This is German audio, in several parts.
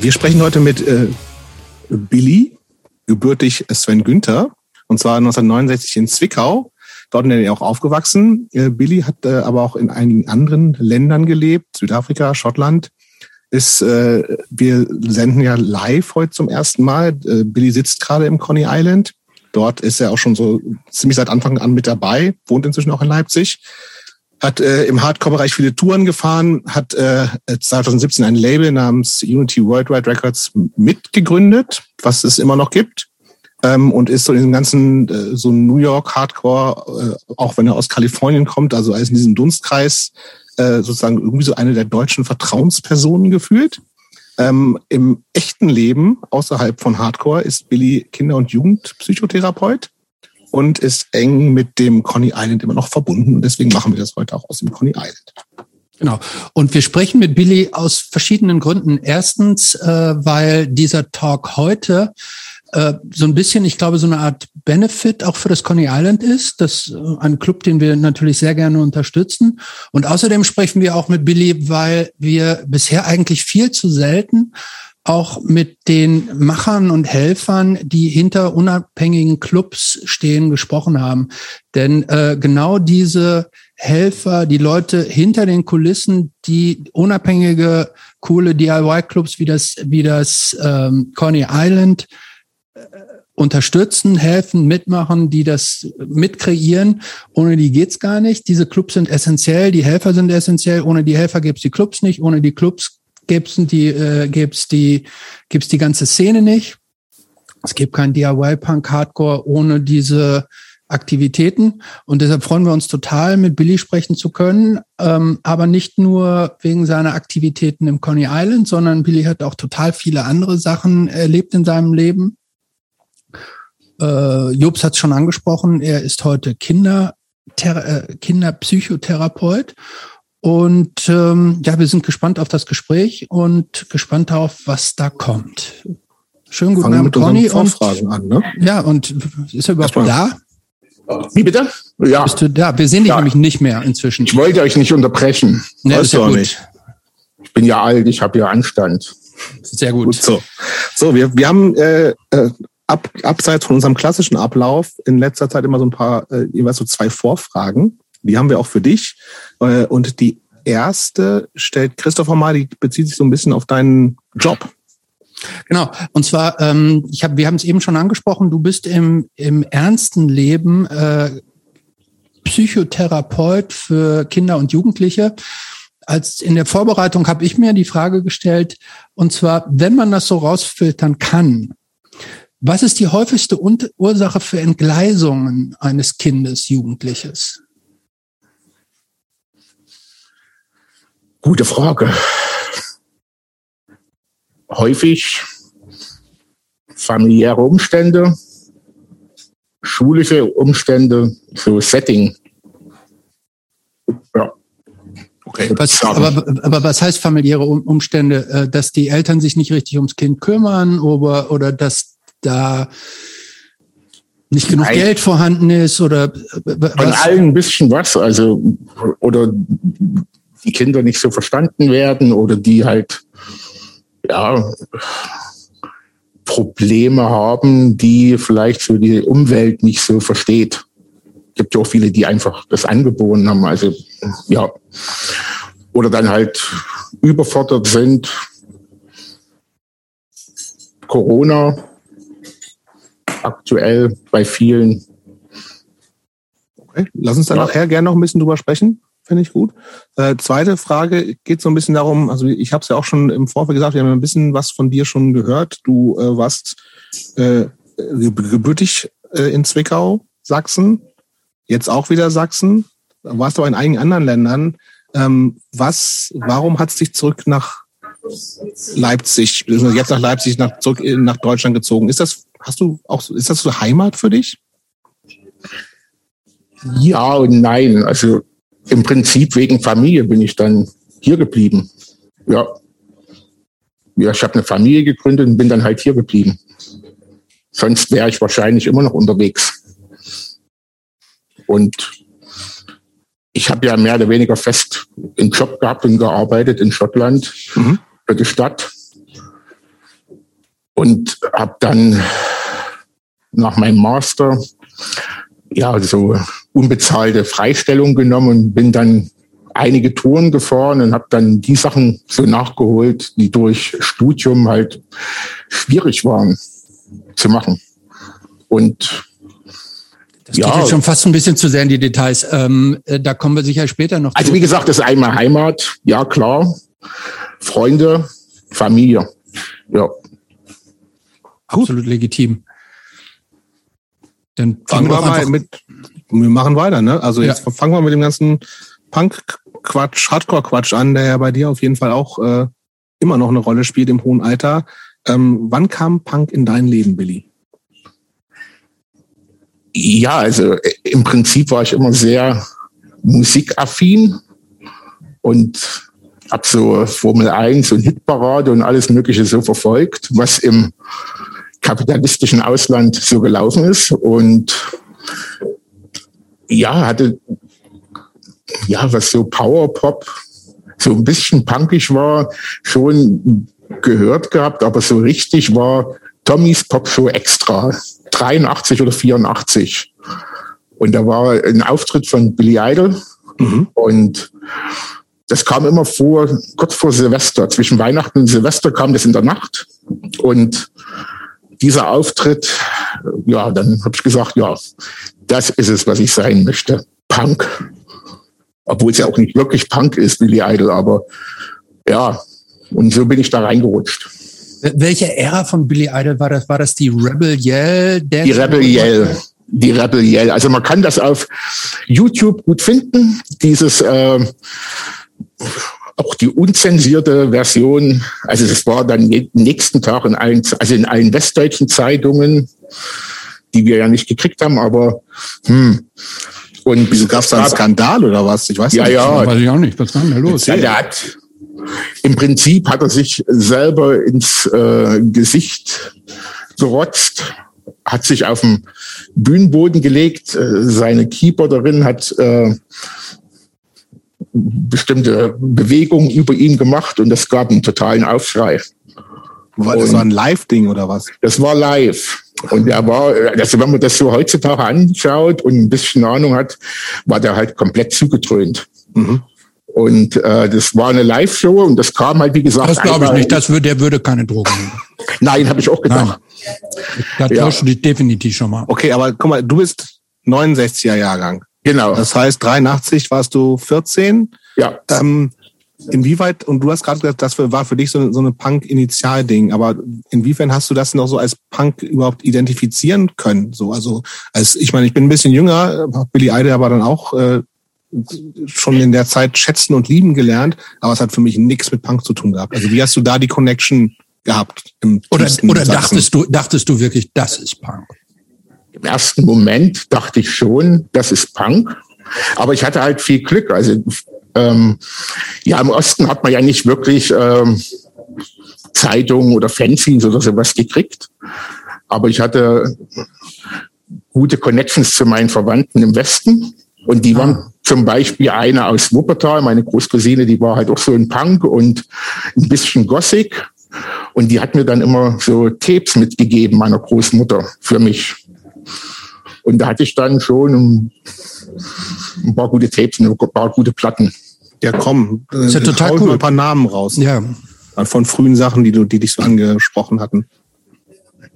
Wir sprechen heute mit äh, Billy, gebürtig Sven Günther, und zwar 1969 in Zwickau. Dort ist er auch aufgewachsen. Äh, Billy hat äh, aber auch in einigen anderen Ländern gelebt, Südafrika, Schottland. Ist, äh, wir senden ja live heute zum ersten Mal. Äh, Billy sitzt gerade im Coney Island. Dort ist er auch schon so ziemlich seit Anfang an mit dabei, wohnt inzwischen auch in Leipzig hat äh, im Hardcore-Bereich viele Touren gefahren, hat äh, 2017 ein Label namens Unity Worldwide Records mitgegründet, was es immer noch gibt. Ähm, und ist so in diesem ganzen äh, so New York Hardcore, äh, auch wenn er aus Kalifornien kommt, also als in diesem Dunstkreis äh, sozusagen irgendwie so eine der deutschen Vertrauenspersonen gefühlt. Ähm, Im echten Leben außerhalb von Hardcore ist Billy Kinder- und Jugendpsychotherapeut und ist eng mit dem Coney Island immer noch verbunden. Und deswegen machen wir das heute auch aus dem Coney Island. Genau. Und wir sprechen mit Billy aus verschiedenen Gründen. Erstens, äh, weil dieser Talk heute äh, so ein bisschen, ich glaube, so eine Art Benefit auch für das Coney Island ist. Das ist äh, ein Club, den wir natürlich sehr gerne unterstützen. Und außerdem sprechen wir auch mit Billy, weil wir bisher eigentlich viel zu selten auch mit den Machern und Helfern, die hinter unabhängigen Clubs stehen, gesprochen haben. Denn äh, genau diese Helfer, die Leute hinter den Kulissen, die unabhängige, coole DIY-Clubs wie das, wie das ähm, Coney Island äh, unterstützen, helfen, mitmachen, die das mitkreieren. Ohne die geht's gar nicht. Diese Clubs sind essentiell, die Helfer sind essentiell. Ohne die Helfer gäbe es die Clubs nicht. Ohne die Clubs gäb's die, äh, gäb's die, gäb's die ganze Szene nicht. Es gibt kein DIY-Punk Hardcore ohne diese Aktivitäten. Und deshalb freuen wir uns total, mit Billy sprechen zu können. Ähm, aber nicht nur wegen seiner Aktivitäten im Coney Island, sondern Billy hat auch total viele andere Sachen erlebt in seinem Leben. Äh, Jobs hat es schon angesprochen, er ist heute Kinder, äh, Kinderpsychotherapeut und ähm, ja, wir sind gespannt auf das Gespräch und gespannt darauf, was da kommt. Schönen guten Abend, Conny. Und, an, ne? Ja, und ist er überhaupt da? Wie bitte? Ja. Bist du da? Wir sehen dich ja. nämlich nicht mehr inzwischen. Ich wollte euch nicht unterbrechen. Nee, ist ja gut. Nicht. Ich bin ja alt, ich habe ja Anstand. Sehr gut. gut so, so wir, wir haben äh, äh, ab, abseits von unserem klassischen Ablauf in letzter Zeit immer so ein paar, äh, jeweils so zwei Vorfragen. Die haben wir auch für dich. Äh, und die erste stellt Christopher mal, die bezieht sich so ein bisschen auf deinen Job. Genau. Und zwar, ähm, ich hab, wir haben es eben schon angesprochen, du bist im, im ernsten Leben äh, Psychotherapeut für Kinder und Jugendliche. Als in der Vorbereitung habe ich mir die Frage gestellt, und zwar, wenn man das so rausfiltern kann, was ist die häufigste Ursache für Entgleisungen eines Kindes, Jugendliches? Gute Frage. Häufig familiäre Umstände, schulische Umstände, so Setting. Ja. Okay. Was, aber, aber was heißt familiäre Umstände? Äh, dass die Eltern sich nicht richtig ums Kind kümmern oder, oder dass da nicht genug Nein. Geld vorhanden ist oder was? Von allen ein bisschen was, also oder die Kinder nicht so verstanden werden oder die halt ja Probleme haben, die vielleicht so die Umwelt nicht so versteht. Es gibt ja auch viele, die einfach das angeboren haben. Also ja. Oder dann halt überfordert sind. Corona aktuell bei vielen. Okay, lass uns da ja. nachher gerne noch ein bisschen drüber sprechen finde ich gut. Äh, zweite Frage geht so ein bisschen darum, also ich habe es ja auch schon im Vorfeld gesagt, wir haben ein bisschen was von dir schon gehört. Du äh, warst äh, gebürtig äh, in Zwickau, Sachsen, jetzt auch wieder Sachsen, warst aber in einigen anderen Ländern. Ähm, was, warum hat es dich zurück nach Leipzig, jetzt nach Leipzig, nach, zurück nach Deutschland gezogen? Ist das, hast du auch, ist das so Heimat für dich? Ja und nein. Also im Prinzip wegen Familie bin ich dann hier geblieben. Ja. Ja, ich habe eine Familie gegründet und bin dann halt hier geblieben. Sonst wäre ich wahrscheinlich immer noch unterwegs. Und ich habe ja mehr oder weniger fest einen Job gehabt und gearbeitet in Schottland mhm. für die Stadt. und habe dann nach meinem Master ja so unbezahlte Freistellung genommen und bin dann einige Touren gefahren und habe dann die Sachen so nachgeholt, die durch Studium halt schwierig waren zu machen. Und das geht ja. jetzt schon fast ein bisschen zu sehr in die Details. Ähm, äh, da kommen wir sicher später noch. Also wie gesagt, das ist einmal Heimat, ja klar. Freunde, Familie, ja. Absolut legitim. Dann fangen wir mal mit, wir machen weiter, ne? Also jetzt ja. fangen wir mit dem ganzen Punk-Quatsch, Hardcore-Quatsch an, der ja bei dir auf jeden Fall auch äh, immer noch eine Rolle spielt im hohen Alter. Ähm, wann kam Punk in dein Leben, Billy? Ja, also äh, im Prinzip war ich immer sehr musikaffin und habe so Formel 1 und Hitparade und alles Mögliche so verfolgt, was im kapitalistischen Ausland so gelaufen ist. Und ja, hatte, ja, was so Powerpop, so ein bisschen punkig war, schon gehört gehabt, aber so richtig war Tommys Pop Show Extra, 83 oder 84. Und da war ein Auftritt von Billy Idol mhm. und das kam immer vor, kurz vor Silvester. Zwischen Weihnachten und Silvester kam das in der Nacht. Und dieser Auftritt, ja, dann habe ich gesagt, ja, das ist es, was ich sein möchte. Punk. Obwohl es ja auch nicht wirklich Punk ist, Billy Idol, aber ja, und so bin ich da reingerutscht. Welche Ära von Billy Idol war das? War das die Rebel Yell? Dance die Rebel Yell. Die Rebel Yell. Also man kann das auf YouTube gut finden, dieses äh, auch die unzensierte Version, also das war dann nächsten Tag in allen, also in allen westdeutschen Zeitungen, die wir ja nicht gekriegt haben, aber hm. Und wieso gab es da einen Skandal oder was? Ich weiß ja, nicht. Ja, weiß ich auch nicht. Was war denn da los? Ja, der hat, im Prinzip hat er sich selber ins äh, Gesicht gerotzt, hat sich auf den Bühnenboden gelegt, äh, seine Keyboarderin hat äh, bestimmte Bewegungen über ihn gemacht und es gab einen totalen Aufschrei. War das war ein Live-Ding oder was? Das war live. Und er war, also wenn man das so heutzutage anschaut und ein bisschen Ahnung hat, war der halt komplett zugetrönt. Mhm. Und äh, das war eine Live-Show und das kam halt, wie gesagt. Das glaube ich nicht, das würde, der würde keine Drogen nehmen. Nein, habe ich auch gedacht. Da täuscht ja. dich definitiv schon mal. Okay, aber guck mal, du bist 69er Jahrgang. Genau. Das heißt, 83 warst du 14. Ja. Ähm, inwieweit, und du hast gerade gesagt, das war für dich so, so eine Punk-Initial-Ding, aber inwiefern hast du das noch so als Punk überhaupt identifizieren können? So, also, als, ich meine, ich bin ein bisschen jünger, Billy Idol aber dann auch äh, schon in der Zeit schätzen und lieben gelernt, aber es hat für mich nichts mit Punk zu tun gehabt. Also wie hast du da die Connection gehabt? oder oder dachtest du, dachtest du wirklich, das ist Punk? Im ersten Moment dachte ich schon, das ist Punk. Aber ich hatte halt viel Glück. Also ähm, ja, im Osten hat man ja nicht wirklich ähm, Zeitungen oder Fanzines oder sowas gekriegt. Aber ich hatte gute Connections zu meinen Verwandten im Westen. Und die waren ah. zum Beispiel eine aus Wuppertal, meine Großcousine, die war halt auch so ein Punk und ein bisschen Gothic. Und die hat mir dann immer so Tapes mitgegeben, meiner Großmutter, für mich. Und da hatte ich dann schon ein paar gute Tapes, ein paar gute Platten. Ja, komm, ist ja total cool. ein paar Namen raus. Ja. Von frühen Sachen, die du, die dich so angesprochen hatten.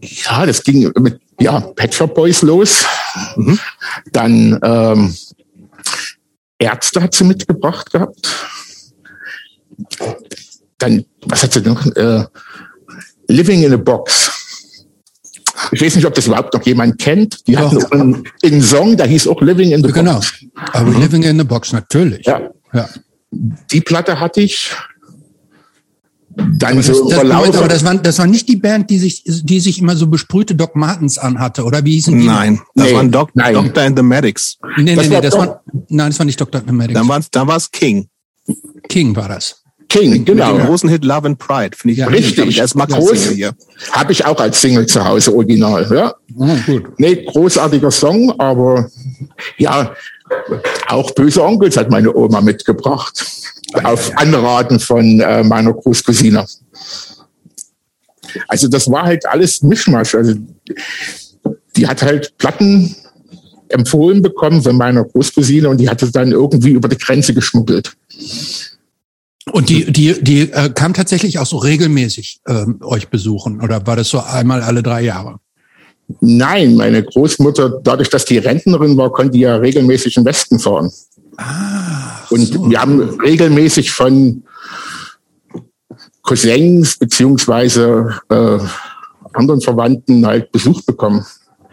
Ja, das ging mit ja, Pet Shop Boys los. Mhm. Dann ähm, Ärzte hat sie mitgebracht gehabt. Dann, was hat sie noch? Äh, Living in a Box. Ich weiß nicht, ob das überhaupt noch jemand kennt. Die hatten einen, einen, Song, der hieß auch Living in the genau. Box. Genau, aber mhm. Living in the Box, natürlich. Ja. ja. Die Platte hatte ich. Dann aber so das, Moment, aber das war, das war nicht die Band, die sich, die sich immer so besprühte Doc Martens anhatte, oder wie hießen die? Nein, das nee, waren Doc, nein. Dr. and the Medics. Nee, nee, nee, das war, nein, das war nicht Dr. and the Medics. Dann war es dann war's King. King war das. King, genau. Mit dem großen Hit Love and Pride, finde ich. Ja, richtig. Mal groß. Hier. Habe ich auch als Single zu Hause, original. Ja. Oh, gut. Nee, großartiger Song, aber ja, auch Böse Onkels hat meine Oma mitgebracht. Auf Anraten von äh, meiner Großcousine. Also das war halt alles Mischmasch. Also die hat halt Platten empfohlen bekommen von meiner Großcousine und die hatte dann irgendwie über die Grenze geschmuggelt. Und die, die, die äh, kam tatsächlich auch so regelmäßig ähm, euch besuchen oder war das so einmal alle drei Jahre? Nein, meine Großmutter, dadurch, dass die Rentnerin war, konnte die ja regelmäßig im Westen fahren. Ah, und so. wir haben regelmäßig von Cousins beziehungsweise äh, anderen Verwandten halt Besuch bekommen.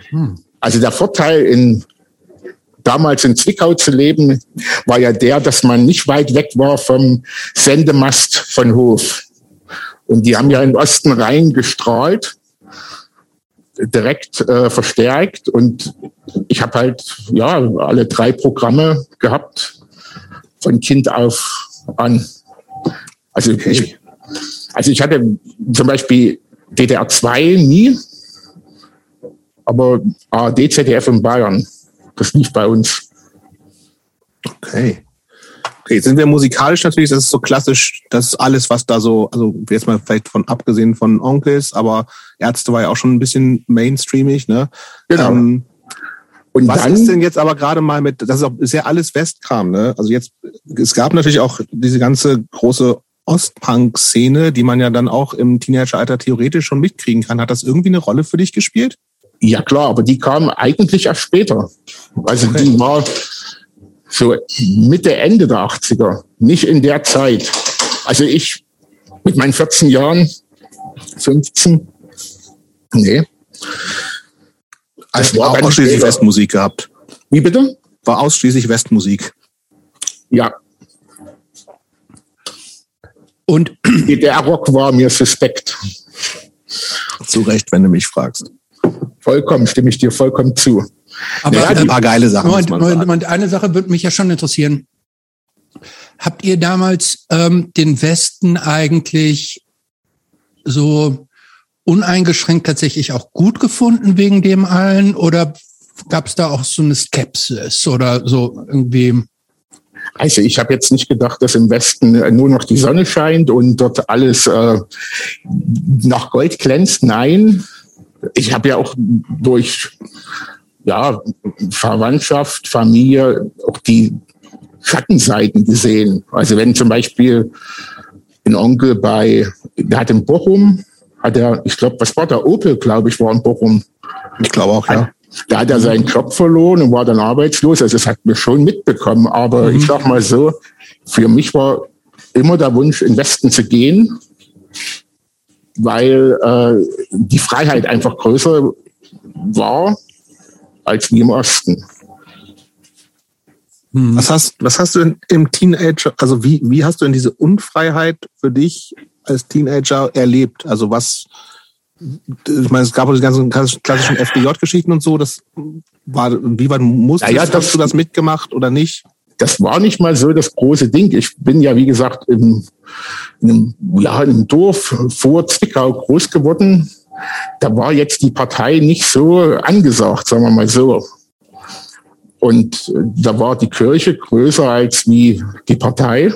Hm. Also der Vorteil in damals in Zwickau zu leben, war ja der, dass man nicht weit weg war vom Sendemast von Hof. Und die haben ja in Osten rein gestrahlt, direkt äh, verstärkt. Und ich habe halt ja alle drei Programme gehabt, von Kind auf an. Also okay. ich, also ich hatte zum Beispiel DDR 2 nie, aber ARD, ZDF in Bayern. Das lief bei uns. Okay. Okay, jetzt sind wir musikalisch natürlich, das ist so klassisch, das ist alles, was da so, also jetzt mal vielleicht von abgesehen von Onkels, aber Ärzte war ja auch schon ein bisschen mainstreamig, ne? Genau. Ähm, und was dann, ist denn jetzt aber gerade mal mit, das ist, auch, ist ja alles Westkram, ne? Also jetzt, es gab natürlich auch diese ganze große Ostpunk-Szene, die man ja dann auch im Teenageralter theoretisch schon mitkriegen kann. Hat das irgendwie eine Rolle für dich gespielt? Ja klar, aber die kam eigentlich erst später. Also okay. die war so Mitte, Ende der 80er, nicht in der Zeit. Also ich mit meinen 14 Jahren, 15, nee. Also war ausschließlich später. Westmusik gehabt. Wie bitte? War ausschließlich Westmusik. Ja. Und der Rock war mir suspekt. Zu Recht, wenn du mich fragst. Vollkommen, stimme ich dir vollkommen zu. Aber ja, ein paar geile Sachen. Moment, Moment, eine Sache würde mich ja schon interessieren. Habt ihr damals ähm, den Westen eigentlich so uneingeschränkt tatsächlich auch gut gefunden wegen dem allen oder gab es da auch so eine Skepsis oder so irgendwie? Also ich habe jetzt nicht gedacht, dass im Westen nur noch die Sonne scheint und dort alles äh, nach Gold glänzt. Nein, ich habe ja auch durch ja, Verwandtschaft, Familie auch die Schattenseiten gesehen. Also wenn zum Beispiel ein Onkel bei, der hat in Bochum, hat er, ich glaube, was war der Opel, glaube ich, war in Bochum. Ich glaube auch, ja. Da hat er seinen Job verloren und war dann arbeitslos. Also das hat mir schon mitbekommen. Aber mhm. ich sag mal so, für mich war immer der Wunsch, in den Westen zu gehen weil äh, die Freiheit einfach größer war als wie im Osten. Hm. Was hast, was hast du denn im Teenager, also wie, wie hast du denn diese Unfreiheit für dich als Teenager erlebt? Also was, ich meine, es gab auch die ganzen klassischen FDJ-Geschichten und so, das war, wie weit musstest, ja, ja, hast du das mitgemacht oder nicht? Das war nicht mal so das große Ding. Ich bin ja, wie gesagt, im, in ja, einem Dorf vor Zwickau groß geworden. Da war jetzt die Partei nicht so angesagt, sagen wir mal so. Und äh, da war die Kirche größer als wie die Partei.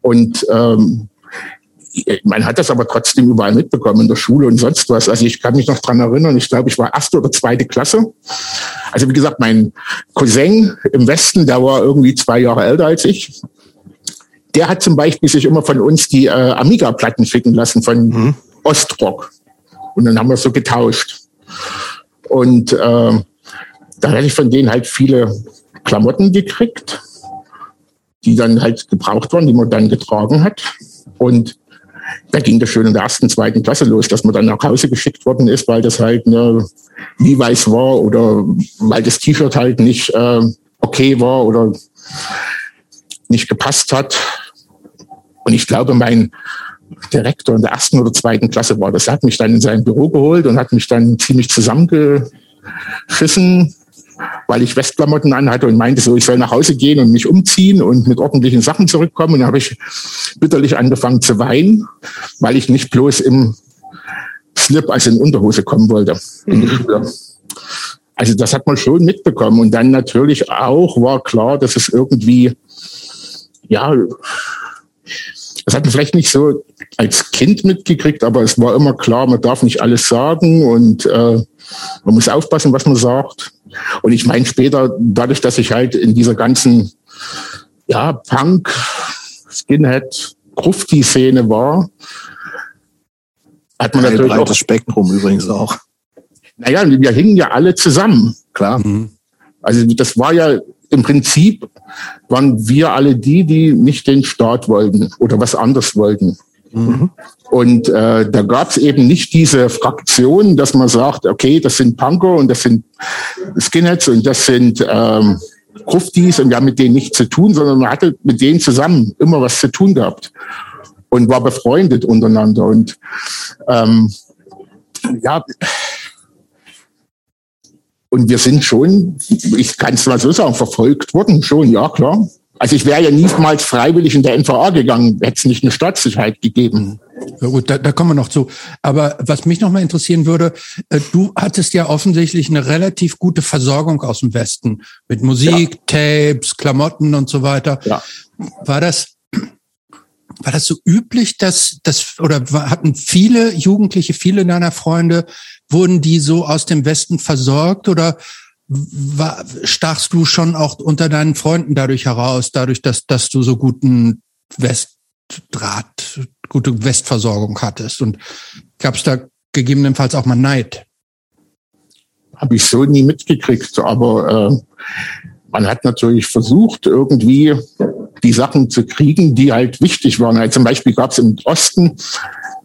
Und ähm, man hat das aber trotzdem überall mitbekommen, in der Schule und sonst was. Also ich kann mich noch dran erinnern, ich glaube, ich war erste oder zweite Klasse. Also wie gesagt, mein Cousin im Westen, der war irgendwie zwei Jahre älter als ich. Der hat zum Beispiel sich immer von uns die äh, Amiga-Platten schicken lassen von mhm. Ostrock. Und dann haben wir so getauscht. Und äh, da hatte ich von denen halt viele Klamotten gekriegt, die dann halt gebraucht waren, die man dann getragen hat. Und da ging das schon in der ersten, zweiten Klasse los, dass man dann nach Hause geschickt worden ist, weil das halt ne, weiß war oder weil das T-Shirt halt nicht äh, okay war oder nicht gepasst hat. Und ich glaube, mein Direktor in der ersten oder zweiten Klasse war das. Er hat mich dann in sein Büro geholt und hat mich dann ziemlich zusammengeschissen weil ich Westklamotten anhatte und meinte so, ich soll nach Hause gehen und mich umziehen und mit ordentlichen Sachen zurückkommen. Und dann habe ich bitterlich angefangen zu weinen, weil ich nicht bloß im Slip, also in Unterhose kommen wollte mhm. Also das hat man schon mitbekommen. Und dann natürlich auch war klar, dass es irgendwie, ja, das hat man vielleicht nicht so als Kind mitgekriegt, aber es war immer klar, man darf nicht alles sagen und äh, man muss aufpassen, was man sagt. Und ich meine später, dadurch, dass ich halt in dieser ganzen ja, Punk, Skinhead, Grufti-Szene war, hat man Ein natürlich auch breites Spektrum übrigens auch. naja, wir hingen ja alle zusammen. Klar. Mhm. Also das war ja im Prinzip, waren wir alle die, die nicht den Staat wollten oder was anderes wollten. Mhm. Und äh, da gab es eben nicht diese Fraktion, dass man sagt, okay, das sind Punker und das sind Skinheads und das sind ähm, Gruftis und wir haben mit denen nichts zu tun, sondern man hatte mit denen zusammen immer was zu tun gehabt und war befreundet untereinander. Und ähm, ja, und wir sind schon, ich kann es mal so sagen, verfolgt worden, schon, ja klar. Also ich wäre ja niemals freiwillig in der NVA gegangen, hätte es nicht eine Staatssicherheit gegeben. Ja gut, da, da kommen wir noch zu. Aber was mich noch mal interessieren würde, äh, du hattest ja offensichtlich eine relativ gute Versorgung aus dem Westen mit Musik, Tapes, Klamotten und so weiter. Ja. War das war das so üblich, dass das oder hatten viele Jugendliche, viele deiner Freunde, wurden die so aus dem Westen versorgt oder war, stachst du schon auch unter deinen Freunden dadurch heraus, dadurch, dass, dass du so guten Westdraht, gute Westversorgung hattest? Und gab es da gegebenenfalls auch mal Neid? Habe ich so nie mitgekriegt, aber äh, man hat natürlich versucht, irgendwie die Sachen zu kriegen, die halt wichtig waren. Also zum Beispiel gab es im Osten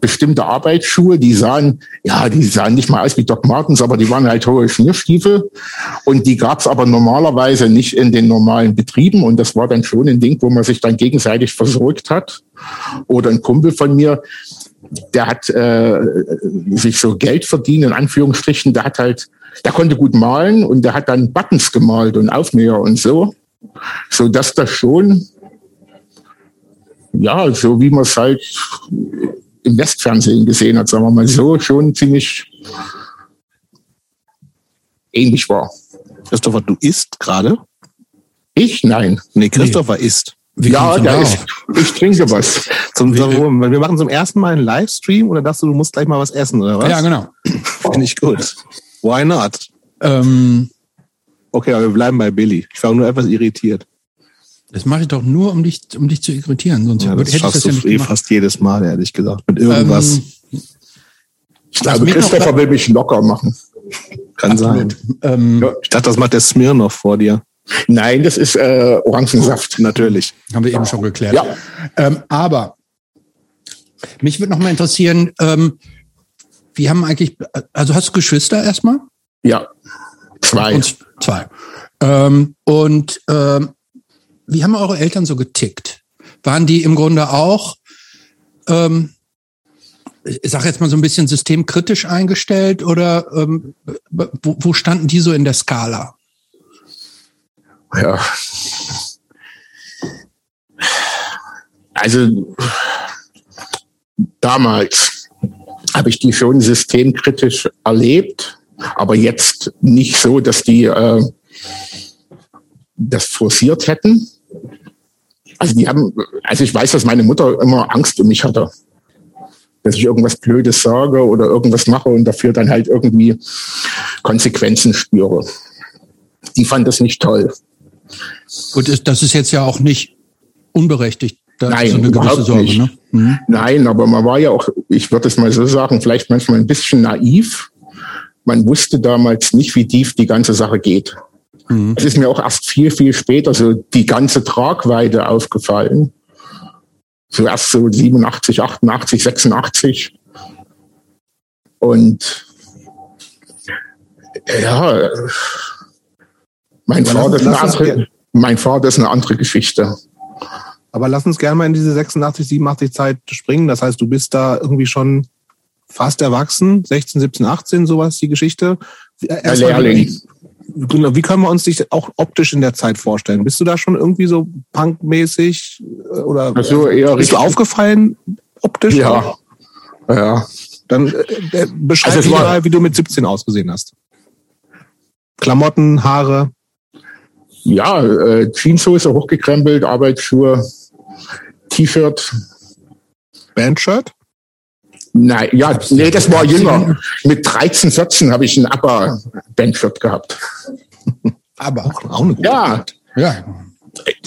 bestimmte Arbeitsschuhe, die sahen, ja, die sahen nicht mal aus wie Doc Martens, aber die waren halt hohe Schnürstiefel. Und die gab es aber normalerweise nicht in den normalen Betrieben. Und das war dann schon ein Ding, wo man sich dann gegenseitig versorgt hat. Oder ein Kumpel von mir, der hat äh, sich so Geld verdient, in Anführungsstrichen, der hat halt, der konnte gut malen und der hat dann Buttons gemalt und Aufnäher und so. So dass das schon, ja, so wie man es halt im Westfernsehen gesehen hat, sagen wir mal so, schon ziemlich ähnlich war. Christopher, du isst gerade? Ich? Nein. Nee, Christopher isst. Wie ja, da ist, ich trinke was. Zum, wir wir machen zum ersten Mal einen Livestream oder dachtest du, du musst gleich mal was essen, oder was? Ja, genau. Finde ich gut. Why not? Ähm, Okay, aber wir bleiben bei Billy. Ich war nur etwas irritiert. Das mache ich doch nur, um dich, um dich zu irritieren. Sonst Ja, würde- das hätte ich schaffst das du ja nicht eh fast jedes Mal, ehrlich gesagt. Mit irgendwas. Ähm, Ich glaube, noch- Christopher will mich locker machen. Kann sein. ähm, Ja. Ich dachte, das macht der Smirnoff vor dir. Nein, das ist äh, Orangensaft. Natürlich. Haben wir eben schon geklärt. Ja. Ähm, aber mich würde noch mal interessieren, ähm, wie haben eigentlich, also hast du Geschwister erstmal? Ja, zwei. Und zwei. Ähm, und ähm, wie haben eure Eltern so getickt? Waren die im Grunde auch, ähm, ich sag jetzt mal so ein bisschen systemkritisch eingestellt oder ähm, wo, wo standen die so in der Skala? Ja. Also damals habe ich die schon systemkritisch erlebt, aber jetzt nicht so, dass die äh, das forciert hätten. Also die haben, also ich weiß, dass meine Mutter immer Angst um mich hatte. Dass ich irgendwas Blödes sage oder irgendwas mache und dafür dann halt irgendwie Konsequenzen spüre. Die fand das nicht toll. Gut, das ist jetzt ja auch nicht unberechtigt. Da Nein, so eine gewisse Sorge, nicht. ne? Mhm. Nein, aber man war ja auch, ich würde es mal so sagen, vielleicht manchmal ein bisschen naiv. Man wusste damals nicht, wie tief die ganze Sache geht. Mhm. Es ist mir auch erst viel, viel später so die ganze Tragweite aufgefallen. Zuerst so 87, 88, 86. Und ja, mein Aber Vater, ist eine andere, mein Vater ist eine andere Geschichte. Aber lass uns gerne mal in diese 86, 87 Zeit springen. Das heißt, du bist da irgendwie schon fast erwachsen, 16, 17, 18, sowas, die Geschichte. Erstmal, Lehrling. Wie, genau, wie können wir uns dich auch optisch in der Zeit vorstellen? Bist du da schon irgendwie so punkmäßig äh, oder Also eher bist du aufgefallen optisch? Ja, ja. Dann äh, äh, beschreib Also mal, wie du mit 17 ausgesehen hast. Klamotten, Haare. Ja, äh, Jeanshose hochgekrempelt, Arbeitsschuhe, T-Shirt, Bandshirt? Nein, ja, nee, das war jünger. Mit 13, 14 habe ich ein ABBA-Bandshirt gehabt. Aber Auch, auch eine gute Ja, Band. ja,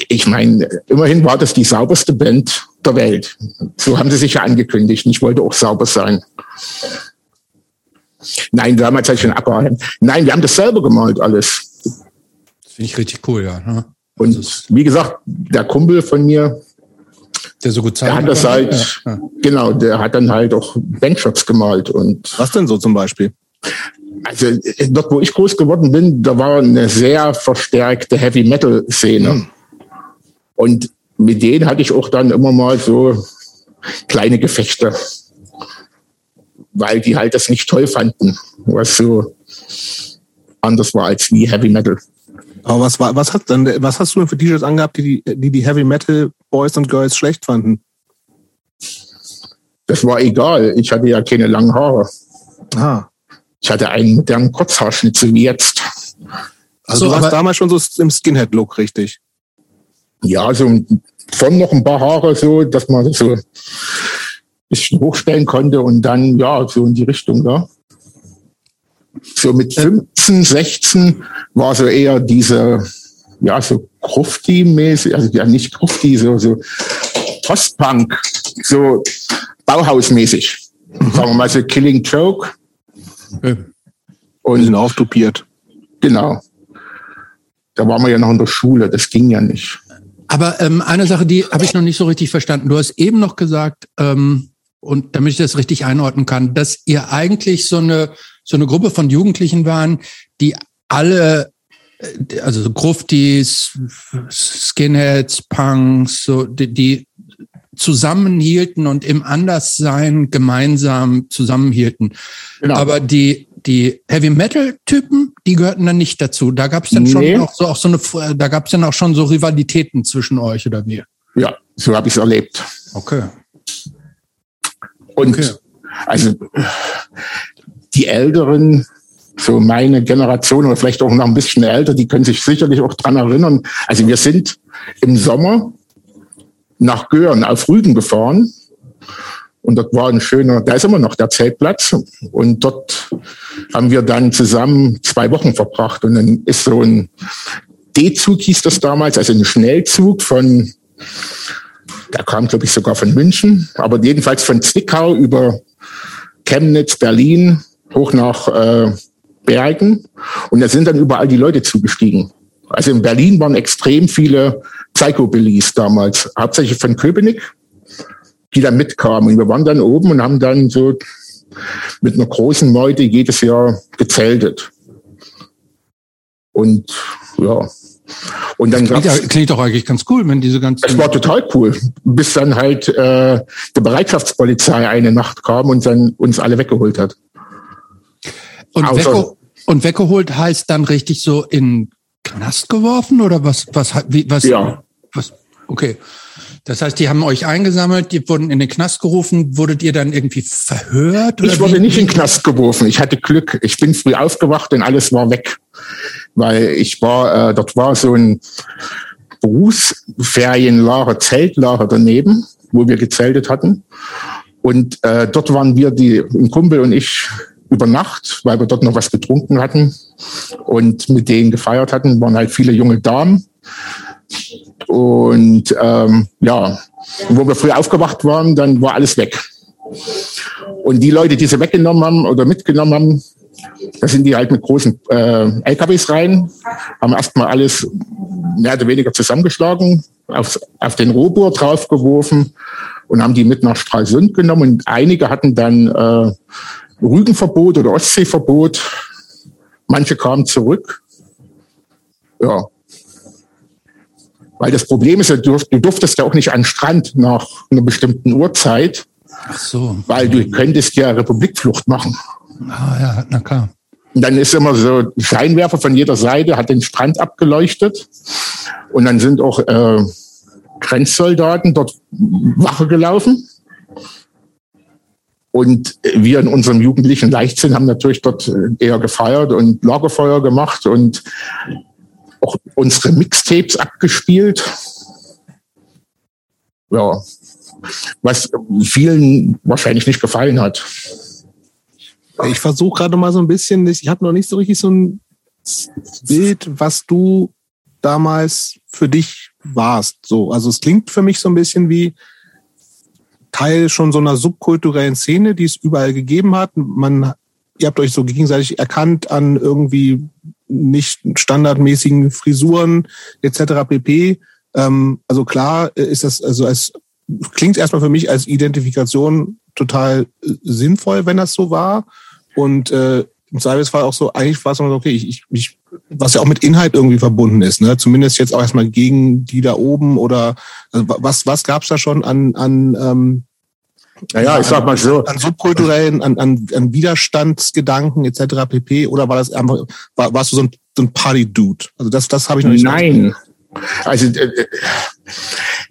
ich meine, immerhin war das die sauberste Band der Welt. So haben sie sich ja angekündigt. Ich wollte auch sauber sein. Nein, damals hatte ich ein ABBA. Nein, wir haben das selber gemalt alles. das finde ich richtig cool, ja. Ne? Und wie gesagt, der Kumpel von mir, Der so gut der zeichnet. hat das halt, Ja, genau, der hat dann halt auch Bandshots gemalt. Und Was denn so zum Beispiel? also äh, dort, wo ich groß geworden bin, da war eine sehr verstärkte Heavy Metal Szene. Und mit denen hatte ich auch dann immer mal so kleine Gefechte, weil die halt das nicht toll fanden, was so anders war als wie Heavy Metal. Aber was war, was hat dann, was hast du denn für T-Shirts angehabt, die die, die, die Heavy Metal Boys und Girls schlecht fanden? Das war egal. Ich hatte ja keine langen Haare. Ah. Ich hatte einen modernen Kurzhaarschnitt, so wie jetzt. Also So, du warst damals schon so im Skinhead-Look, richtig? Ja, so von noch ein paar Haare so, dass man das so ein bisschen hochstellen konnte und dann, ja, so in die Richtung, ja. So mit 15, 16 war so eher diese, ja, so Grufti-mäßig, also ja nicht Grufti, so, so Postpunk, so Bauhausmäßig. Sagen wir mal so Killing Joke Okay. Und bisschen auftupiert. genau. Da waren wir ja noch in der Schule, das ging ja nicht. Aber ähm, eine Sache, die habe ich noch nicht so richtig verstanden. Du hast eben noch gesagt, ähm, und damit ich das richtig einordnen kann, dass ihr eigentlich so eine so eine Gruppe von Jugendlichen waren, die alle, also so Gruftis, Skinheads, Punks, so die, die zusammenhielten und im Anderssein gemeinsam zusammenhielten. Genau. Aber die die Heavy Metal Typen, die gehörten dann nicht dazu. Da gab es dann Nee. schon auch so auch so eine, da gab es dann auch schon so Rivalitäten zwischen euch oder wie? ja, so habe ich es erlebt. Okay. Und Okay. also die Älteren, so meine Generation oder vielleicht auch noch ein bisschen älter, die können sich sicherlich auch dran erinnern. Also wir sind im Sommer nach Göhren auf Rügen gefahren. Und dort war ein schöner, da ist immer noch der Zeltplatz. Und dort haben wir dann zusammen zwei Wochen verbracht. Und dann ist so ein D-Zug hieß das damals, also ein Schnellzug von der kam, glaube ich, sogar von München, aber jedenfalls von Zwickau über Chemnitz, Berlin, hoch nach äh, Bergen. Und da sind dann überall die Leute zugestiegen. Also in Berlin waren extrem viele Psychobillies damals, hauptsächlich von Köpenick, die da mitkamen. Und wir waren dann oben und haben dann so mit einer großen Meute jedes Jahr gezeltet. Und ja. Und dann Klingt, ja- klingt doch eigentlich ganz cool, wenn diese ganzen. es war total cool, bis dann halt äh, die Bereitschaftspolizei eine Nacht kam und dann uns alle weggeholt hat. Und, außer- wegge und weggeholt heißt dann richtig so in Knast geworfen oder was? Was? hat- Wie, was? Ja. Was? Okay. Das heißt, die haben euch eingesammelt, die wurden in den Knast gerufen. Wurdet ihr dann irgendwie verhört? Oder Ich wurde wie? nicht in den Knast geworfen. Ich hatte Glück. Ich bin früh aufgewacht und alles war weg. Weil ich war, äh, dort war so ein Berufsferienlager, Zeltlager daneben, wo wir gezeltet hatten. Und äh, dort waren wir, die, ein Kumpel und ich, über Nacht, weil wir dort noch was getrunken hatten und mit denen gefeiert hatten, waren halt viele junge Damen. Und ähm, ja, wo wir früh aufgewacht waren, dann war alles weg. Und die Leute, die sie weggenommen haben oder mitgenommen haben, da sind die halt mit großen äh, LKWs rein, haben erstmal alles mehr oder weniger zusammengeschlagen, auf, auf den Rohbohr draufgeworfen und haben die mit nach Stralsund genommen. Und einige hatten dann äh, Rügenverbot oder Ostseeverbot. Manche kamen zurück. Ja. Weil das Problem ist, du durf- du durftest ja auch nicht an Strand nach einer bestimmten Uhrzeit, Ach so. weil du könntest ja Republikflucht machen. Ah ja, na klar. Und dann ist immer so Scheinwerfer von jeder Seite, hat den Strand abgeleuchtet. Und dann sind auch äh, Grenzsoldaten dort Wache gelaufen. Und wir in unserem jugendlichen Leichtsinn haben natürlich dort äh, eher gefeiert und Lagerfeuer gemacht und auch unsere Mixtapes abgespielt. Ja, was vielen wahrscheinlich nicht gefallen hat. Ich versuche gerade mal so ein bisschen, ich habe noch nicht so richtig so ein Bild, was du damals für dich warst. So, also es klingt für mich so ein bisschen wie Teil schon so einer subkulturellen Szene, die es überall gegeben hat. Man, ihr habt euch so gegenseitig erkannt an irgendwie nicht standardmäßigen Frisuren etc. pp. Ähm, also klar ist das, also es klingt erstmal für mich als Identifikation total äh, sinnvoll, wenn das so war. Und äh, im Zweifelsfall auch so, eigentlich war es immer so, okay, ich, ich, was ja auch mit Inhalt irgendwie verbunden ist, ne? Zumindest jetzt auch erstmal gegen die da oben oder also was, was gab's da schon an, an ähm, naja, ich sag mal so. An subkulturellen, an, an, an Widerstandsgedanken etc. pp. Oder war das einfach, war, warst du so ein, so ein Party-Dude? Also das, das habe ich noch nicht. Nein. Also äh, äh,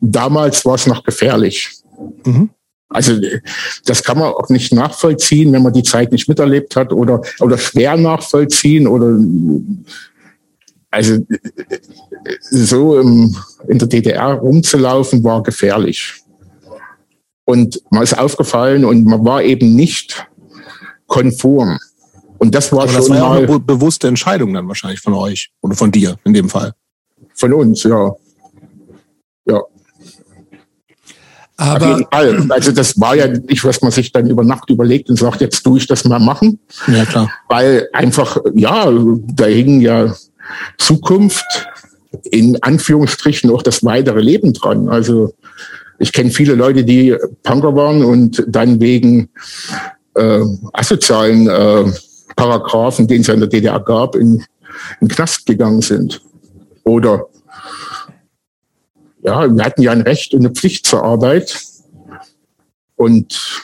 damals war es noch gefährlich. Mhm. Also das kann man auch nicht nachvollziehen, wenn man die Zeit nicht miterlebt hat oder, oder schwer nachvollziehen oder also so im, in der DDR rumzulaufen war gefährlich. Und man ist aufgefallen und man war eben nicht konform. Und das war Aber schon das war ja mal eine bewusste Entscheidung dann wahrscheinlich von euch oder von dir in dem Fall. von uns, ja. Ja. Auf Aber jeden Fall. Also das war ja nicht, was man sich dann über Nacht überlegt und sagt, jetzt tue ich das mal machen. Ja, klar. Weil einfach, ja, da hing ja Zukunft, in Anführungsstrichen auch das weitere Leben dran. Also ich kenne viele Leute, die Punker waren und dann wegen äh, asozialen äh, Paragraphen, den es ja in der DDR gab, in, in den Knast gegangen sind. Oder ja, wir hatten ja ein Recht und eine Pflicht zur Arbeit. Und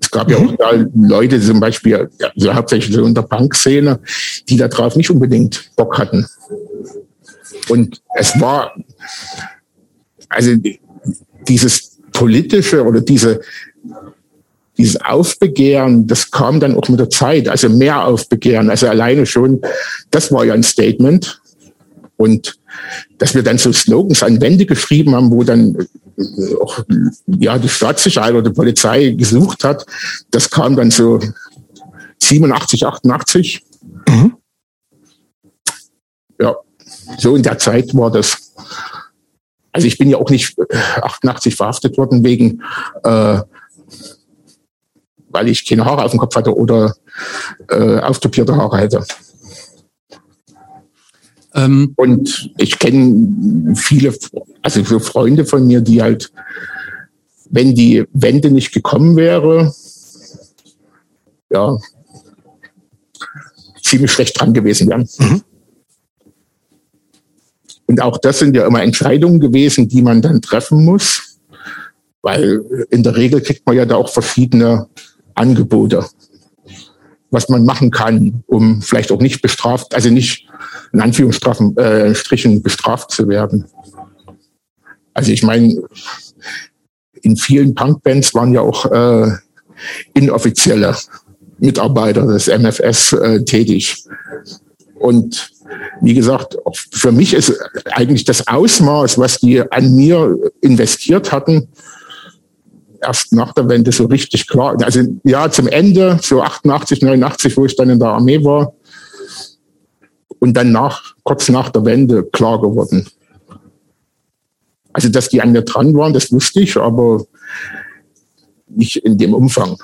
es gab ja auch da Leute, zum Beispiel, also hauptsächlich so in der Punkszene, die darauf nicht unbedingt Bock hatten. Und es war, also dieses politische oder diese, dieses Aufbegehren, das kam dann auch mit der Zeit, also mehr Aufbegehren, also alleine schon, das war ja ein Statement. Und dass wir dann so Slogans an Wände geschrieben haben, wo dann äh, auch ja, die Staatssicherheit oder die Polizei gesucht hat, das kam dann so 87, 88. Mhm. Ja, so in der Zeit war das. Also ich bin ja auch nicht äh, 88 verhaftet worden wegen, äh, weil ich keine Haare auf dem Kopf hatte oder äh, auftopierte Haare hätte. Ähm, Und ich kenne viele, also so Freunde von mir, die halt, wenn die Wende nicht gekommen wäre, ja, ziemlich schlecht dran gewesen wären. Mhm. Und auch das sind ja immer Entscheidungen gewesen, die man dann treffen muss, weil in der Regel kriegt man ja da auch verschiedene Angebote, was man machen kann, um vielleicht auch nicht bestraft, also nicht in Anführungsstrichen äh, bestraft zu werden. Also ich meine, in vielen Punkbands waren ja auch äh, inoffizielle Mitarbeiter des MFS äh, tätig. Und wie gesagt, für mich ist eigentlich das Ausmaß, was die an mir investiert hatten, erst nach der Wende so richtig klar. Also ja, zum Ende, so 88, 89, wo ich dann in der Armee war, und dann nach, kurz nach der Wende klar geworden. Also, dass die an mir dran waren, das wusste ich, aber nicht in dem Umfang.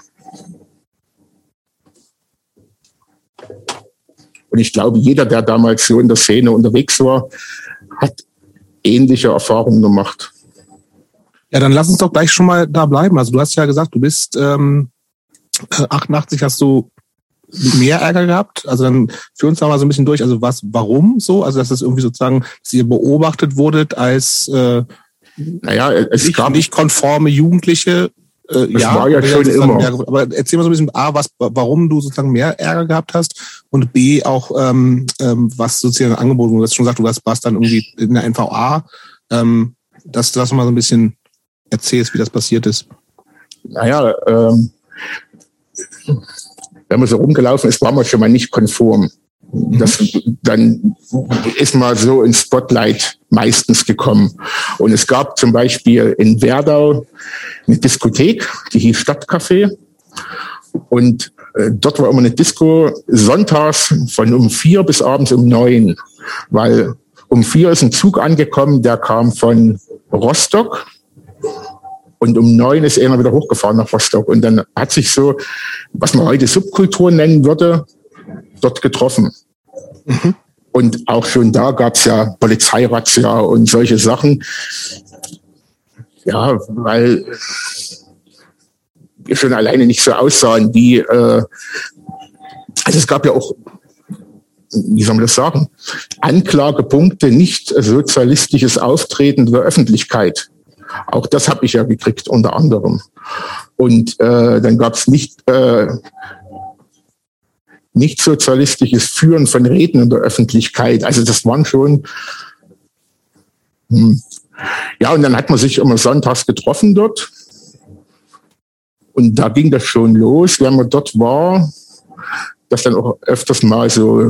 Und ich glaube, jeder, der damals so in der Szene unterwegs war, hat ähnliche Erfahrungen gemacht. Ja, dann lass uns doch gleich schon mal da bleiben. Also du hast ja gesagt, du bist ähm, 88 hast du mehr Ärger gehabt. Also dann führ uns da mal so ein bisschen durch. Also was, warum so? Also dass das irgendwie sozusagen, dass ihr beobachtet wurdet als äh, Naja, es nicht, gab nicht konforme Jugendliche. Äh, Das war ja schon immer. mehr- aber erzähl mal so ein bisschen A, was, warum du sozusagen mehr Ärger gehabt hast und B auch ähm, ähm, was sozusagen angeboten wurde. Du hast schon gesagt, du warst, dann irgendwie in der NVA. Ähm, das mal so ein bisschen erzählst, wie das passiert ist. naja, ähm, wenn man so rumgelaufen ist, war man schon mal nicht konform. Das, dann ist mal so ins Spotlight meistens gekommen. Und es gab zum Beispiel in Werdau eine Diskothek, die hieß Stadtcafé. Und äh, dort war immer eine Disco sonntags von um vier bis abends um neun, weil um vier ist ein Zug angekommen, der kam von Rostock und um neun ist er wieder hochgefahren nach Rostock. Und dann hat sich so, was man heute Subkultur nennen würde, dort getroffen. Mhm. Und auch schon da gab es ja Polizeirazzia und solche Sachen. Ja, weil wir schon alleine nicht so aussahen wie, äh, also es gab ja auch, wie soll man das sagen, Anklagepunkte, nicht sozialistisches Auftreten der Öffentlichkeit. Auch das habe ich ja gekriegt, unter anderem. Und äh, dann gab es nicht äh, nicht sozialistisches Führen von Reden in der Öffentlichkeit. Also das waren schon, hm. ja, und dann hat man sich immer sonntags getroffen dort. Und da ging das schon los, wenn man dort war, dass dann auch öfters mal so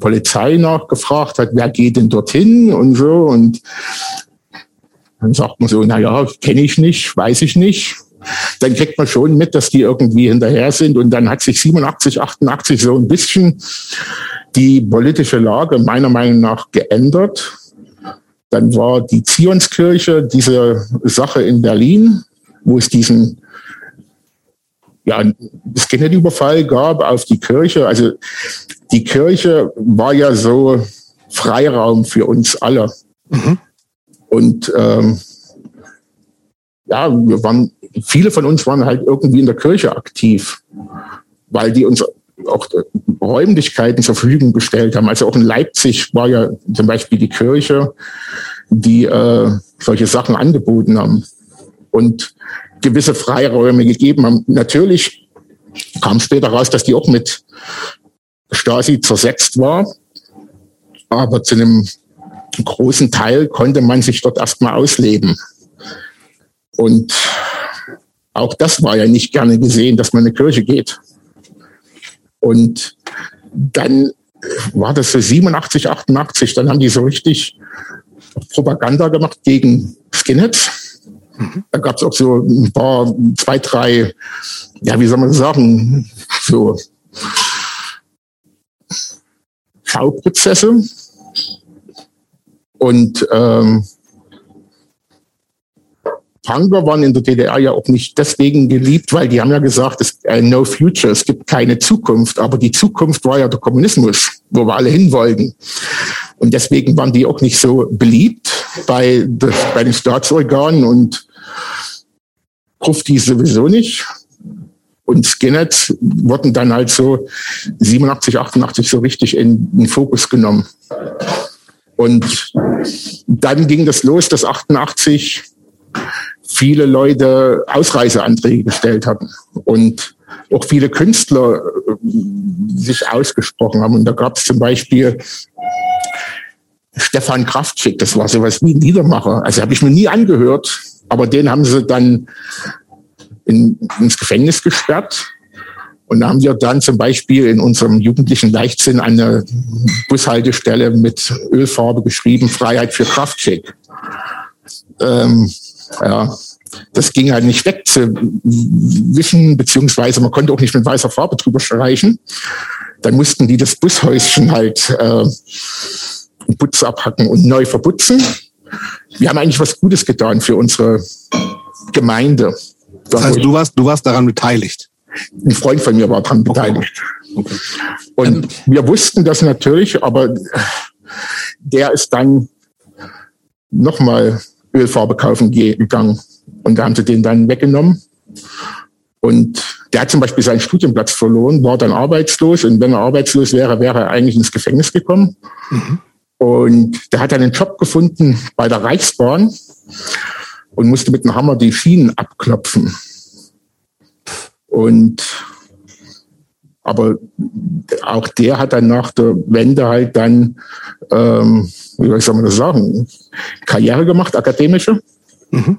Polizei nachgefragt hat, wer geht denn dorthin und so. Und dann sagt man so, na ja, kenne ich nicht, weiß ich nicht dann kriegt man schon mit, dass die irgendwie hinterher sind. Und dann hat sich 87, 88 so ein bisschen die politische Lage meiner Meinung nach geändert. Dann war die Zionskirche, diese Sache in Berlin, wo es diesen ja, Skinhead-Überfall gab auf die Kirche. Also die Kirche war ja so Freiraum für uns alle. Mhm. Und ähm, ja, wir waren viele von uns waren halt irgendwie in der Kirche aktiv, weil die uns auch Räumlichkeiten zur Verfügung gestellt haben. Also auch in Leipzig war ja zum Beispiel die Kirche, die äh, solche Sachen angeboten haben und gewisse Freiräume gegeben haben. Natürlich kam später raus, dass die auch mit Stasi zersetzt war, aber zu einem großen Teil konnte man sich dort erstmal ausleben. Und auch das war ja nicht gerne gesehen, dass man in eine Kirche geht. Und dann war das so 87, 88, dann haben die so richtig Propaganda gemacht gegen Skinheads. Mhm. Da gab es auch so ein paar, zwei, drei, ja, wie soll man sagen, so Schauprozesse. Und ähm, Punker waren in der DDR ja auch nicht deswegen geliebt, weil die haben ja gesagt, es äh, no future, es gibt keine Zukunft. Aber die Zukunft war ja der Kommunismus, wo wir alle hin wollten. Und deswegen waren die auch nicht so beliebt bei, bei den Staatsorganen und Krufti sowieso nicht. Und Skinheads wurden dann halt so 87, 88 so richtig in den Fokus genommen. Und dann ging das los, dass 88 viele Leute Ausreiseanträge gestellt hatten und auch viele Künstler äh, sich ausgesprochen haben. Und da gab es zum Beispiel Stefan Kraftschick, das war sowas wie ein Liedermacher. Also habe ich mir nie angehört, aber den haben sie dann in, ins Gefängnis gesperrt. Und da haben wir dann zum Beispiel in unserem jugendlichen Leichtsinn eine Bushaltestelle mit Ölfarbe geschrieben, Freiheit für Kraftschick. Ähm, ja, das ging halt nicht weg zu wischen, beziehungsweise man konnte auch nicht mit weißer Farbe drüber streichen. Dann mussten die das Bushäuschen halt äh, Putz abhacken und neu verputzen. Wir haben eigentlich was Gutes getan für unsere Gemeinde. Das heißt, du warst, du warst daran beteiligt? Ein Freund von mir war daran beteiligt. Okay. Und ähm. wir wussten das natürlich, aber der ist dann nochmal Ölfarbe kaufen gegangen. Und da haben sie den dann weggenommen. Und der hat zum Beispiel seinen Studienplatz verloren, war dann arbeitslos. Und wenn er arbeitslos wäre, wäre er eigentlich ins Gefängnis gekommen. Mhm. Und der hat dann einen Job gefunden bei der Reichsbahn und musste mit dem Hammer die Schienen abklopfen. Und aber auch der hat dann nach der Wende halt dann, ähm, wie soll man das sagen, Karriere gemacht, akademische. Mhm.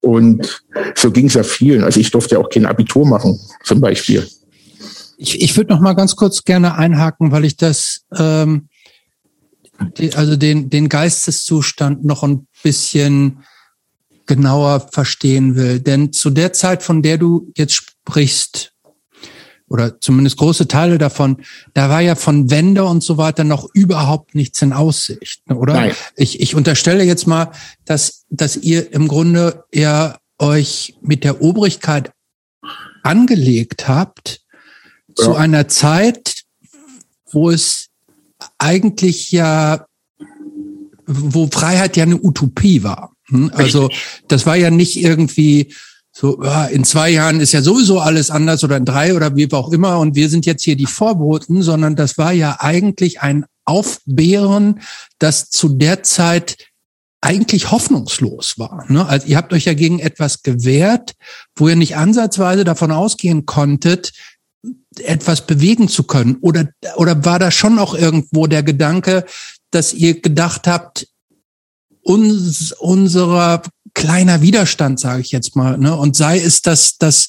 Und so ging es ja vielen. Also ich durfte ja auch kein Abitur machen, zum Beispiel. Ich, ich würde noch mal ganz kurz gerne einhaken, weil ich das, ähm, die, also den, den Geisteszustand noch ein bisschen genauer verstehen will. Denn zu der Zeit, von der du jetzt sprichst, oder zumindest große Teile davon, da war ja von Wende und so weiter noch überhaupt nichts in Aussicht, oder? Nein. Ich, ich unterstelle jetzt mal, dass, dass ihr im Grunde ja euch mit der Obrigkeit angelegt habt ja. zu einer Zeit, wo es eigentlich ja, wo Freiheit ja eine Utopie war. Hm? Also das war ja nicht irgendwie so, in zwei Jahren ist ja sowieso alles anders oder in drei oder wie auch immer und wir sind jetzt hier die Vorboten, sondern das war ja eigentlich ein Aufbeeren, das zu der Zeit eigentlich hoffnungslos war. Ne? Also ihr habt euch ja gegen etwas gewehrt, wo ihr nicht ansatzweise davon ausgehen konntet, etwas bewegen zu können. Oder, oder war da schon auch irgendwo der Gedanke, dass ihr gedacht habt, uns, unserer kleiner Widerstand, sage ich jetzt mal. Ne? Und sei es das, das,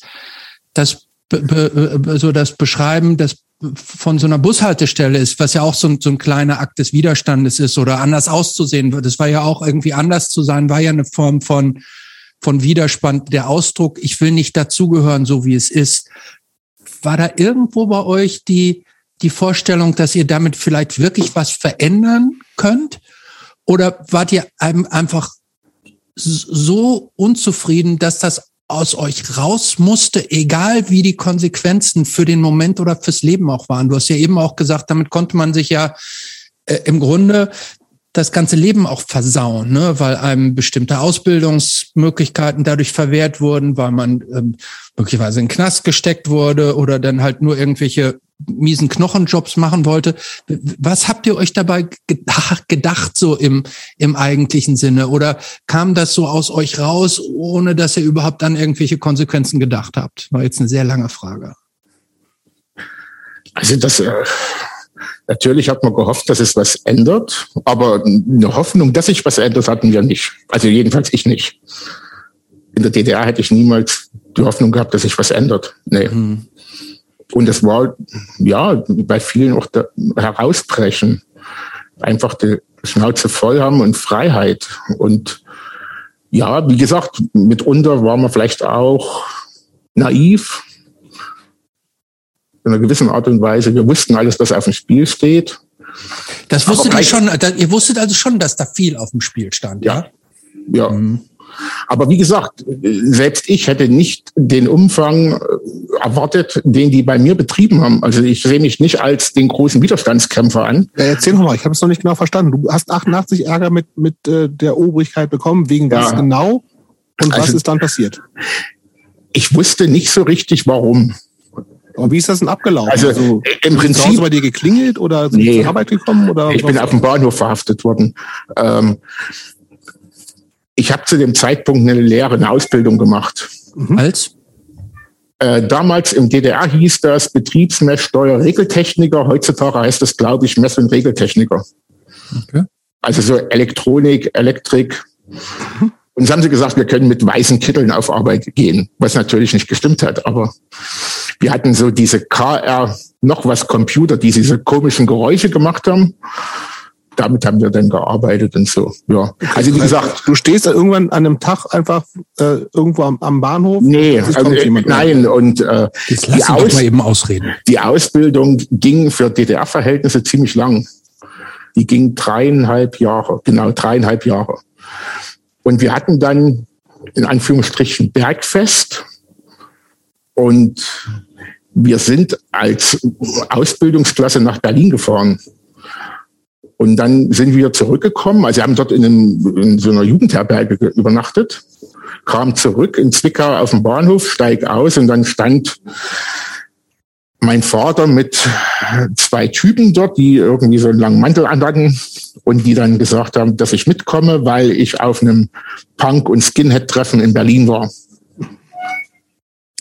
das, so das Beschreiben des von so einer Bushaltestelle ist, was ja auch so ein, so ein kleiner Akt des Widerstandes ist oder anders auszusehen wird. Das war ja auch irgendwie anders zu sein, war ja eine Form von, von Widerspann. Der Ausdruck, ich will nicht dazugehören, so wie es ist. War da irgendwo bei euch die, die Vorstellung, dass ihr damit vielleicht wirklich was verändern könnt? Oder wart ihr einfach so unzufrieden, dass das aus euch raus musste, egal wie die Konsequenzen für den Moment oder fürs Leben auch waren. Du hast ja eben auch gesagt, damit konnte man sich ja äh, im Grunde das ganze Leben auch versauen, ne? weil einem bestimmte Ausbildungsmöglichkeiten dadurch verwehrt wurden, weil man ähm, möglicherweise in den Knast gesteckt wurde oder dann halt nur irgendwelche miesen Knochenjobs machen wollte. Was habt ihr euch dabei gedacht, gedacht so im, im eigentlichen Sinne? Oder kam das so aus euch raus, ohne dass ihr überhaupt an irgendwelche Konsequenzen gedacht habt? War jetzt eine sehr lange Frage. Also das, äh, natürlich hat man gehofft, dass es was ändert, aber eine Hoffnung, dass sich was ändert, hatten wir nicht. Also jedenfalls ich nicht. In der DDR hätte ich niemals die Hoffnung gehabt, dass sich was ändert. Nee. Hm. Und es war, ja, bei vielen auch der herausbrechen. Einfach die Schnauze voll haben und Freiheit. Und ja, wie gesagt, mitunter war man vielleicht auch naiv. In einer gewissen Art und Weise. Wir wussten alles, was auf dem Spiel steht. Das wusstet ihr schon, ihr wusstet also schon, dass da viel auf dem Spiel stand, ja? Ja. ja. Mhm. Aber wie gesagt, selbst ich hätte nicht den Umfang äh, erwartet, den die bei mir betrieben haben. Also ich sehe mich nicht als den großen Widerstandskämpfer an. Ja, erzähl noch mal, ich habe es noch nicht genau verstanden. Du hast 88 Ärger mit, mit äh, der Obrigkeit bekommen, wegen was ja. genau? Und also, was ist dann passiert? Ich wusste nicht so richtig, warum. Und wie ist das denn abgelaufen? Also, also im Prinzip bei dir geklingelt oder sind nee, zur Arbeit gekommen oder? Ich bin auf dem Bahnhof verhaftet worden. Ähm, ich habe zu dem Zeitpunkt eine Lehre, eine Ausbildung gemacht. Mhm. Als? Äh, damals im DDR hieß das Betriebsmesssteuer-Regeltechniker. Heutzutage heißt das, glaube ich, Mess- und Regeltechniker. Okay. Also so Elektronik, Elektrik. Mhm. Und so haben sie gesagt, wir können mit weißen Kitteln auf Arbeit gehen, was natürlich nicht gestimmt hat. Aber wir hatten so diese KR noch was Computer, die diese komischen Geräusche gemacht haben damit haben wir dann gearbeitet und so. Ja. Also wie gesagt, du stehst da irgendwann an einem Tag einfach äh, irgendwo am, am Bahnhof. Nee, also, nein. Und äh, die, Aus mal eben ausreden. die Ausbildung ging für DDR-Verhältnisse ziemlich lang. Die ging dreieinhalb Jahre, genau dreieinhalb Jahre. Und wir hatten dann in Anführungsstrichen Bergfest und wir sind als Ausbildungsklasse nach Berlin gefahren. Und dann sind wir zurückgekommen. Also wir haben dort in, einem, in so einer Jugendherberge übernachtet, kam zurück in Zwickau auf dem Bahnhof, steig aus und dann stand mein Vater mit zwei Typen dort, die irgendwie so einen langen Mantel anhatten und die dann gesagt haben, dass ich mitkomme, weil ich auf einem Punk- und Skinhead-Treffen in Berlin war.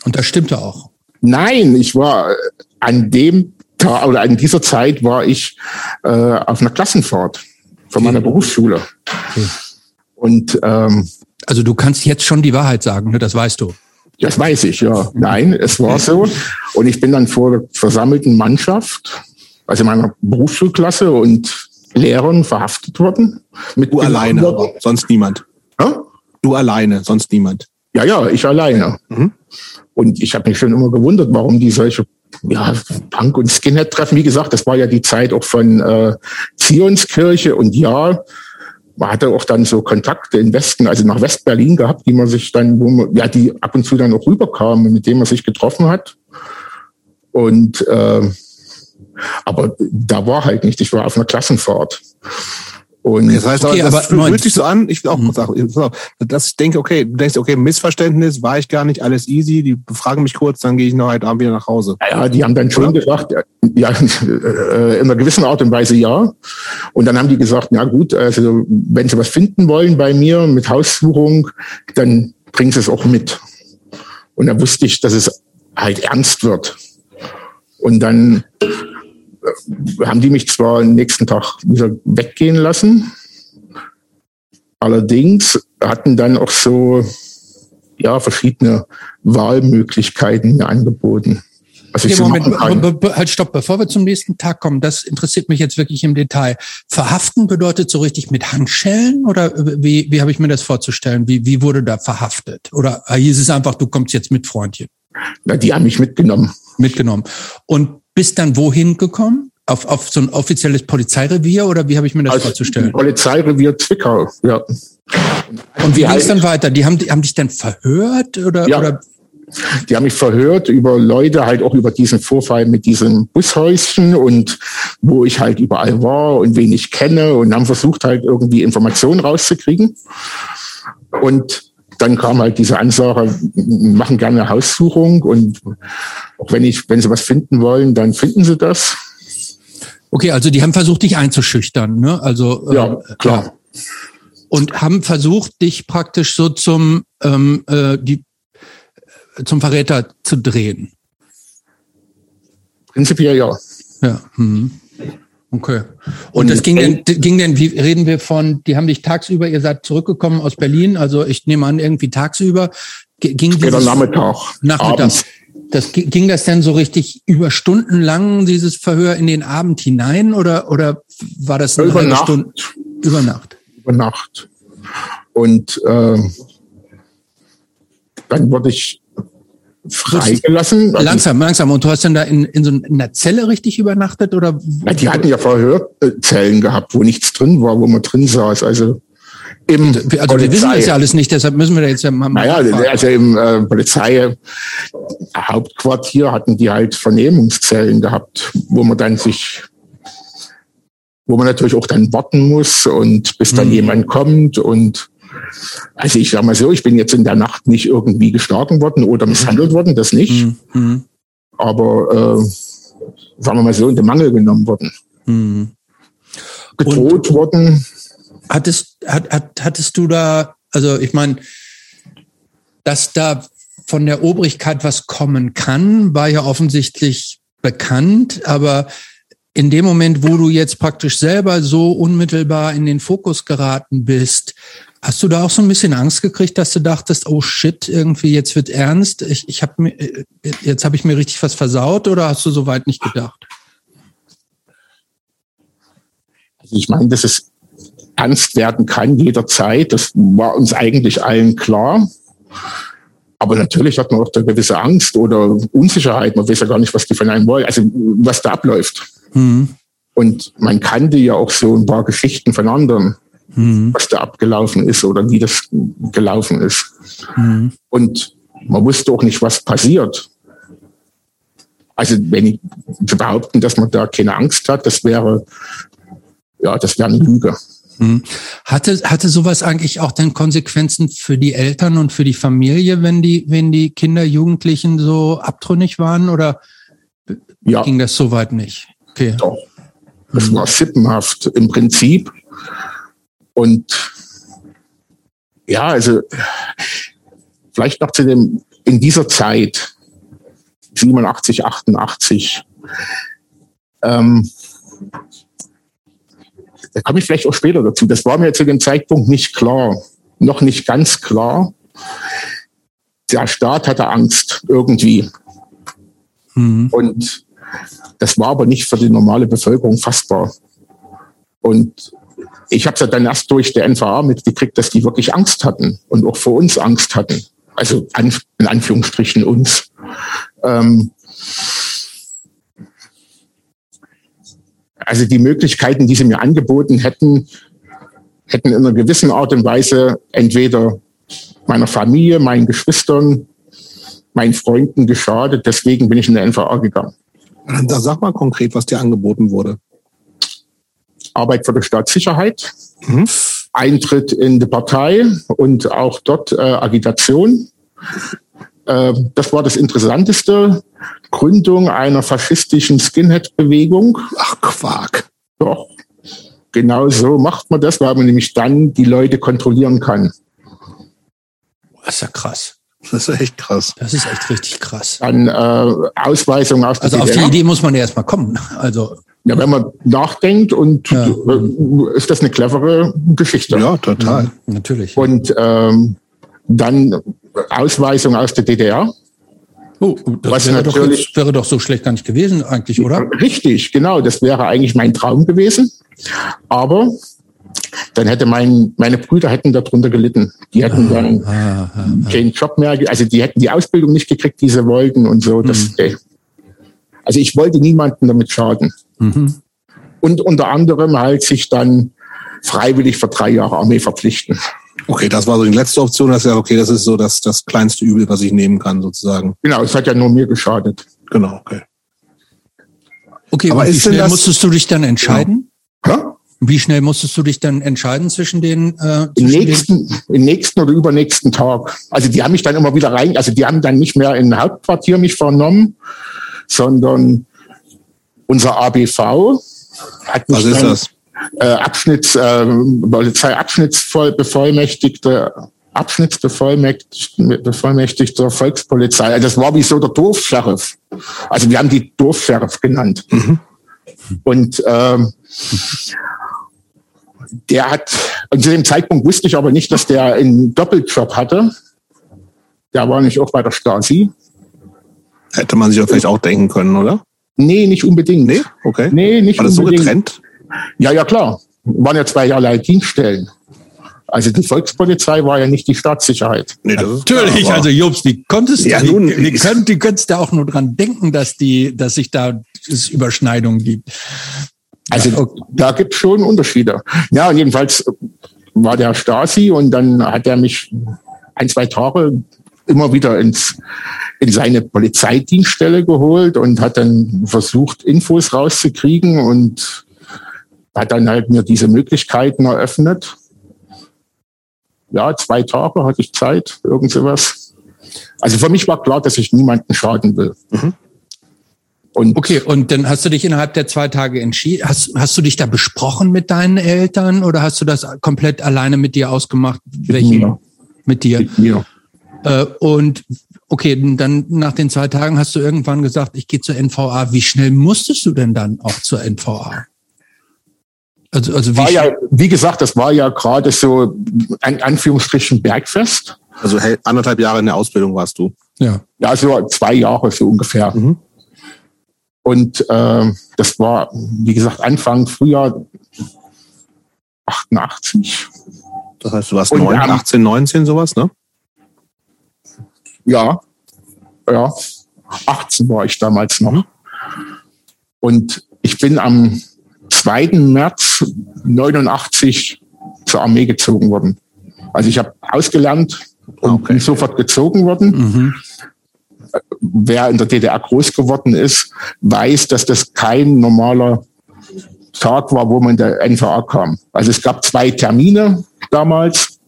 Und das stimmte auch. Nein, ich war an dem da, oder in dieser Zeit war ich äh, auf einer Klassenfahrt von meiner Berufsschule. Okay. Und ähm, also du kannst jetzt schon die Wahrheit sagen, ne? das weißt du. Das weiß ich, ja. Nein, es war so. Und ich bin dann vor der versammelten Mannschaft, also meiner Berufsschulklasse und Lehrern verhaftet worden. Mit du alleine, aber sonst niemand. Ja? Du alleine, sonst niemand. Ja, ja, ich alleine. Mhm. Und ich habe mich schon immer gewundert, warum die solche ja, Punk- und Skinhead-Treffen, wie gesagt, das war ja die Zeit auch von äh, Zionskirche und ja, man hatte auch dann so Kontakte in Westen, also nach Westberlin gehabt, die man sich dann, wo man, ja, die ab und zu dann auch rüberkamen, mit denen man sich getroffen hat. Und äh, aber da war halt nicht, ich war auf einer Klassenfahrt. Und das heißt, okay, aber, das aber fühlt sich so an, ich will auch mhm. sagen, dass ich denke, okay, du denkst, okay, Missverständnis, war ich gar nicht, alles easy, die befragen mich kurz, dann gehe ich noch heute Abend wieder nach Hause. Ja, die haben dann schon ja. gesagt, ja, äh, in einer gewissen Art und Weise ja. Und dann haben die gesagt, na gut, also wenn sie was finden wollen bei mir mit Haussuchung, dann bringen sie es auch mit. Und da wusste ich, dass es halt ernst wird. Und dann haben die mich zwar am nächsten Tag wieder weggehen lassen, allerdings hatten dann auch so ja verschiedene Wahlmöglichkeiten mir angeboten. Was ich okay, Moment, halt stopp, bevor wir zum nächsten Tag kommen, das interessiert mich jetzt wirklich im Detail. Verhaften bedeutet so richtig mit Handschellen oder wie, wie habe ich mir das vorzustellen? Wie, wie wurde da verhaftet? Oder hieß es einfach, du kommst jetzt mit Freundchen? Na, die haben mich mitgenommen. Mitgenommen. Und bist dann wohin gekommen? Auf, auf so ein offizielles Polizeirevier oder wie habe ich mir das also vorzustellen? Polizeirevier Zwickau, ja. Und wie ging es dann weiter? Die haben, die haben dich dann verhört oder, ja. oder? Die haben mich verhört über Leute, halt auch über diesen Vorfall mit diesem Bushäuschen und wo ich halt überall war und wen ich kenne und haben versucht halt irgendwie Informationen rauszukriegen. Und dann kam halt diese Ansage, machen gerne eine Haussuchung und auch wenn ich, wenn sie was finden wollen, dann finden sie das. Okay, also die haben versucht, dich einzuschüchtern, ne? Also ja, äh, klar. Und haben versucht, dich praktisch so zum ähm, äh, die zum Verräter zu drehen. Prinzipiell ja. Ja. Hm. Okay. Und, das ging denn, ging denn, wie reden wir von, die haben dich tagsüber, ihr seid zurückgekommen aus Berlin, also ich nehme an, irgendwie tagsüber. Ging Später Nachmittag. Nachmittag. Abends. Das ging das denn so richtig über Stunden lang, dieses Verhör in den Abend hinein oder, oder war das eine über Nacht. Stunde? Über Nacht. Über Nacht. Und äh, dann wurde ich freigelassen. Also langsam, langsam. Und du hast dann da in, in so einer Zelle richtig übernachtet oder? Ja, die hatten ja Verhörzellen gehabt, wo nichts drin war, wo man drin saß. Also im also Polizei. wir wissen das ja alles nicht, deshalb müssen wir da jetzt ja mal. Naja, also im äh, Polizeihauptquartier hatten die halt Vernehmungszellen gehabt, wo man dann sich wo man natürlich auch dann warten muss und bis dann mhm. jemand kommt und also ich sage mal so, ich bin jetzt in der Nacht nicht irgendwie geschlagen worden oder misshandelt worden, das nicht. Mhm. Aber äh, sagen wir mal so, in den Mangel genommen worden. Mhm. Gedroht Und worden. Hattest, hat, hat, hattest du da, also ich meine, dass da von der Obrigkeit was kommen kann, war ja offensichtlich bekannt, aber in dem Moment, wo du jetzt praktisch selber so unmittelbar in den Fokus geraten bist, Hast du da auch so ein bisschen Angst gekriegt, dass du dachtest, oh shit, irgendwie jetzt wird ernst, ich, ich habe mir äh, jetzt habe ich mir richtig was versaut oder hast du so weit nicht gedacht? Also ich meine, dass es ernst werden kann jederzeit, das war uns eigentlich allen klar. Aber natürlich hat man auch eine gewisse Angst oder Unsicherheit. Man weiß ja gar nicht, was die von einem wollen, also was da abläuft. Mhm. Und man kannte ja auch so ein paar Geschichten von anderen mhm. was da abgelaufen ist oder wie das gelaufen ist. Mhm. Und man wusste auch nicht, was passiert. Also wenn ich zu behaupten, dass man da keine Angst hat, das wäre, ja, das wäre eine Lüge. Mhm. Hatte, hatte sowas eigentlich auch dann Konsequenzen für die Eltern und für die Familie, wenn die, wenn die Kinder, Jugendlichen so abtrünnig waren oder ja. ging das soweit nicht? Okay. Doch. Das mhm. war sippenhaft. Im Prinzip und ja, also vielleicht noch zu dem, in dieser Zeit, 87, 88, ähm, da komme ich vielleicht auch später dazu. Das war mir zu dem Zeitpunkt nicht klar, noch nicht ganz klar. der Staat hatte Angst irgendwie. Mhm. Und das war aber nicht für die normale Bevölkerung fassbar. Und ich habe es ja dann erst durch der NVA mitgekriegt, dass die wirklich Angst hatten und auch vor uns Angst hatten. Also an, in Anführungsstrichen uns. Ähm, also die Möglichkeiten, die sie mir angeboten hätten, hätten in einer gewissen Art und Weise entweder meiner Familie, meinen Geschwistern, meinen Freunden geschadet. Deswegen bin ich in der NVA gegangen. Da sag mal konkret, was dir angeboten wurde. Arbeit für die Staatssicherheit, mhm. Eintritt in die Partei und auch dort äh, Agitation. Äh, das war das Interessanteste. Gründung einer faschistischen Skinhead-Bewegung. Ach, Quark. Doch. Genau so macht man das, weil man nämlich dann die Leute kontrollieren kann. Das ist ja krass. Das ist echt krass. Das ist echt richtig krass. Dann äh, Ausweisung aus der Also DDR. auf die Idee muss man ja erstmal kommen. Also ja, wenn man nachdenkt und ja. Äh, ist das eine clevere Geschichte. Ja, total. Ja, natürlich. Und ähm, dann Ausweisung aus der DDR. Oh, das wäre doch, jetzt, wäre doch so schlecht gar nicht gewesen eigentlich, oder? Richtig, genau. Das wäre eigentlich mein Traum gewesen. Aber dann hätte mein, meine Brüder hätten darunter gelitten. Die hätten ah, dann ah, ah, ah. keinen Job mehr, also die hätten die Ausbildung nicht gekriegt, die sie wollten und so. Das, mhm. Also ich wollte niemanden damit schaden. Mhm. Und unter anderem halt sich dann freiwillig für drei Jahre Armee verpflichten. Okay, das war so die letzte Option. Das ist ja okay, das ist so das, das kleinste Übel, was ich nehmen kann, sozusagen. Genau, es hat ja nur mir geschadet. Genau, okay. Okay, aber wie schnell musstest du dich dann entscheiden? Ja? Wie schnell musstest du dich dann entscheiden zwischen den? Äh, Im nächsten, den? im nächsten oder übernächsten Tag. Also die haben mich dann immer wieder rein, also die haben dann nicht mehr in Hauptquartier mich vernommen, sondern unser ABV hat mich Was ist das? Äh, Abschnitts, äh, Polizeiabschnittsbevollmächtigte Abschnittsbevollmächtigter Volkspolizei. Also das war wie so der Dorfsheriff. Also wir haben die Dorfsheriff genannt. Mhm. Und ähm, der hat, und zu dem Zeitpunkt wusste ich aber nicht, dass der einen Doppeljob hatte. Der war nicht auch bei der Stasi. Hätte man sich vielleicht auch denken können, oder? Nee, nicht unbedingt. Nee, okay. Nee, nicht War das unbedingt. so getrennt? Ja, ja, klar. Waren ja zwei Jahre Dienststellen. Also die Volkspolizei war ja nicht die Staatssicherheit. Nee, Natürlich, klar, also Jobs, wie konntest ja, du, nun, wie, wie könnt, du könntest da auch nur dran denken, dass die, dass sich da es Überschneidungen gibt. Also ja, okay. da gibt es schon Unterschiede. Ja, jedenfalls war der Stasi und dann hat er mich ein, zwei Tage immer wieder ins, in seine Polizeidienststelle geholt und hat dann versucht, Infos rauszukriegen und hat dann halt mir diese Möglichkeiten eröffnet. Ja, zwei Tage hatte ich Zeit, irgend sowas. Also für mich war klar, dass ich niemanden schaden will. Mhm. Und okay, und dann hast du dich innerhalb der zwei Tage entschieden. Hast, hast du dich da besprochen mit deinen Eltern oder hast du das komplett alleine mit dir ausgemacht? Mit mir. Mit dir. Mit mir. Äh, und okay, dann nach den zwei Tagen hast du irgendwann gesagt, ich gehe zur NVA. Wie schnell musstest du denn dann auch zur NVA? Also, also wie, ja, wie gesagt, das war ja gerade so ein Anführungsstrichen Bergfest. Also anderthalb Jahre in der Ausbildung warst du. Ja. Ja, so zwei Jahre so ungefähr. Mhm. Und äh, das war, wie gesagt, Anfang Frühjahr 88. Das heißt, du warst Und 9, 18, 19 sowas, ne? Ja, ja. 18 war ich damals noch. Und ich bin am 2. März 89 zur Armee gezogen worden. Also ich habe ausgelernt und okay. bin sofort gezogen worden. Mhm wer in der DDR groß geworden ist, weiß, dass das kein normaler Tag war, wo man in der NVA kam. Also es gab zwei Termine damals.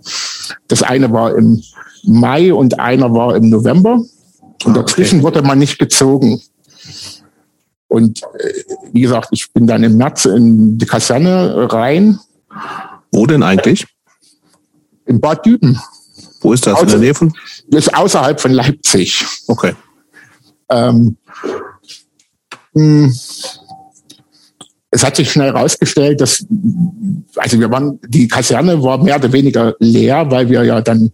Das eine war im Mai und einer war im November. Und dazwischen okay. wurde man nicht gezogen. Und äh, wie gesagt, ich bin dann im März in die Kaserne rein. Wo denn eigentlich? In Bad Düben. Wo ist das? Außer, in der Nähe von? Das ist außerhalb von Leipzig. Okay. Ähm, hm, es hat sich schnell herausgestellt, dass, also wir waren, die Kaserne war mehr oder weniger leer, weil wir ja dann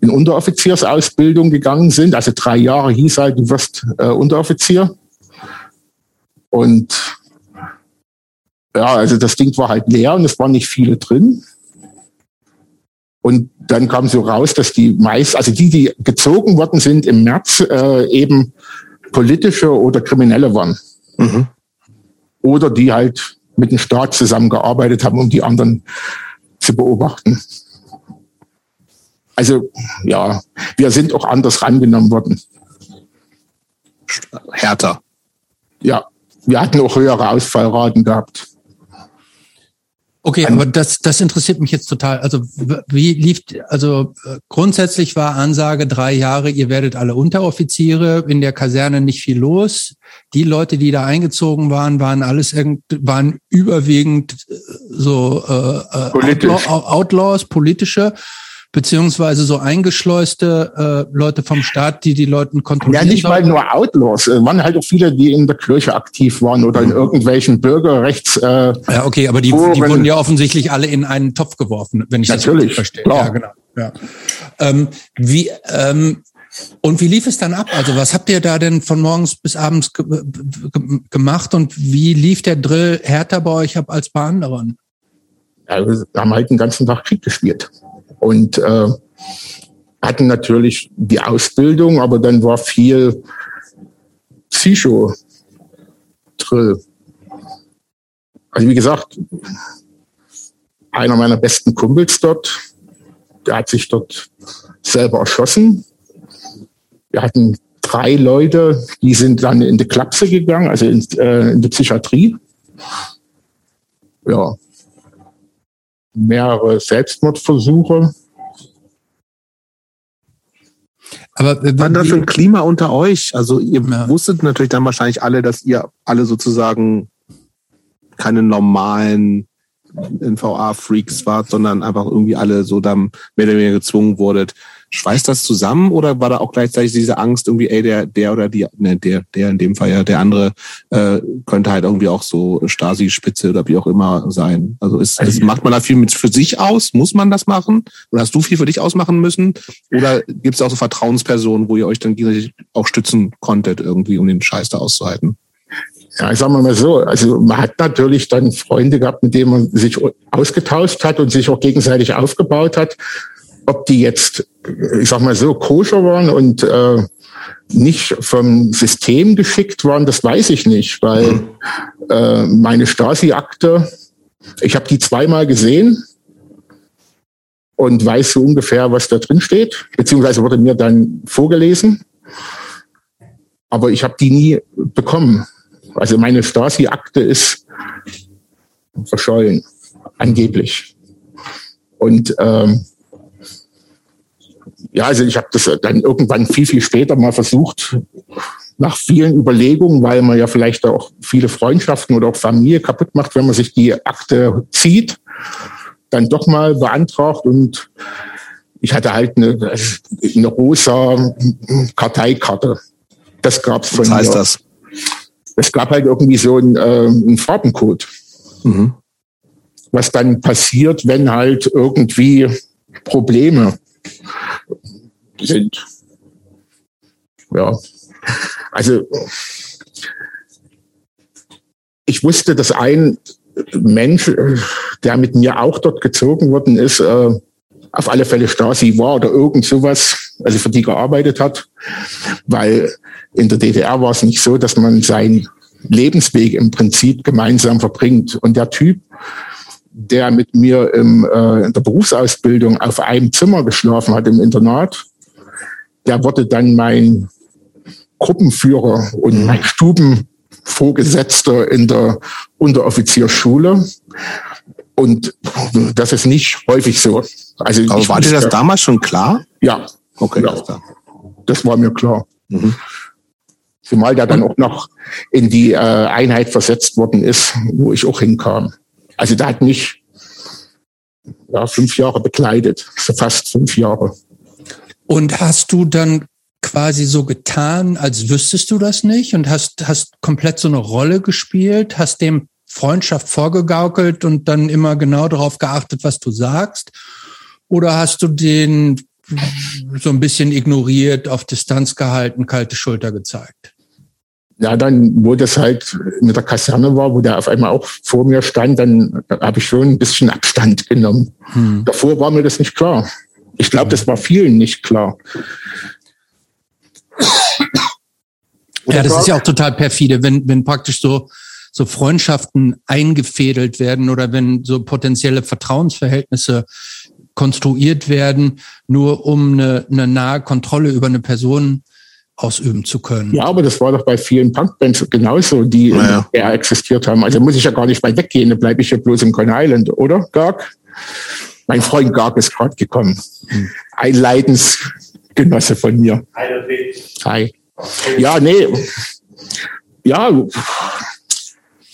in Unteroffiziersausbildung gegangen sind. Also drei Jahre hieß halt, du wirst äh, Unteroffizier. Und ja, also das Ding war halt leer und es waren nicht viele drin. Und dann kam so raus, dass die meist, also die, die gezogen worden sind im März, äh, eben politische oder Kriminelle waren. Mhm. Oder die halt mit dem Staat zusammengearbeitet haben, um die anderen zu beobachten. Also ja, wir sind auch anders rangenommen worden. Härter. Ja, wir hatten auch höhere Ausfallraten gehabt. Okay, aber das, das interessiert mich jetzt total. Also wie lief, also äh, grundsätzlich war Ansage drei Jahre, ihr werdet alle Unteroffiziere, in der Kaserne nicht viel los. Die Leute, die da eingezogen waren, waren alles irgend, waren überwiegend äh, so äh, äh Outlaw, Outlaws, politische beziehungsweise so eingeschleuste äh, Leute vom Staat, die die Leute kontrollieren. Ja, nicht mal nur Outlaws, es waren halt auch viele, die in der Kirche aktiv waren oder in irgendwelchen Bürgerrechts. Äh, ja, okay, aber die, die wurden ja offensichtlich alle in einen Topf geworfen, wenn ich Natürlich, das richtig verstehe. Klar. Ja, genau. Ja. Ähm, wie ähm, und wie lief es dann ab? Also was habt ihr da denn von morgens bis abends ge ge gemacht und wie lief der Drill härter bei euch ab als bei anderen? Ja, wir haben halt den ganzen Tag Krieg gespielt und äh, hatten natürlich die Ausbildung, aber dann war viel Psycho-Drill. Also wie gesagt, einer meiner besten Kumpels dort, der hat sich dort selber erschossen. Wir hatten drei Leute, die sind dann in die Klapse gegangen, also in, äh, in die Psychiatrie. Ja, mehrere Selbstmordversuche. Aber was war das für ein Klima unter euch? Also ihr ja. wusstet natürlich dann wahrscheinlich alle, dass ihr alle sozusagen keine normalen NVA-Freaks wart, sondern einfach irgendwie alle so dann mehr oder weniger gezwungen wurdet, Schweißt das zusammen oder war da auch gleichzeitig diese Angst, irgendwie, ey, der, der oder die, ne, der, der in dem Fall ja, der andere äh, könnte halt irgendwie auch so Stasi-Spitze oder wie auch immer sein. Also ist, ist, macht man da viel mit für sich aus? Muss man das machen? Oder hast du viel für dich ausmachen müssen? Oder gibt es auch so Vertrauenspersonen, wo ihr euch dann gegenseitig auch stützen konntet, irgendwie, um den Scheiß da auszuhalten? Ja, ich sag mal so, also man hat natürlich dann Freunde gehabt, mit denen man sich ausgetauscht hat und sich auch gegenseitig aufgebaut hat. Ob die jetzt, ich sag mal so, koscher waren und äh, nicht vom System geschickt waren, das weiß ich nicht, weil mhm. äh, meine Stasi-Akte, ich habe die zweimal gesehen und weiß so ungefähr, was da drin steht, beziehungsweise wurde mir dann vorgelesen, aber ich habe die nie bekommen. Also meine Stasi-Akte ist verschollen, angeblich. Und ähm, ja, also ich habe das dann irgendwann viel, viel später mal versucht, nach vielen Überlegungen, weil man ja vielleicht auch viele Freundschaften oder auch Familie kaputt macht, wenn man sich die Akte zieht, dann doch mal beantragt und ich hatte halt eine, eine rosa Karteikarte. Das gab's von Was heißt mir. das? Es gab halt irgendwie so einen, äh, einen Farbencode. Mhm. Was dann passiert, wenn halt irgendwie Probleme sind. Ja, also ich wusste, dass ein Mensch, der mit mir auch dort gezogen worden ist, äh, auf alle Fälle Stasi war oder irgend sowas, also für die gearbeitet hat, weil in der DDR war es nicht so, dass man seinen Lebensweg im Prinzip gemeinsam verbringt. Und der Typ, der mit mir im, äh, in der Berufsausbildung auf einem Zimmer geschlafen hat im Internat, der wurde dann mein Gruppenführer und mhm. mein Stubenvorgesetzter in der Unteroffizierschule. Und das ist nicht häufig so. Also Aber war dir das damals schon klar? Ja. Okay. Ja. Das war mir klar. Mhm. Zumal der dann auch noch in die äh, Einheit versetzt worden ist, wo ich auch hinkam. Also der hat mich ja, fünf Jahre bekleidet, so fast fünf Jahre. Und hast du dann quasi so getan, als wüsstest du das nicht und hast, hast komplett so eine Rolle gespielt, hast dem Freundschaft vorgegaukelt und dann immer genau darauf geachtet, was du sagst? Oder hast du den so ein bisschen ignoriert, auf Distanz gehalten, kalte Schulter gezeigt. Ja, dann, wo das halt mit der Kaserne war, wo der auf einmal auch vor mir stand, dann habe ich schon ein bisschen Abstand genommen. Hm. Davor war mir das nicht klar. Ich glaube, das war vielen nicht klar. ja, das ist ja auch total perfide, wenn, wenn praktisch so, so Freundschaften eingefädelt werden oder wenn so potenzielle Vertrauensverhältnisse konstruiert werden, nur um eine, eine nahe Kontrolle über eine Person ausüben zu können. Ja, aber das war doch bei vielen Punkbands genauso, die naja. ja existiert haben. Also muss ich ja gar nicht weit weggehen, da bleibe ich ja bloß im Con Island, oder, Garg? Mein Freund Garg ist gerade gekommen. Ein Leidensgenosse von mir. Hi. Ja, nee. Ja,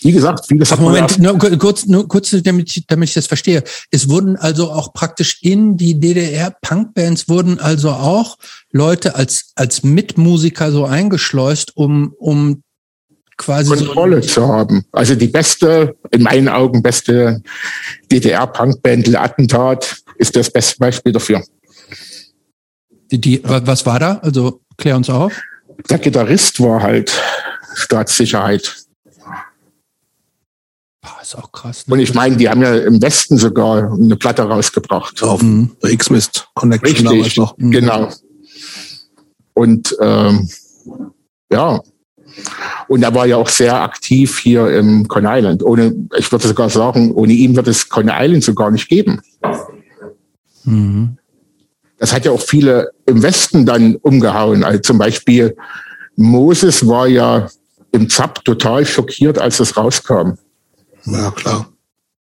wie gesagt, vieles hat Moment, nur kurz, nur kurz, damit ich, damit ich das verstehe. Es wurden also auch praktisch in die DDR-Punkbands wurden also auch Leute als, als Mitmusiker so eingeschleust, um, um quasi Kontrolle so zu haben. Also die beste, in meinen Augen beste DDR-Punkband, Attentat, ist das beste Beispiel dafür. Die, die, was war da? Also klär uns auf. Der Gitarrist war halt Staatssicherheit. Boah, ist auch krass. Ne? Und ich meine, die haben ja im Westen sogar eine Platte rausgebracht. Auf mhm. X-Mist Connection. Richtig, noch. Mhm. genau. Und ähm, ja, und er war ja auch sehr aktiv hier im Con Island. Ohne, ich würde sogar sagen, ohne ihn wird es Con Island so gar nicht geben. Mhm. Das hat ja auch viele im Westen dann umgehauen. Also zum Beispiel Moses war ja im ZAP total schockiert, als es rauskam. Ja, klar.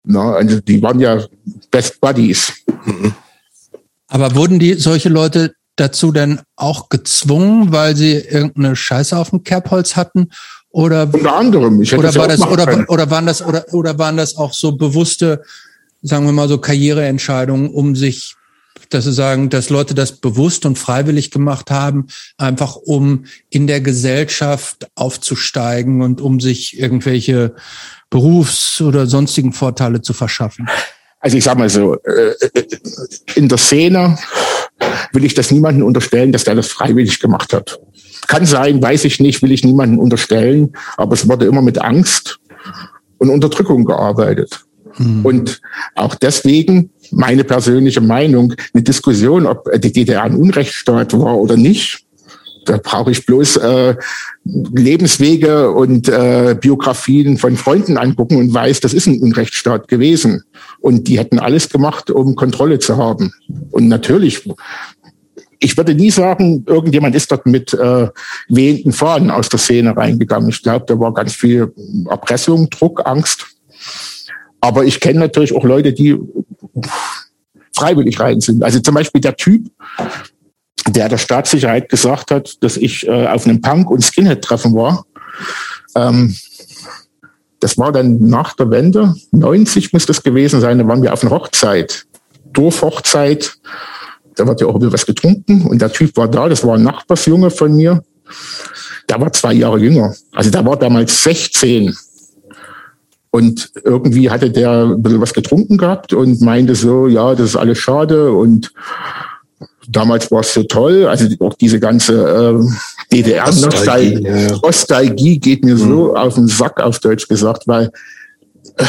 Na, also die waren ja Best Buddies. Mhm. Aber wurden die solche Leute dazu denn auch gezwungen, weil sie irgendeine Scheiße auf dem Kerbholz hatten? Oder, Unter anderem. Ich hätte oder, war das, oder, oder, waren das, oder, oder waren das auch so bewusste, sagen wir mal so Karriereentscheidungen, um sich dass sie sagen, dass Leute das bewusst und freiwillig gemacht haben, einfach um in der Gesellschaft aufzusteigen und um sich irgendwelche Berufs- oder sonstigen Vorteile zu verschaffen? Also ich sage mal so, äh, in der Szene will ich das niemandem unterstellen, dass der das freiwillig gemacht hat. Kann sein, weiß ich nicht, will ich niemandem unterstellen, aber es wurde immer mit Angst und Unterdrückung gearbeitet. Mhm. Und auch deswegen meine persönliche Meinung, eine Diskussion, ob die DDR ein Unrechtsstaat war oder nicht, da brauche ich bloß äh, Lebenswege und äh, Biografien von Freunden angucken und weiß, das ist ein Unrechtsstaat gewesen. Und die hätten alles gemacht, um Kontrolle zu haben. Und natürlich, ich würde nie sagen, irgendjemand ist dort mit äh, wehenden Fahnen aus der Szene reingegangen. Ich glaube, da war ganz viel Erpressung, Druck, Angst. Aber ich kenne natürlich auch Leute, die freiwillig rein sind. Also zum Beispiel der Typ, der der Staatssicherheit gesagt hat, dass ich äh, auf einem Punk- und Skinhead-Treffen war. Ähm, das war dann nach der Wende, 90 muss das gewesen sein, da waren wir auf einer Hochzeit, Dorfhochzeit. Da wird ja auch wieder was getrunken und der Typ war da, das war ein Nachbarsjunge von mir. Der war zwei Jahre jünger. Also der war damals 16. Und irgendwie hatte der ein bisschen was getrunken gehabt und meinte so, ja, das ist alles schade und damals war es so toll. Also auch diese ganze äh, DDR-Nostalgie ja. Nostalgie geht mir so mhm. auf den Sack, auf Deutsch gesagt, weil äh,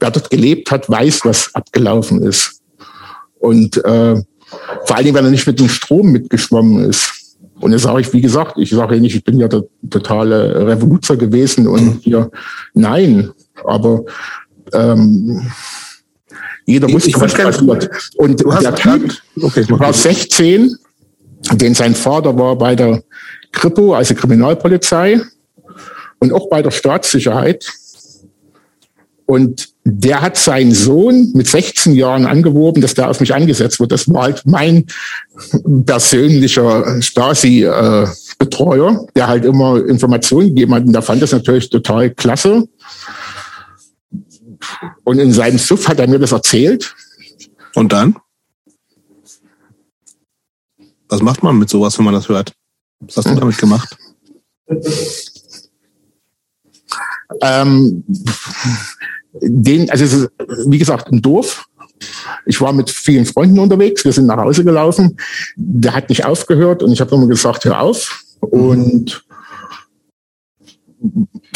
wer dort gelebt hat, weiß, was abgelaufen ist. Und äh, vor allen Dingen, wenn er nicht mit dem Strom mitgeschwommen ist. Und das sage ich, wie gesagt, ich sage ja nicht, ich bin ja der totale Revoluzer gewesen und mhm. hier, nein, aber ähm, jeder wusste, was passiert. Und du der Typ okay, war 16, denn sein Vater war bei der Kripo, also Kriminalpolizei, und auch bei der Staatssicherheit. Und der hat seinen Sohn mit 16 Jahren angeworben, dass der auf mich angesetzt wird. Das war halt mein persönlicher Stasi-Betreuer, der halt immer Informationen gegeben hat. Und der fand das natürlich total klasse. Und in seinem Suff hat er mir das erzählt. Und dann? Was macht man mit sowas, wenn man das hört? Was hast du damit gemacht? Ähm, den, also ist, wie gesagt, ein Dorf. Ich war mit vielen Freunden unterwegs, wir sind nach Hause gelaufen. Der hat nicht aufgehört und ich habe immer gesagt, hör auf. Und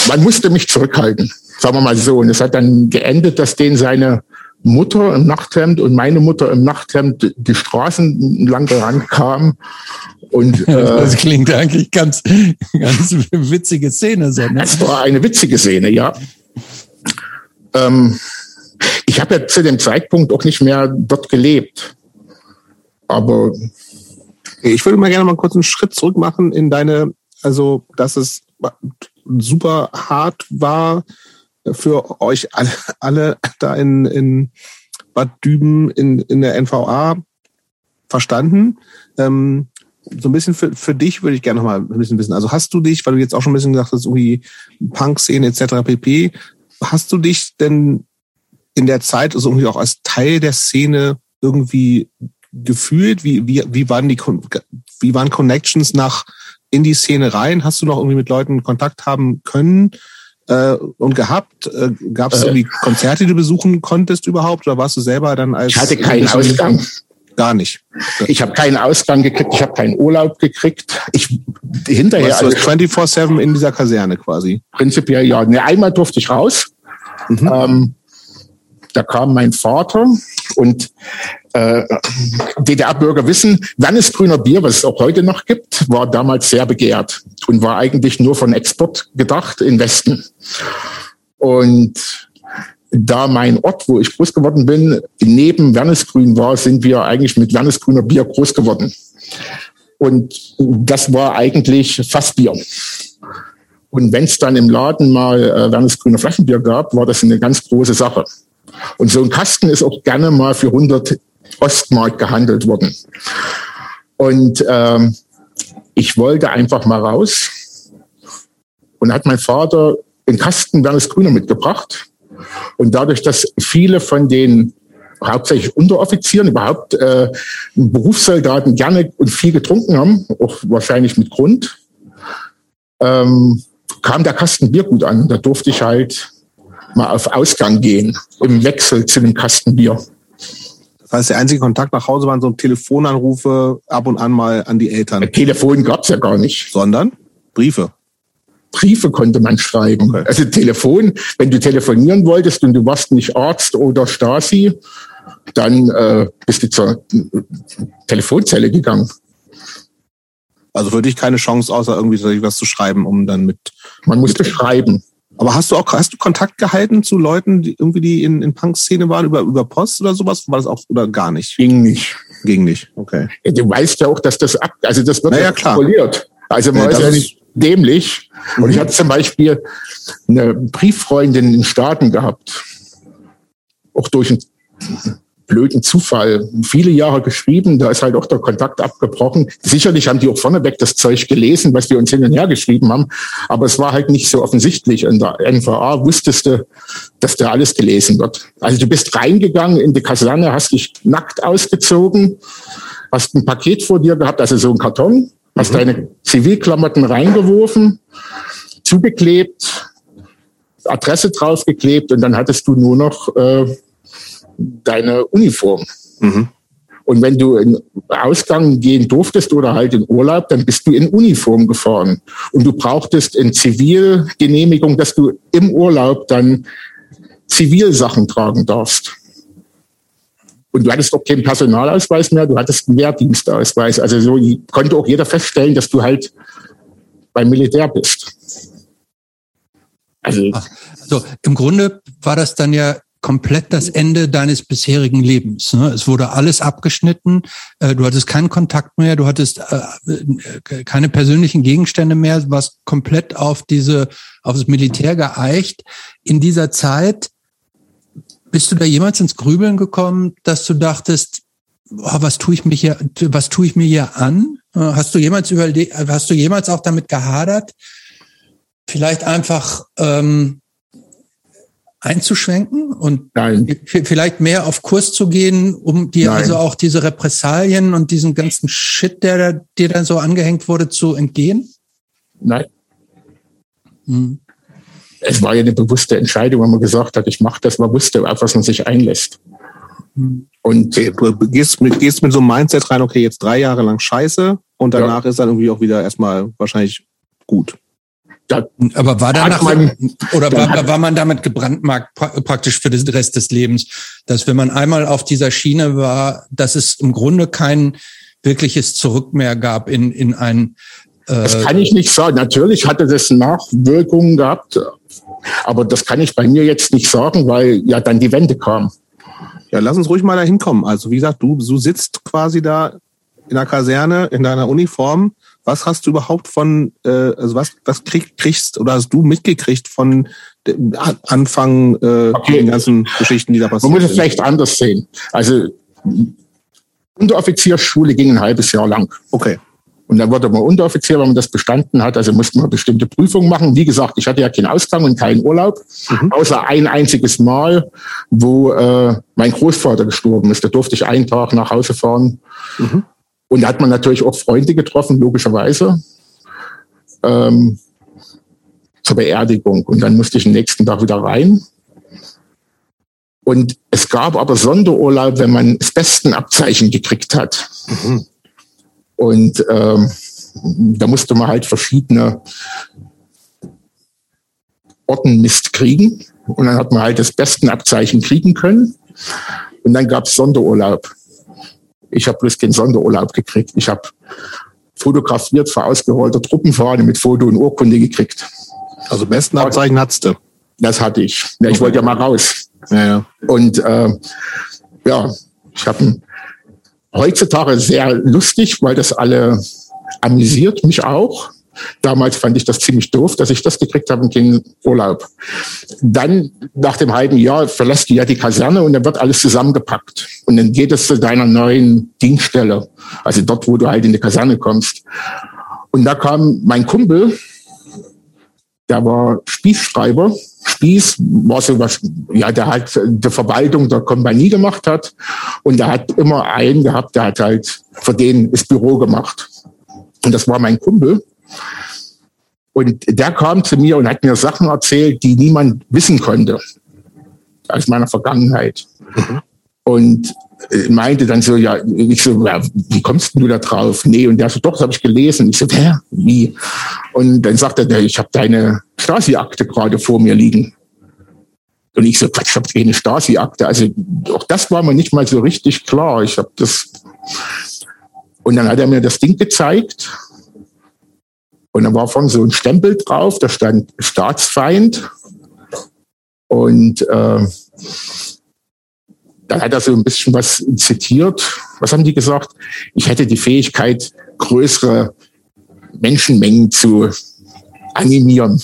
man musste mich zurückhalten, sagen wir mal so. Und es hat dann geendet, dass den seine Mutter im Nachthemd und meine Mutter im Nachthemd die Straßen lang kam. Und, äh, das klingt eigentlich ganz, ganz witzige Szene. So, ne? Es war eine witzige Szene, ja. Ähm, ich habe ja zu dem Zeitpunkt auch nicht mehr dort gelebt. Aber ich würde mal gerne mal kurz einen Schritt zurück machen in deine, also dass es super hart war für euch alle, alle da in, in Bad Düben in, in der NVA verstanden. Ähm, so ein bisschen für, für dich würde ich gerne noch mal ein bisschen wissen. Also hast du dich, weil du jetzt auch schon ein bisschen gesagt hast, irgendwie Punk-Szene etc. pp. Hast du dich denn in der Zeit also irgendwie auch als Teil der Szene irgendwie gefühlt? Wie, wie, wie waren die, wie waren Connections nach in die Szene rein? Hast du noch irgendwie mit Leuten Kontakt haben können äh, und gehabt? Äh, Gab es äh, irgendwie Konzerte, die du besuchen konntest überhaupt? Oder warst du selber dann als... Ich hatte keinen Ausgang. Gar nicht. Ich habe keinen Ausgang gekriegt, ich habe keinen Urlaub gekriegt. Ich hinterher also 24/7 in dieser Kaserne quasi. Prinzipiell ja. Ne, einmal durfte ich raus. Mhm. Ähm, da kam mein Vater und äh, DDR-Bürger wissen, Wernes Grüner Bier, was es auch heute noch gibt, war damals sehr begehrt und war eigentlich nur von Export gedacht in Westen. Und da mein Ort, wo ich groß geworden bin, neben Wernesgrün war, sind wir eigentlich mit Wernesgrüner Bier groß geworden. Und das war eigentlich Fassbier. Und wenn es dann im Laden mal äh, Wernesgrüner Flaschenbier gab, war das eine ganz große Sache. Und so ein Kasten ist auch gerne mal für 100 Ostmark gehandelt worden. Und ähm, ich wollte einfach mal raus und hat mein Vater den Kasten Wernes Grüner mitgebracht. Und dadurch, dass viele von den hauptsächlich Unteroffizieren, überhaupt äh, Berufssoldaten gerne und viel getrunken haben, auch wahrscheinlich mit Grund, ähm, kam der Kasten Bier gut an. Da durfte ich halt mal auf Ausgang gehen, im Wechsel zu dem Kasten Bier. Das heißt, der einzige Kontakt nach Hause waren so Telefonanrufe ab und an mal an die Eltern. Telefon gab's ja gar nicht. Sondern Briefe. Briefe konnte man schreiben. Okay. Also Telefon, wenn du telefonieren wolltest und du warst nicht Arzt oder Stasi, dann äh, bist du zur Telefonzelle gegangen. Also für dich keine Chance, außer irgendwie was zu schreiben, um dann mit. Man musste mit schreiben. Aber hast du auch, hast du Kontakt gehalten zu Leuten, die irgendwie die in, in Punk-Szene waren, über, über Post oder sowas? War das auch, oder gar nicht? Ging nicht. Ging nicht, okay. Ja, du weißt ja auch, dass das ab, also das wird naja, ja kontrolliert. Also man ja, ist ja nicht dämlich. Mhm. Und ich hatte zum Beispiel eine Brieffreundin in den Staaten gehabt. Auch durch ein blöden Zufall viele Jahre geschrieben, da ist halt auch der Kontakt abgebrochen. Sicherlich haben die auch vorneweg das Zeug gelesen, was wir uns hin und her geschrieben haben, aber es war halt nicht so offensichtlich. In der NVA wusstest du, dass da alles gelesen wird. Also du bist reingegangen in die Kaserne, hast dich nackt ausgezogen, hast ein Paket vor dir gehabt, also so ein Karton, hast mhm. deine Zivilklamotten reingeworfen, zugeklebt, Adresse draufgeklebt und dann hattest du nur noch äh, deine Uniform. Mhm. Und wenn du in Ausgang gehen durftest oder halt in Urlaub, dann bist du in Uniform gefahren. Und du brauchtest in Zivilgenehmigung, dass du im Urlaub dann Zivilsachen tragen darfst. Und du hattest auch keinen Personalausweis mehr, du hattest einen Wehrdienstausweis. Also so konnte auch jeder feststellen, dass du halt beim Militär bist. Also, also im Grunde war das dann ja komplett das Ende deines bisherigen Lebens. Ne? Es wurde alles abgeschnitten, äh, du hattest keinen Kontakt mehr, du hattest äh, äh, keine persönlichen Gegenstände mehr, warst komplett auf diese, auf das Militär geeicht. In dieser Zeit bist du da jemals ins Grübeln gekommen, dass du dachtest, oh, was tue ich mich hier, was tue ich mir hier an? Hast du jemals überlegt, hast du jemals auch damit gehadert? Vielleicht einfach ähm, einzuschwenken und Nein. vielleicht mehr auf Kurs zu gehen, um dir Nein. also auch diese Repressalien und diesen ganzen Shit, der dir dann so angehängt wurde, zu entgehen? Nein. Hm. Es war ja eine bewusste Entscheidung, wenn man gesagt hat, ich mache das, man wusste, auf was man sich einlässt. Hm. Und du gehst mit, gehst mit so einem Mindset rein, okay, jetzt drei Jahre lang scheiße und danach ja. ist dann irgendwie auch wieder erstmal wahrscheinlich gut. Da Aber war danach man, oder war, war man damit gebrandmarkt praktisch für den Rest des Lebens, dass wenn man einmal auf dieser Schiene war, dass es im Grunde kein wirkliches Zurück mehr gab in, in ein äh, Das kann ich nicht sagen. Natürlich hatte das Nachwirkungen gehabt, aber das kann ich bei mir jetzt nicht sagen, weil ja dann die Wende kam. Ja, lass uns ruhig mal da hinkommen. Also wie gesagt, du, du sitzt quasi da in der Kaserne, in deiner Uniform. Was hast du überhaupt von, äh, also was, was krieg, kriegst oder hast du mitgekriegt von Anfang äh, okay. den ganzen Geschichten, die da passieren? Man muss es vielleicht anders sehen. Also Unteroffiziersschule ging ein halbes Jahr lang. Okay. Und dann wurde man Unteroffizier, wenn man das bestanden hat. Also musste man bestimmte Prüfungen machen. Wie gesagt, ich hatte ja keinen Ausgang und keinen Urlaub, mhm. außer ein einziges Mal, wo äh, mein Großvater gestorben ist. Da durfte ich einen Tag nach Hause fahren. Mhm. Und da hat man natürlich auch Freunde getroffen, logischerweise, ähm, zur Beerdigung. Und dann musste ich den nächsten Tag wieder rein. Und es gab aber Sonderurlaub, wenn man das besten Abzeichen gekriegt hat. Mhm. Und ähm, da musste man halt verschiedene Ortenmist kriegen. Und dann hat man halt das besten Abzeichen kriegen können. Und dann gab es Sonderurlaub. Ich habe bloß den Sonderurlaub gekriegt. Ich habe fotografiert vor ausgerollter Truppenfahne mit Foto und Urkunde gekriegt. Also besten Abzeichen hattest du? Das hatte ich. Ja, ich okay. wollte ja mal raus. Ja, ja. Und äh, ja, ich habe heutzutage sehr lustig, weil das alle amüsiert, mich auch. Damals fand ich das ziemlich doof, dass ich das gekriegt habe und den Urlaub. Dann, nach dem halben Jahr, verlässt du ja die Kaserne und dann wird alles zusammengepackt. Und dann geht es zu deiner neuen Dienststelle. Also dort, wo du halt in die Kaserne kommst. Und da kam mein Kumpel, der war Spießschreiber. Spieß war so was, ja, der halt die Verwaltung der Kompanie gemacht hat. Und der hat immer einen gehabt, der hat halt für den das Büro gemacht. Und das war mein Kumpel. Und der kam zu mir und hat mir Sachen erzählt, die niemand wissen konnte aus meiner Vergangenheit. Mhm. Und meinte dann so, ja, ich so, ja, wie kommst du da drauf? Nee, und der so, doch, das habe ich gelesen. Ich so, wer? Wie? Und dann sagte er, ich habe deine Stasi-Akte gerade vor mir liegen. Und ich so, Quatsch, ich habe keine Stasi-Akte. Also auch das war mir nicht mal so richtig klar. Ich habe das. Und dann hat er mir das Ding gezeigt. Und dann war von so ein Stempel drauf, da stand Staatsfeind. Und äh, dann hat er so ein bisschen was zitiert. Was haben die gesagt? Ich hätte die Fähigkeit, größere Menschenmengen zu animieren.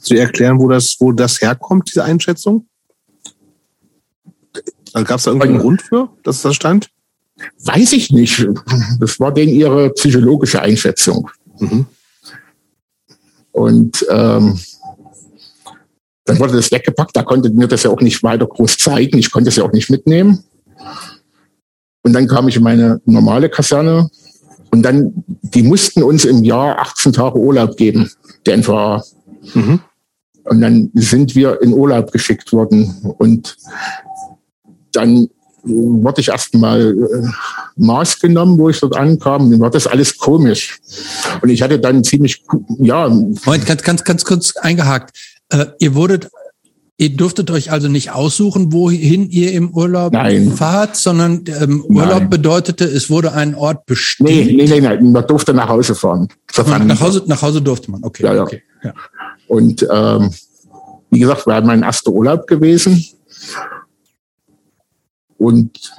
Zu erklären, wo das, wo das herkommt, diese Einschätzung? Also Gab es da irgendeinen Grund für, dass das stand? Weiß ich nicht. Das war denen ihre psychologische Einschätzung. Mhm. Und ähm, dann wurde das weggepackt, da konnte mir das ja auch nicht weiter groß zeigen, ich konnte es ja auch nicht mitnehmen. Und dann kam ich in meine normale Kaserne und dann, die mussten uns im Jahr 18 Tage Urlaub geben, der NVA. Mhm. Und dann sind wir in Urlaub geschickt worden und dann wurde ich erstmal äh, Maß genommen, wo ich dort ankam. Dann war das alles komisch. Und ich hatte dann ziemlich, ja. Moment, ganz, ganz, ganz kurz eingehakt. Äh, ihr wurdet, ihr durftet euch also nicht aussuchen, wohin ihr im Urlaub Nein. fahrt, sondern ähm, Urlaub Nein. bedeutete, es wurde ein Ort bestimmt. Nee, nee, nee, nee. man durfte nach Hause fahren. Nach Hause, nach Hause durfte man, okay. Ja, ja. okay, ja. Und ähm, wie gesagt, war mein erster Urlaub gewesen. Und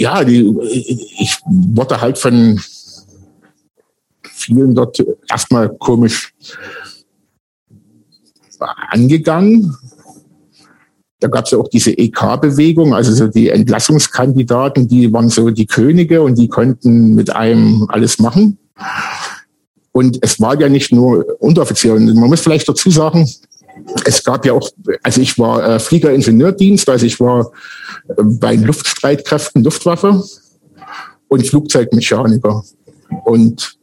ja, die, ich wurde halt von vielen dort erstmal komisch angegangen. Da gab es ja auch diese EK-Bewegung, also so die Entlassungskandidaten, die waren so die Könige und die konnten mit einem alles machen. Und es war ja nicht nur Unteroffizier. Und man muss vielleicht dazu sagen, es gab ja auch, also ich war äh, Fliegeringenieurdienst, also ich war äh, bei Luftstreitkräften Luftwaffe und Flugzeugmechaniker. Und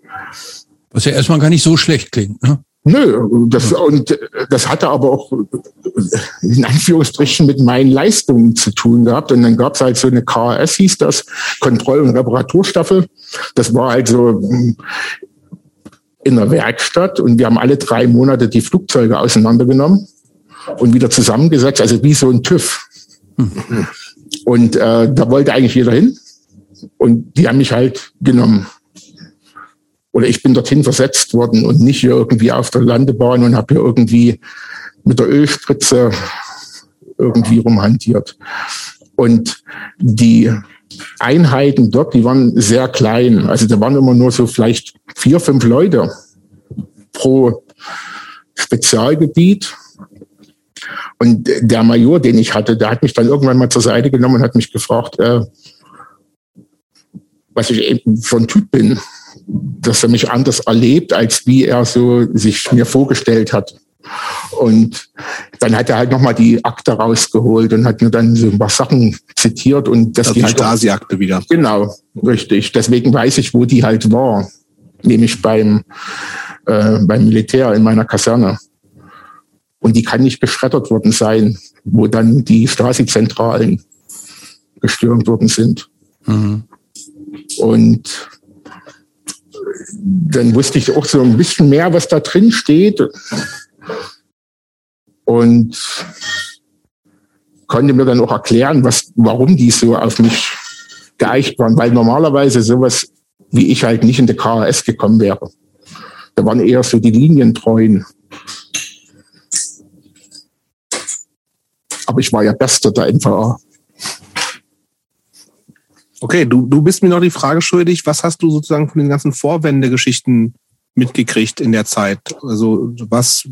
was ja erstmal gar nicht so schlecht klingt, ne? Nö, das, und das hatte aber auch in Anführungsstrichen mit meinen Leistungen zu tun gehabt. Und dann gab es halt so eine KRS, hieß das, Kontroll- und Reparaturstaffel. Das war halt so hm, in der Werkstatt und wir haben alle drei Monate die Flugzeuge auseinandergenommen und wieder zusammengesetzt, also wie so ein TÜV. Und äh, da wollte eigentlich jeder hin und die haben mich halt genommen oder ich bin dorthin versetzt worden und nicht hier irgendwie auf der Landebahn und habe hier irgendwie mit der Ölspritze irgendwie rumhantiert. Und die Einheiten dort, die waren sehr klein. Also da waren immer nur so vielleicht vier, fünf Leute pro Spezialgebiet. Und der Major, den ich hatte, der hat mich dann irgendwann mal zur Seite genommen und hat mich gefragt, äh, was ich eben für ein Typ bin dass er mich anders erlebt, als wie er so sich mir vorgestellt hat. Und dann hat er halt nochmal die Akte rausgeholt und hat mir dann so ein paar Sachen zitiert und das also die halt Stasi-Akte wieder. Genau, richtig. Deswegen weiß ich, wo die halt war. Nämlich beim, äh, beim Militär in meiner Kaserne. Und die kann nicht geschreddert worden sein, wo dann die Stasi-Zentralen gestürmt worden sind. Mhm. Und dann wusste ich auch so ein bisschen mehr, was da drin steht. Und konnte mir dann auch erklären, was, warum die so auf mich geeicht waren, weil normalerweise sowas wie ich halt nicht in der KRS gekommen wäre. Da waren eher so die Linientreuen. Aber ich war ja Bester der NVA. Okay, du, du bist mir noch die Frage schuldig, was hast du sozusagen von den ganzen Vorwendegeschichten mitgekriegt in der Zeit? Also was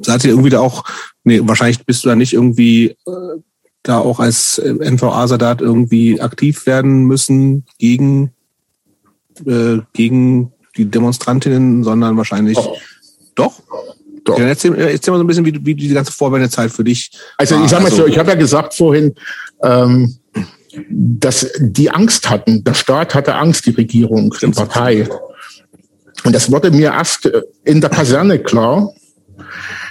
seid ihr irgendwie da auch, nee, wahrscheinlich bist du da nicht irgendwie äh, da auch als äh, NVA-Soldat irgendwie aktiv werden müssen gegen, äh, gegen die Demonstrantinnen, sondern wahrscheinlich oh. doch? Doch. Ja, erzähl, erzähl mal so ein bisschen, wie, wie die ganze Vorwendezeit für dich. Also war. ich sag mal also, so, ich habe ja gesagt vorhin, ähm, dass die Angst hatten. Der Staat hatte Angst, die Regierung, die Partei. Und das wurde mir erst in der Kaserne klar.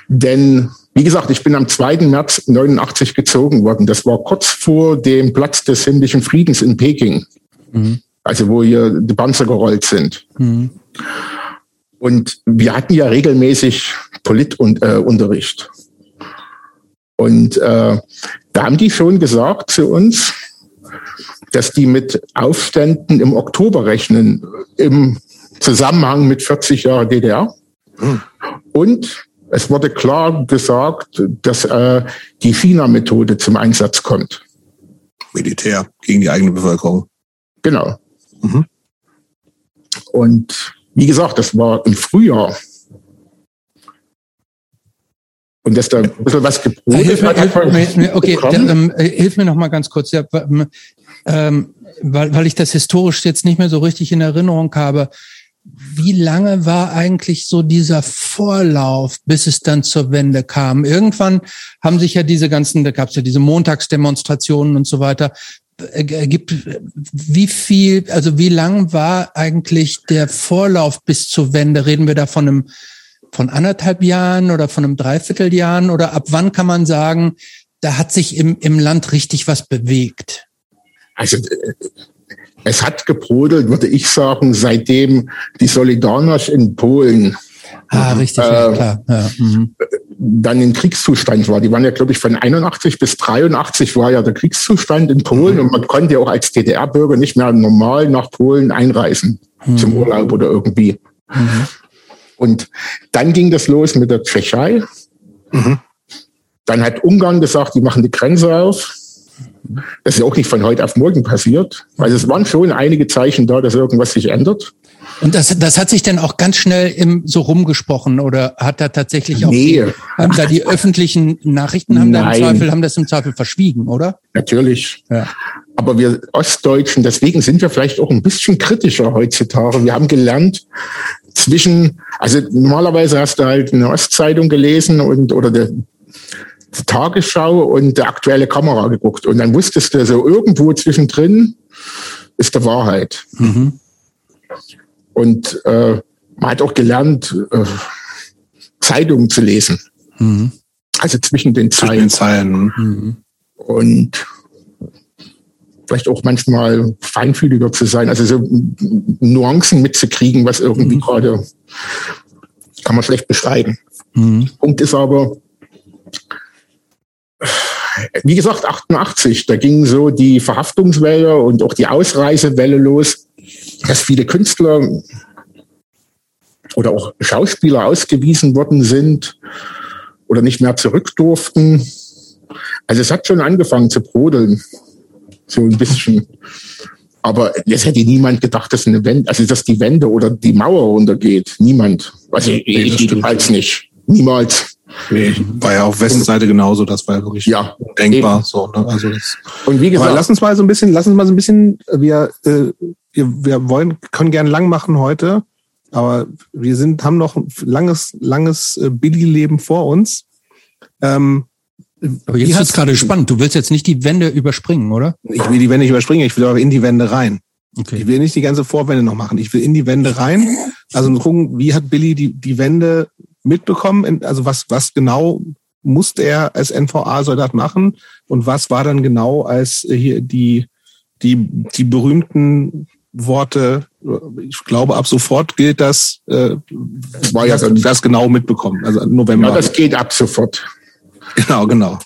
Denn, wie gesagt, ich bin am 2. März 89 gezogen worden. Das war kurz vor dem Platz des himmlischen Friedens in Peking. Mhm. Also, wo hier die Panzer gerollt sind. Mhm. Und wir hatten ja regelmäßig Politunterricht. Äh, und äh, da haben die schon gesagt zu uns, dass die mit Aufständen im Oktober rechnen, im Zusammenhang mit 40 Jahren DDR. Hm. Und es wurde klar gesagt, dass äh, die China-Methode zum Einsatz kommt. Militär gegen die eigene Bevölkerung. Genau. Mhm. Und wie gesagt, das war im Frühjahr und dass da ein bisschen was gebrodelt hilf hat. Hilf mir, okay, da, ähm, äh, hilf mir noch mal ganz kurz, ja, ähm, weil, weil ich das historisch jetzt nicht mehr so richtig in Erinnerung habe. Wie lange war eigentlich so dieser Vorlauf, bis es dann zur Wende kam? Irgendwann haben sich ja diese ganzen, da gab es ja diese Montagsdemonstrationen und so weiter. Gibt wie viel, also wie lang war eigentlich der Vorlauf bis zur Wende? Reden wir da von einem von anderthalb Jahren oder von einem Dreivierteljahren oder ab wann kann man sagen, da hat sich im, im Land richtig was bewegt? Also äh, es hat gebrodelt, würde ich sagen, seitdem die Solidarność in Polen Ah, richtig, äh, ja, klar. Ja, mhm. Dann in Kriegszustand war. Die waren ja, glaube ich, von 81 bis 83 war ja der Kriegszustand in Polen mhm. und man konnte ja auch als DDR-Bürger nicht mehr normal nach Polen einreisen mhm. zum Urlaub oder irgendwie. Und dann ging das los mit der Tschechei. Mhm. Dann hat Ungarn gesagt, die machen die Grenze auf. Das ist ja auch nicht von heute auf morgen passiert. Also es waren schon einige Zeichen da, dass irgendwas sich ändert. Und das, das hat sich dann auch ganz schnell im, so rumgesprochen oder hat da tatsächlich auch nee. die, haben da die öffentlichen Nachrichten haben da im Zweifel, haben das im Zweifel verschwiegen, oder? Natürlich. Ja. Aber wir Ostdeutschen, deswegen sind wir vielleicht auch ein bisschen kritischer heutzutage. Wir haben gelernt, zwischen, also normalerweise hast du halt eine Ostzeitung gelesen und oder der, die Tagesschau und der aktuelle Kamera geguckt. Und dann wusstest du so irgendwo zwischendrin ist der Wahrheit. Mhm. Und äh, man hat auch gelernt, äh, Zeitungen zu lesen. Mhm. Also zwischen den Zeilen. Zwischen den Zeilen. Mhm. Und vielleicht auch manchmal feinfühliger zu sein, also so Nuancen mitzukriegen, was irgendwie mhm. gerade kann man schlecht beschreiben. Mhm. Punkt ist aber, wie gesagt, 88, da ging so die Verhaftungswelle und auch die Ausreisewelle los, dass viele Künstler oder auch Schauspieler ausgewiesen worden sind oder nicht mehr zurück durften. Also es hat schon angefangen zu brodeln, so ein bisschen. Aber es hätte niemand gedacht, dass eine Wende, also dass die Wende oder die Mauer runtergeht. Niemand. Also ich, ich jedenfalls nicht. Niemals. Nee, war ja auf Westseite genauso, das war ja wirklich ja, denkbar. So, ne? also das, und wie gesagt, lass uns mal so ein bisschen, lass uns mal so ein bisschen, wir, äh, wir, wir wollen, können gern lang machen heute, aber wir sind, haben noch ein langes, langes äh, Billy-Leben vor uns. Ähm, aber jetzt ist gerade spannend. Du willst jetzt nicht die Wände überspringen, oder? Ich will die Wände nicht überspringen, ich will aber in die Wände rein. Okay. Ich will nicht die ganze Vorwände noch machen. Ich will in die Wände rein. Also gucken, wie hat Billy die, die Wände mitbekommen? Also was, was genau musste er als NVA-Soldat machen? Und was war dann genau als hier die, die, die berühmten Worte, ich glaube, ab sofort gilt das, äh, war ja das genau mitbekommen. Also November. Ja, das geht ab sofort. Genau, genau.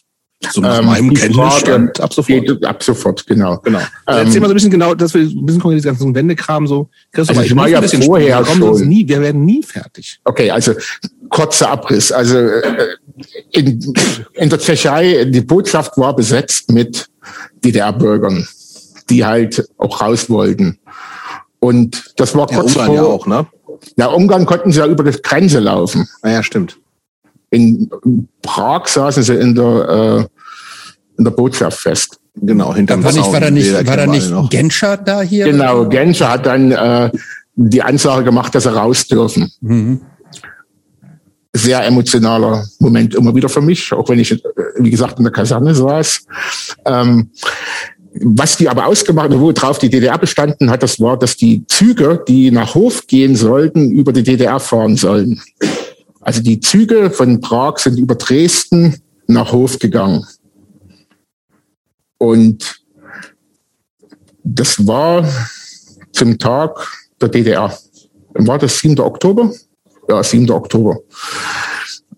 So nach ähm, meinem Kenntnisstand ab sofort. Geht ab sofort, genau. genau. Also erzähl mal so ein bisschen genau, dass wir ein bisschen konkret die ganzen Wendekram so. Christoph, also ich war ja vorher wir schon. Nie, wir werden nie fertig. Okay, also kurzer Abriss. Also äh, in, in der Tschechei, die Botschaft war besetzt mit DDR-Bürgern, die halt auch raus wollten. Und das war kurz ja, Ungarn vor, ja auch, ne? Ja, Ungarn konnten sie ja über die Grenze laufen. Ah ja, stimmt. In Prag saßen sie in der, äh, in der Botschaft fest. Genau, hinterm war nicht, War da nicht, war da nicht Genscher da hier? Genau, Genscher hat dann äh, die Ansage gemacht, dass sie raus dürfen. Mhm. Sehr emotionaler Moment immer wieder für mich, auch wenn ich, äh, wie gesagt, in der Kaserne saß. Ähm, was die aber ausgemacht haben, worauf die DDR bestanden hat, das war, dass die Züge, die nach Hof gehen sollten, über die DDR fahren sollen. Also die Züge von Prag sind über Dresden nach Hof gegangen. Und das war zum Tag der DDR. War das 7. Oktober? Ja, 7. Oktober.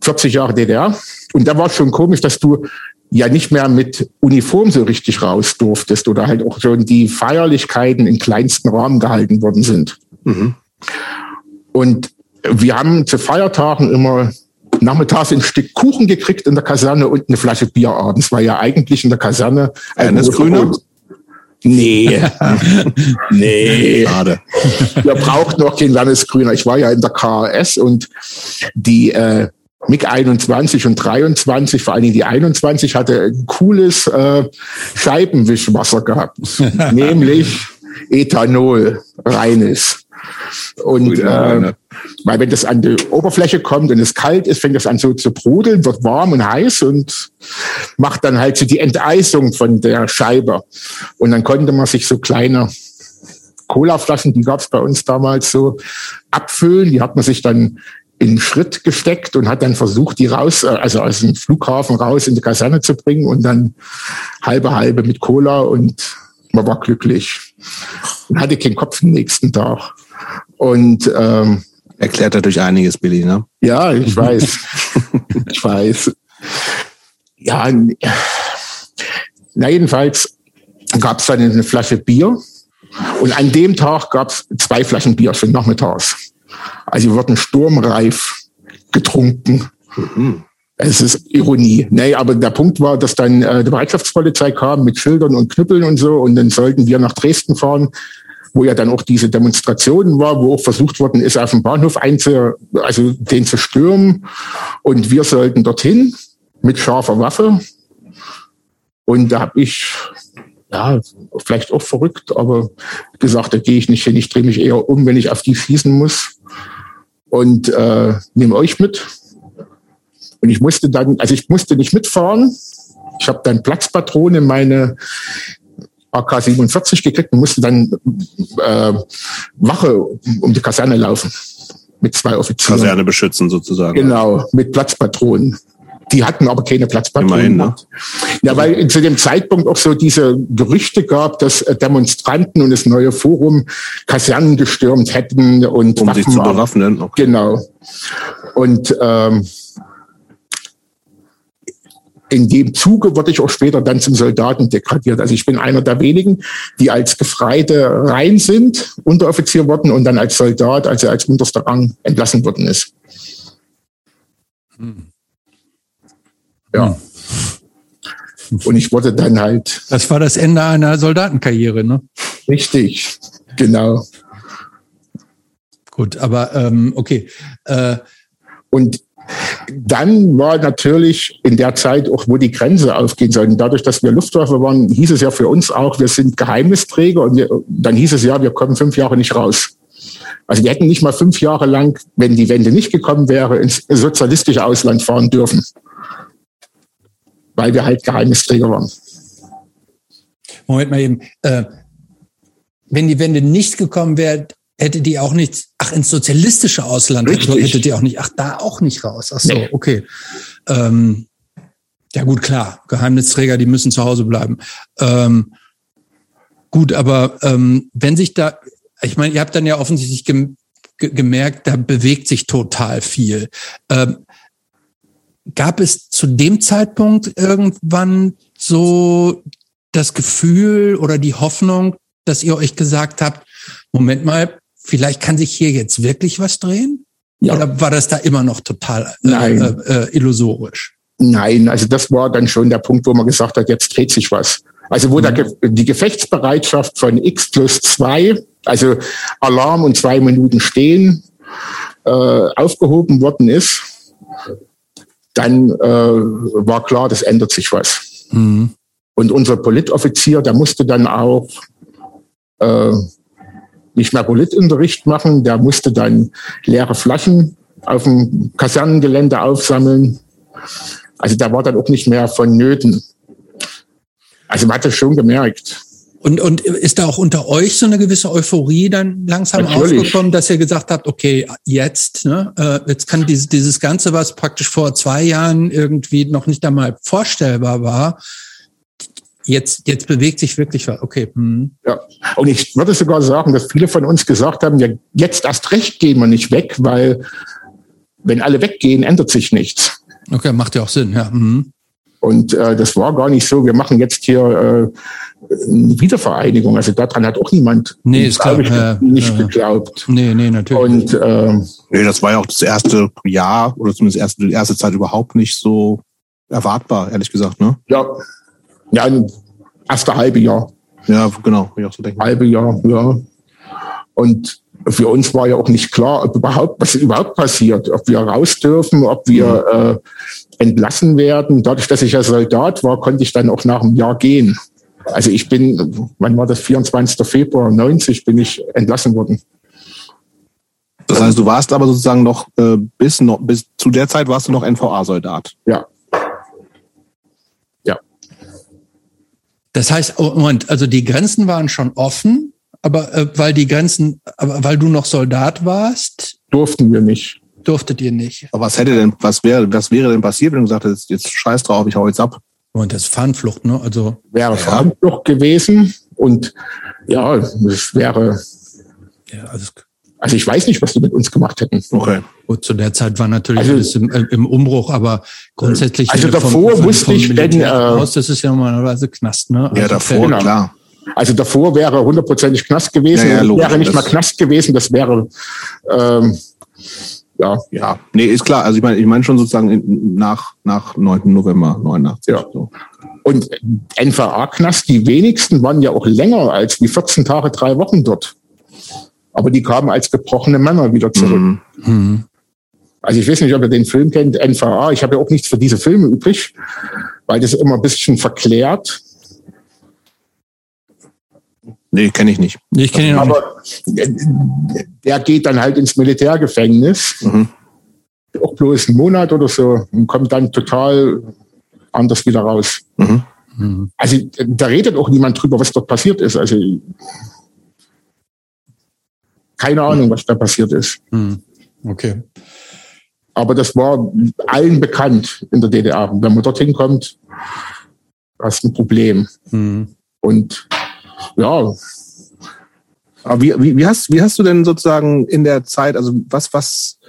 40 Jahre DDR. Und da war es schon komisch, dass du ja nicht mehr mit Uniform so richtig raus durftest oder halt auch schon die Feierlichkeiten in kleinsten Rahmen gehalten worden sind. Mhm. Und wir haben zu Feiertagen immer nachmittags ein Stück Kuchen gekriegt in der Kaserne und eine Flasche Bier abends, weil ja eigentlich in der Kaserne ein das Grüne. Nee, nee. Schade. Wir brauchten noch kein Landesgrüner. Ich war ja in der KRS und die äh, MiG 21 und 23, vor allen Dingen die 21, hatte ein cooles äh, Scheibenwischwasser gehabt, nämlich Ethanol, reines. Und äh, weil wenn das an die Oberfläche kommt und es kalt ist, fängt das an so zu brodeln, wird warm und heiß und macht dann halt so die Enteisung von der Scheibe. Und dann konnte man sich so kleine Colaflaschen, die gab es bei uns damals so, abfüllen. Die hat man sich dann in Schritt gesteckt und hat dann versucht, die raus, äh, also aus dem Flughafen raus in die Kaserne zu bringen und dann halbe halbe mit Cola und man war glücklich und hatte keinen Kopf am nächsten Tag. Und ähm, erklärt dadurch einiges, Billy, ne? Ja, ich weiß. ich weiß. Ja, na jedenfalls gab es dann eine Flasche Bier und an dem Tag gab es zwei Flaschen Bier schon nachmittags. Also wir wurden sturmreif getrunken. Mhm. Es ist Ironie. Nee, aber der Punkt war, dass dann äh, die Bereitschaftspolizei kam mit Schildern und Knüppeln und so und dann sollten wir nach Dresden fahren, wo ja dann auch diese Demonstrationen war, wo auch versucht worden ist, auf den Bahnhof einzu, also den zu stürmen. Und wir sollten dorthin mit scharfer Waffe. Und da habe ich, ja, vielleicht auch verrückt, aber gesagt, da gehe ich nicht hin, ich drehe mich eher um, wenn ich auf die schießen muss. Und äh, nehme euch mit und ich musste dann, also ich musste nicht mitfahren. Ich habe dann Platzpatrone in meine AK-47 gekriegt und musste dann äh, Wache um die Kaserne laufen. mit zwei Offizieren. Kaserne beschützen sozusagen. Genau, mit Platzpatronen. Die hatten aber keine Platzpatronen. Immerhin, ne? Ja, weil zu dem Zeitpunkt auch so diese Gerüchte gab, dass äh, Demonstranten und das neue Forum Kasernen gestürmt hätten und Um sich Waffen zu haben. bewaffnen. Okay. Genau. Und ähm, in dem Zuge wurde ich auch später dann zum Soldaten degradiert. Also ich bin einer der wenigen, die als Gefreite rein sind, Unteroffizier wurden und dann als Soldat, also als unterster Rang entlassen worden ist. Ja. Und ich wurde dann halt Das war das Ende einer Soldatenkarriere, ne? richtig, genau. Gut, aber ähm, okay. Äh, Und dann war natürlich in der Zeit auch, wo die Grenze aufgehen sollte. Dadurch, dass wir Luftwaffe waren, hieß es ja für uns auch, wir sind Geheimnisträger und wir, dann hieß es ja, wir kommen fünf Jahre nicht raus. Also wir hätten nicht mal fünf Jahre lang, wenn die Wende nicht gekommen wäre, ins sozialistische Ausland fahren dürfen. Weil wir halt Geheimnisträger waren. Moment mal eben. Äh, wenn die Wende nicht gekommen wäre, hätte die auch nicht, ach, ins sozialistische Ausland Richtig. hätte die auch nicht, ach, da auch nicht raus. Ach so, Nee. okay. Ähm, ja gut, klar, Geheimnisträger, die müssen zu Hause bleiben. Ähm, gut, aber ähm, wenn sich da, ich meine, ihr habt dann ja offensichtlich gem ge gemerkt, da bewegt sich total viel. Ähm, gab es zu dem Zeitpunkt irgendwann so das Gefühl oder die Hoffnung, dass ihr euch gesagt habt, Moment mal, vielleicht kann sich hier jetzt wirklich was drehen? Ja. Oder war das da immer noch total äh, Nein. Äh, äh, illusorisch? Nein, also das war dann schon der Punkt, wo man gesagt hat, jetzt dreht sich was. Also wo der, Ge- die Gefechtsbereitschaft von X plus zwei, also Alarm und zwei Minuten stehen, äh, aufgehoben worden ist, dann äh, war klar, das ändert sich was. Mhm. Und unser Politoffizier, der musste dann auch äh, nicht mehr Politunterricht machen, der musste dann leere Flaschen auf dem Kasernengelände aufsammeln. Also der war dann auch nicht mehr vonnöten. Also man hat das schon gemerkt. Und, und ist da auch unter euch so eine gewisse Euphorie dann langsam Natürlich. aufgekommen, dass ihr gesagt habt, okay, jetzt, ne, äh, jetzt kann dieses, dieses Ganze, was praktisch vor zwei Jahren irgendwie noch nicht einmal vorstellbar war, jetzt, jetzt bewegt sich wirklich was. Okay. Hm. Ja. Und ich würde sogar sagen, dass viele von uns gesagt haben, ja, jetzt erst recht gehen wir nicht weg, weil wenn alle weggehen, ändert sich nichts. Okay, macht ja auch Sinn, ja. Hm. Und äh, das war gar nicht so, wir machen jetzt hier äh, eine Wiedervereinigung. Also daran hat auch niemand Nee, ist klar, ich, ja, nicht ja. geglaubt. Nee, nee, natürlich. Und äh, Nee, das war ja auch das erste Jahr oder zumindest erste, die erste Zeit überhaupt nicht so erwartbar, ehrlich gesagt, ne? ja, ja, erste halbe Jahr. Ja, genau, ich auch so denken. halbe Jahr, ja. Und für uns war ja auch nicht klar, ob überhaupt was überhaupt passiert, ob wir raus dürfen, ob wir äh, entlassen werden. Dadurch, dass ich ja Soldat war, konnte ich dann auch nach einem Jahr gehen. Also ich bin, wann war das? 24. Februar 90 bin ich entlassen worden. Das heißt, du warst aber sozusagen noch äh, bis noch bis zu der Zeit warst du noch NVA-Soldat. Ja, Das heißt, oh, Moment, also die Grenzen waren schon offen, aber äh, weil die Grenzen, aber weil du noch Soldat warst, durften wir nicht. durftet ihr nicht. Aber was hätte denn, was wäre, was wäre denn passiert, wenn du gesagt hättest, jetzt scheiß drauf, ich hau jetzt ab? Und das ist Fahnenflucht, ne? Also Wäre Fahnenflucht gewesen und ja, es wäre, ja, also also ich weiß nicht, was die mit uns gemacht hätten. Okay. gut, zu der Zeit war natürlich Also- alles im, im Umbruch, aber grundsätzlich Also davor wusste ich, wenn, äh, das ist ja normalerweise Knast, ne? Ja, Also davor, genau. klar. Also davor wäre hundertprozentig Knast gewesen. Ja, ja, logisch, wäre nicht mal Knast gewesen, das wäre ähm, ja, Ja, nee, ist klar. Also ich meine, ich meine schon sozusagen in, nach, nach 9. November 89. Ja. So. und NVA-Knast, die wenigsten waren ja auch länger als wie 14 Tage, drei Wochen dort. Aber die kamen als gebrochene Männer wieder zurück. Mhm. Hm. Also ich weiß nicht, ob ihr den Film kennt, NVA. Ich habe ja auch nichts für diese Filme übrig, weil das immer ein bisschen verklärt. Nee, kenne ich nicht. Nee, ich kenne ihn auch nicht. Aber äh, der geht dann halt ins Militärgefängnis, Mhm. auch bloß einen Monat oder so, und kommt dann total anders wieder raus. Mhm. Hm. Also da redet auch niemand drüber, was dort passiert ist. Also keine Ahnung, was da passiert ist. Hm. Okay. Aber das war allen bekannt in der DDR. Wenn man dorthin kommt, hast du ein Problem. Mhm. Und ja. Aber wie, wie, wie, hast, wie hast du denn sozusagen in der Zeit, also was, was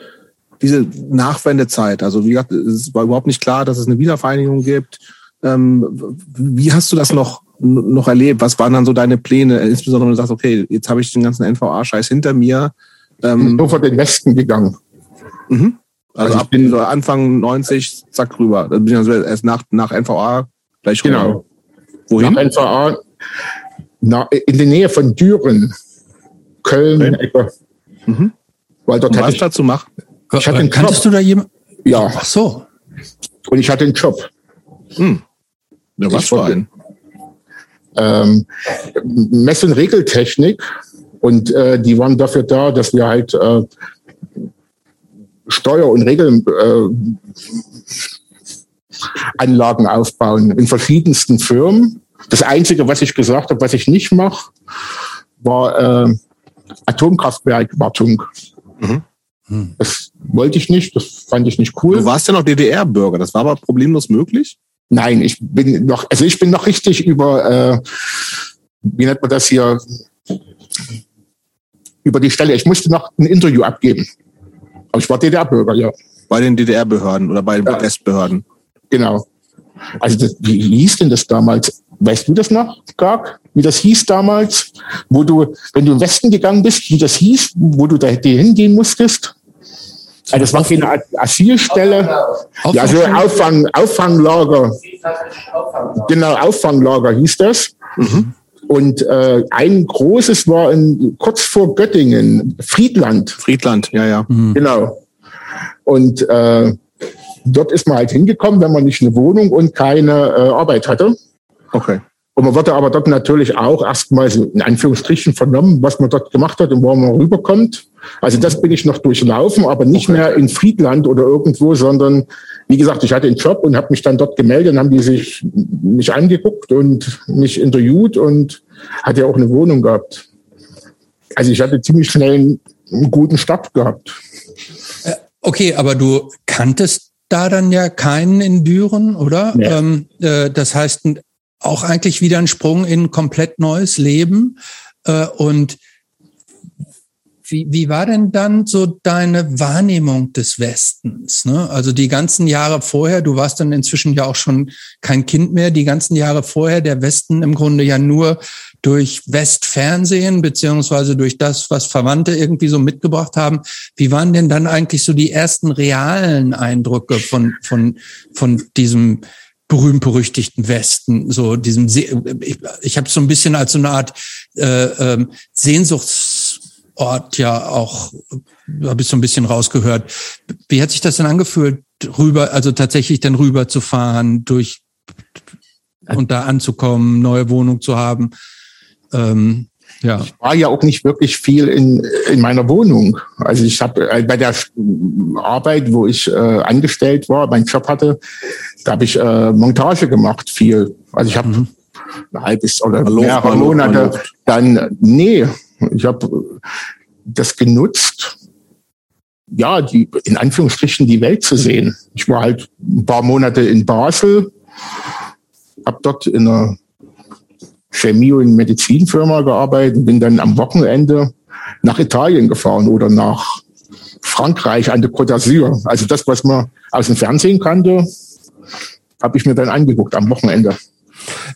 diese Nachwendezeit, also wie gesagt, es war überhaupt nicht klar, dass es eine Wiedervereinigung gibt. Ähm, wie hast du das noch, noch erlebt? Was waren dann so deine Pläne? Insbesondere wenn du sagst, okay, jetzt habe ich den ganzen NVA-Scheiß hinter mir. Ähm, ich bin vor den Westen gegangen. Mhm. Also, also ab bin, so Anfang 90, zack rüber. Dann bin ich also erst nach, nach NVA gleich rüber. Genau. Wohin? Nach NVA na, in der Nähe von Düren, Köln, okay. etwa. Mhm. Weil dort was ich, dazu machen? Ich hatte einen Kanntest Job. du da jemanden? Ja. Ach so. Und ich hatte einen Job. Hm. Ja, was für ein? Ähm, Mess- und Regeltechnik. Und äh, die waren dafür da, dass wir halt äh, Steuer- und Regelanlagen äh, aufbauen in verschiedensten Firmen. Das Einzige, was ich gesagt habe, was ich nicht mache, war äh, Atomkraftwerkwartung. Mhm. Hm. Das wollte ich nicht, das fand ich nicht cool. Du warst ja noch DDR-Bürger, das war aber problemlos möglich? Nein, ich bin noch, also ich bin noch richtig über, äh, wie nennt man das hier, über die Stelle. Ich musste noch ein Interview abgeben. Aber ich war DDR-Bürger, ja. Bei den DDR-Behörden oder bei den ja. Westbehörden? Genau. Also das, wie hieß denn das damals? Weißt du das noch, Garg? Wie das hieß damals? Wo du, wenn du im Westen gegangen bist, wie das hieß, wo du da hingehen musstest? Also das war keine Asylstelle. Ja, also Auffang, Auffanglager. Genau, Auffanglager hieß das. Mhm. Und äh, ein großes war in, kurz vor Göttingen, Friedland. Friedland, ja, ja. Mhm. Genau. Und äh, dort ist man halt hingekommen, wenn man nicht eine Wohnung und keine äh, Arbeit hatte. Okay. Und man wurde aber dort natürlich auch erstmal so in Anführungsstrichen vernommen, was man dort gemacht hat und wo man rüberkommt. Also das bin ich noch durchlaufen, aber nicht okay. mehr in Friedland oder irgendwo, sondern wie gesagt, ich hatte einen Job und habe mich dann dort gemeldet und haben die sich mich angeguckt und mich interviewt und hatte ja auch eine Wohnung gehabt. Also ich hatte ziemlich schnell einen, guten Start gehabt. Äh, okay, aber du kanntest da dann ja keinen in Düren, oder? Nee. Ähm, äh, das heißt, auch eigentlich wieder ein Sprung in ein komplett neues Leben. Äh, und wie, wie war denn dann so deine Wahrnehmung des Westens? Ne? Also die ganzen Jahre vorher, du warst dann inzwischen ja auch schon kein Kind mehr, die ganzen Jahre vorher, der Westen im Grunde ja nur durch Westfernsehen beziehungsweise durch das, was Verwandte irgendwie so mitgebracht haben. Wie waren denn dann eigentlich so die ersten realen Eindrücke von, von, von diesem berühmt-berüchtigten Westen, so diesem, ich, ich habe so ein bisschen als so eine Art äh, ähm, Sehnsuchtsort ja auch, habe ich so ein bisschen rausgehört. Wie hat sich das denn angefühlt, rüber, also tatsächlich dann rüber zu fahren, durch und da anzukommen, neue Wohnung zu haben? Ähm, ja. Ich war ja auch nicht wirklich viel in, in meiner Wohnung. Also ich habe äh, bei der Arbeit, wo ich äh, angestellt war, meinen Job hatte, da habe ich äh, Montage gemacht, viel. Also ich habe mhm. ein halbes oder Hallo, mehrere Monate dann, nee, ich habe das genutzt, ja, die, in Anführungsstrichen die Welt zu sehen. Ich war halt ein paar Monate in Basel, habe dort in einer Chemie- und Medizinfirma gearbeitet, bin dann am Wochenende nach Italien gefahren oder nach Frankreich an der Côte d'Azur. Also das, was man aus dem Fernsehen kannte, habe ich mir dann angeguckt am Wochenende.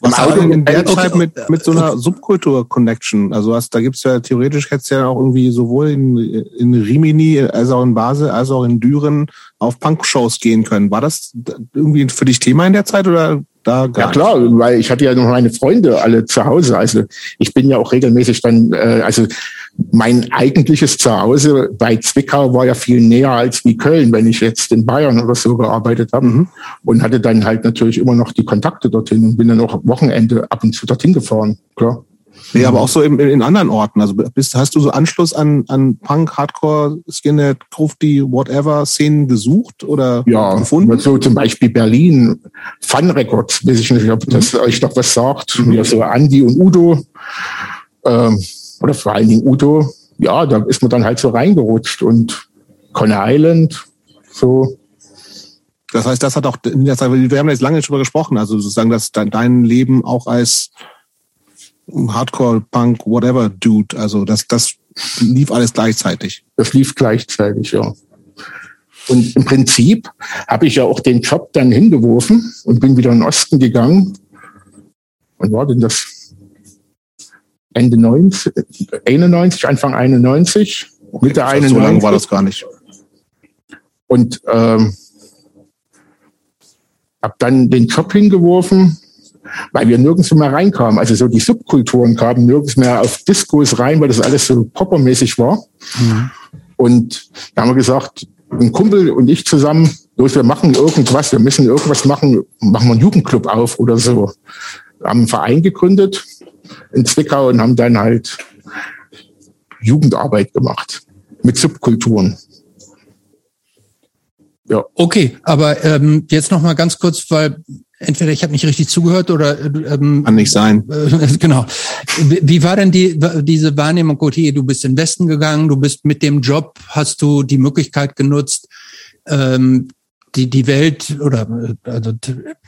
Was Auto in der Zeit okay. mit, mit so einer Subkultur-Connection? Also hast, da gibt's ja theoretisch hättest ja auch irgendwie sowohl in, in Rimini als auch in Basel als auch in Düren auf Punk-Shows gehen können. War das irgendwie für dich Thema in der Zeit oder da ja klar, weil ich hatte ja noch meine Freunde alle zu Hause. Also ich bin ja auch regelmäßig dann, äh, also mein eigentliches Zuhause bei Zwickau war ja viel näher als wie Köln, wenn ich jetzt in Bayern oder so gearbeitet habe. Mhm. Und hatte dann halt natürlich immer noch die Kontakte dorthin und bin dann auch Wochenende ab und zu dorthin gefahren, klar. Nee, aber auch so in, in anderen Orten. Also bist, hast du so Anschluss an, an Punk, Hardcore, Skinhead, Grufti, whatever Szenen gesucht oder ja, gefunden? So zum Beispiel Berlin, Fun Records, weiß ich nicht, ob das mhm. euch noch was sagt. Mhm. Ja, so Andi und Udo. Ähm, oder vor allen Dingen Udo. Ja, da ist man dann halt so reingerutscht und Conner Island, so. Das heißt, das hat auch, wir haben jetzt lange drüber gesprochen, also sozusagen, dass dein Leben auch als Hardcore, Punk, whatever Dude, also das, das lief alles gleichzeitig. Das lief gleichzeitig, ja. Und im Prinzip habe ich ja auch den Job dann hingeworfen und bin wieder in den Osten gegangen. Und war denn das Ende 90, 91, Anfang 91, okay, Mitte 91. So lange war das gar nicht. Und ähm, habe dann den Job hingeworfen, weil wir nirgends mehr reinkamen. Also so die Subkulturen kamen nirgends mehr auf Diskos rein, weil das alles so poppermäßig war. Mhm. Und da haben wir gesagt, ein Kumpel und ich zusammen, los, wir machen irgendwas, wir müssen irgendwas machen, machen wir einen Jugendclub auf oder so. Wir haben einen Verein gegründet in Zwickau und haben dann halt Jugendarbeit gemacht mit Subkulturen. Ja. Okay, aber ähm, jetzt noch mal ganz kurz, weil entweder ich habe nicht richtig zugehört oder ähm, kann nicht sein. Äh, genau. Wie war denn die diese Wahrnehmung? Okay, du bist in den Westen gegangen, du bist mit dem Job, hast du die Möglichkeit genutzt, ähm, die die Welt oder also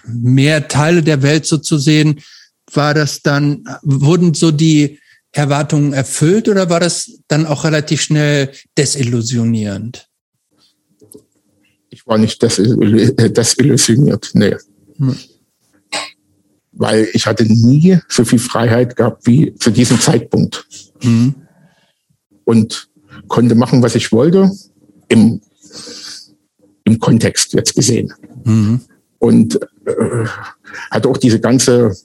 mehr Teile der Welt so zu sehen. War das dann wurden so die Erwartungen erfüllt oder war das dann auch relativ schnell desillusionierend? Ich war nicht desillusioniert, nee. Hm. Weil ich hatte nie so viel Freiheit gehabt wie zu diesem Zeitpunkt. Hm. Und konnte machen, was ich wollte, im, im Kontext jetzt gesehen. Mhm. Und äh, hatte auch diese ganze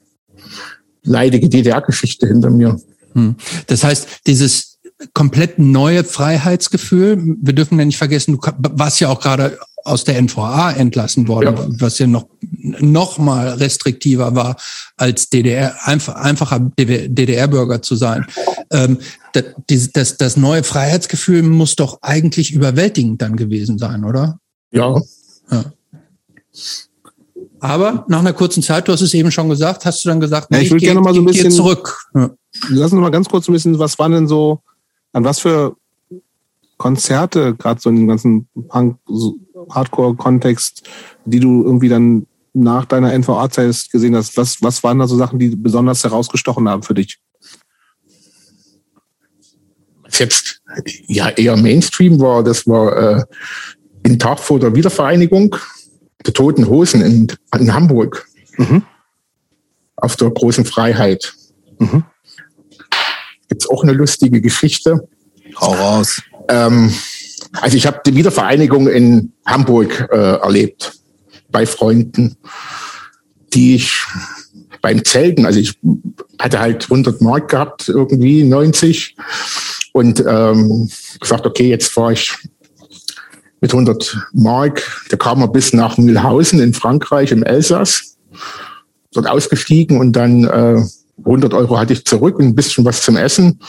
leidige DDR-Geschichte hinter mir. Hm. Das heißt, dieses komplett neue Freiheitsgefühl, wir dürfen ja nicht vergessen, du warst ja auch gerade aus der NVA entlassen worden, ja. was ja noch, noch mal restriktiver war, als DDR, einfach, einfacher DDR-Bürger zu sein. Ähm, das, das, das neue Freiheitsgefühl muss doch eigentlich überwältigend dann gewesen sein, oder? Ja. ja. Aber nach einer kurzen Zeit, du hast es eben schon gesagt, hast du dann gesagt, ja, ich, ich will gerne mal so ein bisschen zurück. Ja. Lass uns mal ganz kurz ein bisschen, was waren denn so, an was für Konzerte, gerade so in dem ganzen Punk-Hardcore-Kontext, die du irgendwie dann nach deiner NVA-Zeit gesehen hast, was, was waren da so Sachen, die besonders herausgestochen haben für dich? Was jetzt ja eher Mainstream war, das war äh, in Tag vor der Wiedervereinigung der Toten Hosen in, in Hamburg mhm. auf der großen Freiheit. Mhm. Gibt es auch eine lustige Geschichte. Hau raus. Ähm, also ich habe die Wiedervereinigung in Hamburg äh, erlebt bei Freunden, die ich beim Zelten, also ich hatte halt 100 Mark gehabt, irgendwie 90 und ähm, gesagt, okay, jetzt fahre ich mit 100 Mark. Da kam er bis nach Mühlhausen in Frankreich im Elsass, dort ausgestiegen und dann äh, 100 Euro hatte ich zurück und ein bisschen was zum Essen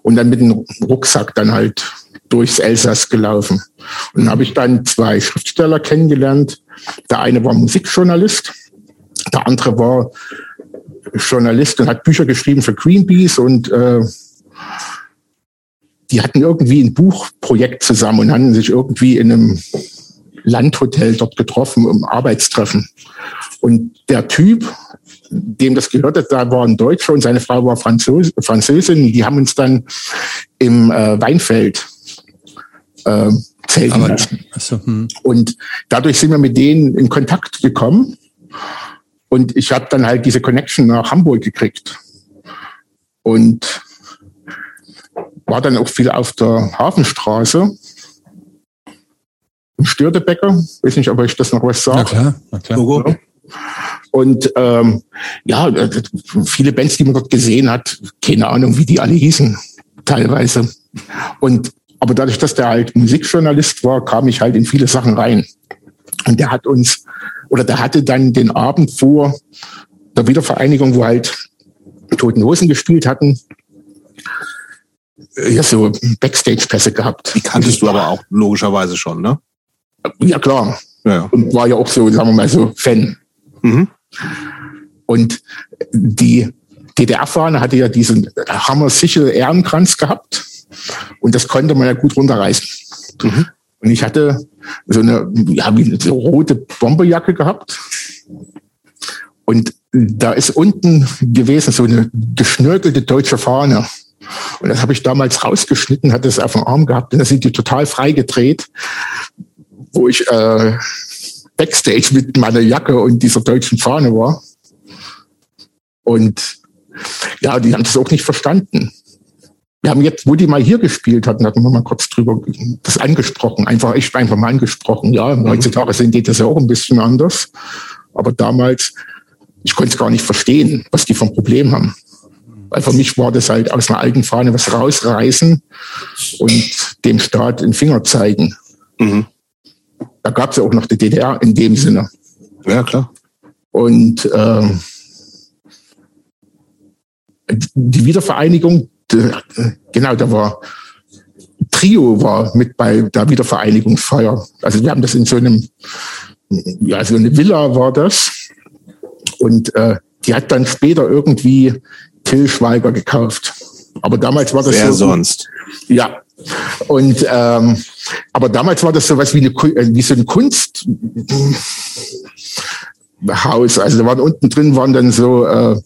und dann mit dem Rucksack dann halt durchs Elsass gelaufen. Und habe ich dann zwei Schriftsteller kennengelernt. Der eine war Musikjournalist, der andere war Journalist und hat Bücher geschrieben für Greenpeace und äh, die hatten irgendwie ein Buchprojekt zusammen und hatten sich irgendwie in einem Landhotel dort getroffen, um Arbeitstreffen. Und der Typ, dem das gehörte, da war ein Deutscher und seine Frau war Französ Französin. Die haben uns dann im äh, Weinfeld äh, zelten lassen. So, hm. Und dadurch sind wir mit denen in Kontakt gekommen. Und ich habe dann halt diese Connection nach Hamburg gekriegt. Und war dann auch viel auf der Hafenstraße. Im Störtebäcker. Weiß nicht, ob euch das noch was sagt. Na klar, na klar. Und ähm, ja, äh, viele Bands, die man dort gesehen hat, keine Ahnung, wie die alle hießen, teilweise. Und aber dadurch, dass der halt Musikjournalist war, kam ich halt in viele Sachen rein. Und der hat uns, oder der hatte dann den Abend vor der Wiedervereinigung, wo halt Toten Hosen gespielt hatten, äh, ja, so Backstage-Pässe gehabt. Die kanntest du aber auch logischerweise schon, ne? Ja, klar. Ja. Und war ja auch so, sagen wir mal so, Fan. Mhm. Und die DDR-Fahne hatte ja diesen hammer sichel Ehrenkranz gehabt. Und das konnte man ja gut runterreißen. Mhm. Und ich hatte so eine, ja, wie eine rote Bomberjacke gehabt. Und da ist unten gewesen so eine geschnörkelte deutsche Fahne. Und das habe ich damals rausgeschnitten, hatte es auf dem Arm gehabt und da sind die total frei gedreht, wo ich äh, Backstage mit meiner Jacke und dieser deutschen Fahne war. Und ja, die haben das auch nicht verstanden. Wir haben jetzt, wo die mal hier gespielt hatten, hatten wir mal kurz drüber das angesprochen, einfach echt einfach mal angesprochen. Ja, mhm. heutzutage sind die das ja auch ein bisschen anders. Aber damals, ich konnte es gar nicht verstehen, was die vom Problem haben. Weil für mich war das halt aus einer alten Fahne was rausreißen und dem Staat den Finger zeigen. Mhm. Da gab es ja auch noch die DDR in dem Sinne. Ja, klar. Und äh, die Wiedervereinigung, genau, da war Trio war mit bei der Wiedervereinigungsfeier. Also wir haben das in so einem, ja, so eine Villa war das. Und äh, die hat dann später irgendwie Till Schweiger gekauft. Aber damals war das Wer so. sonst? Ja. Und ähm, aber damals war das so was wie eine äh, wie so ein Kunst Haus. Also da waren unten drin waren dann so äh,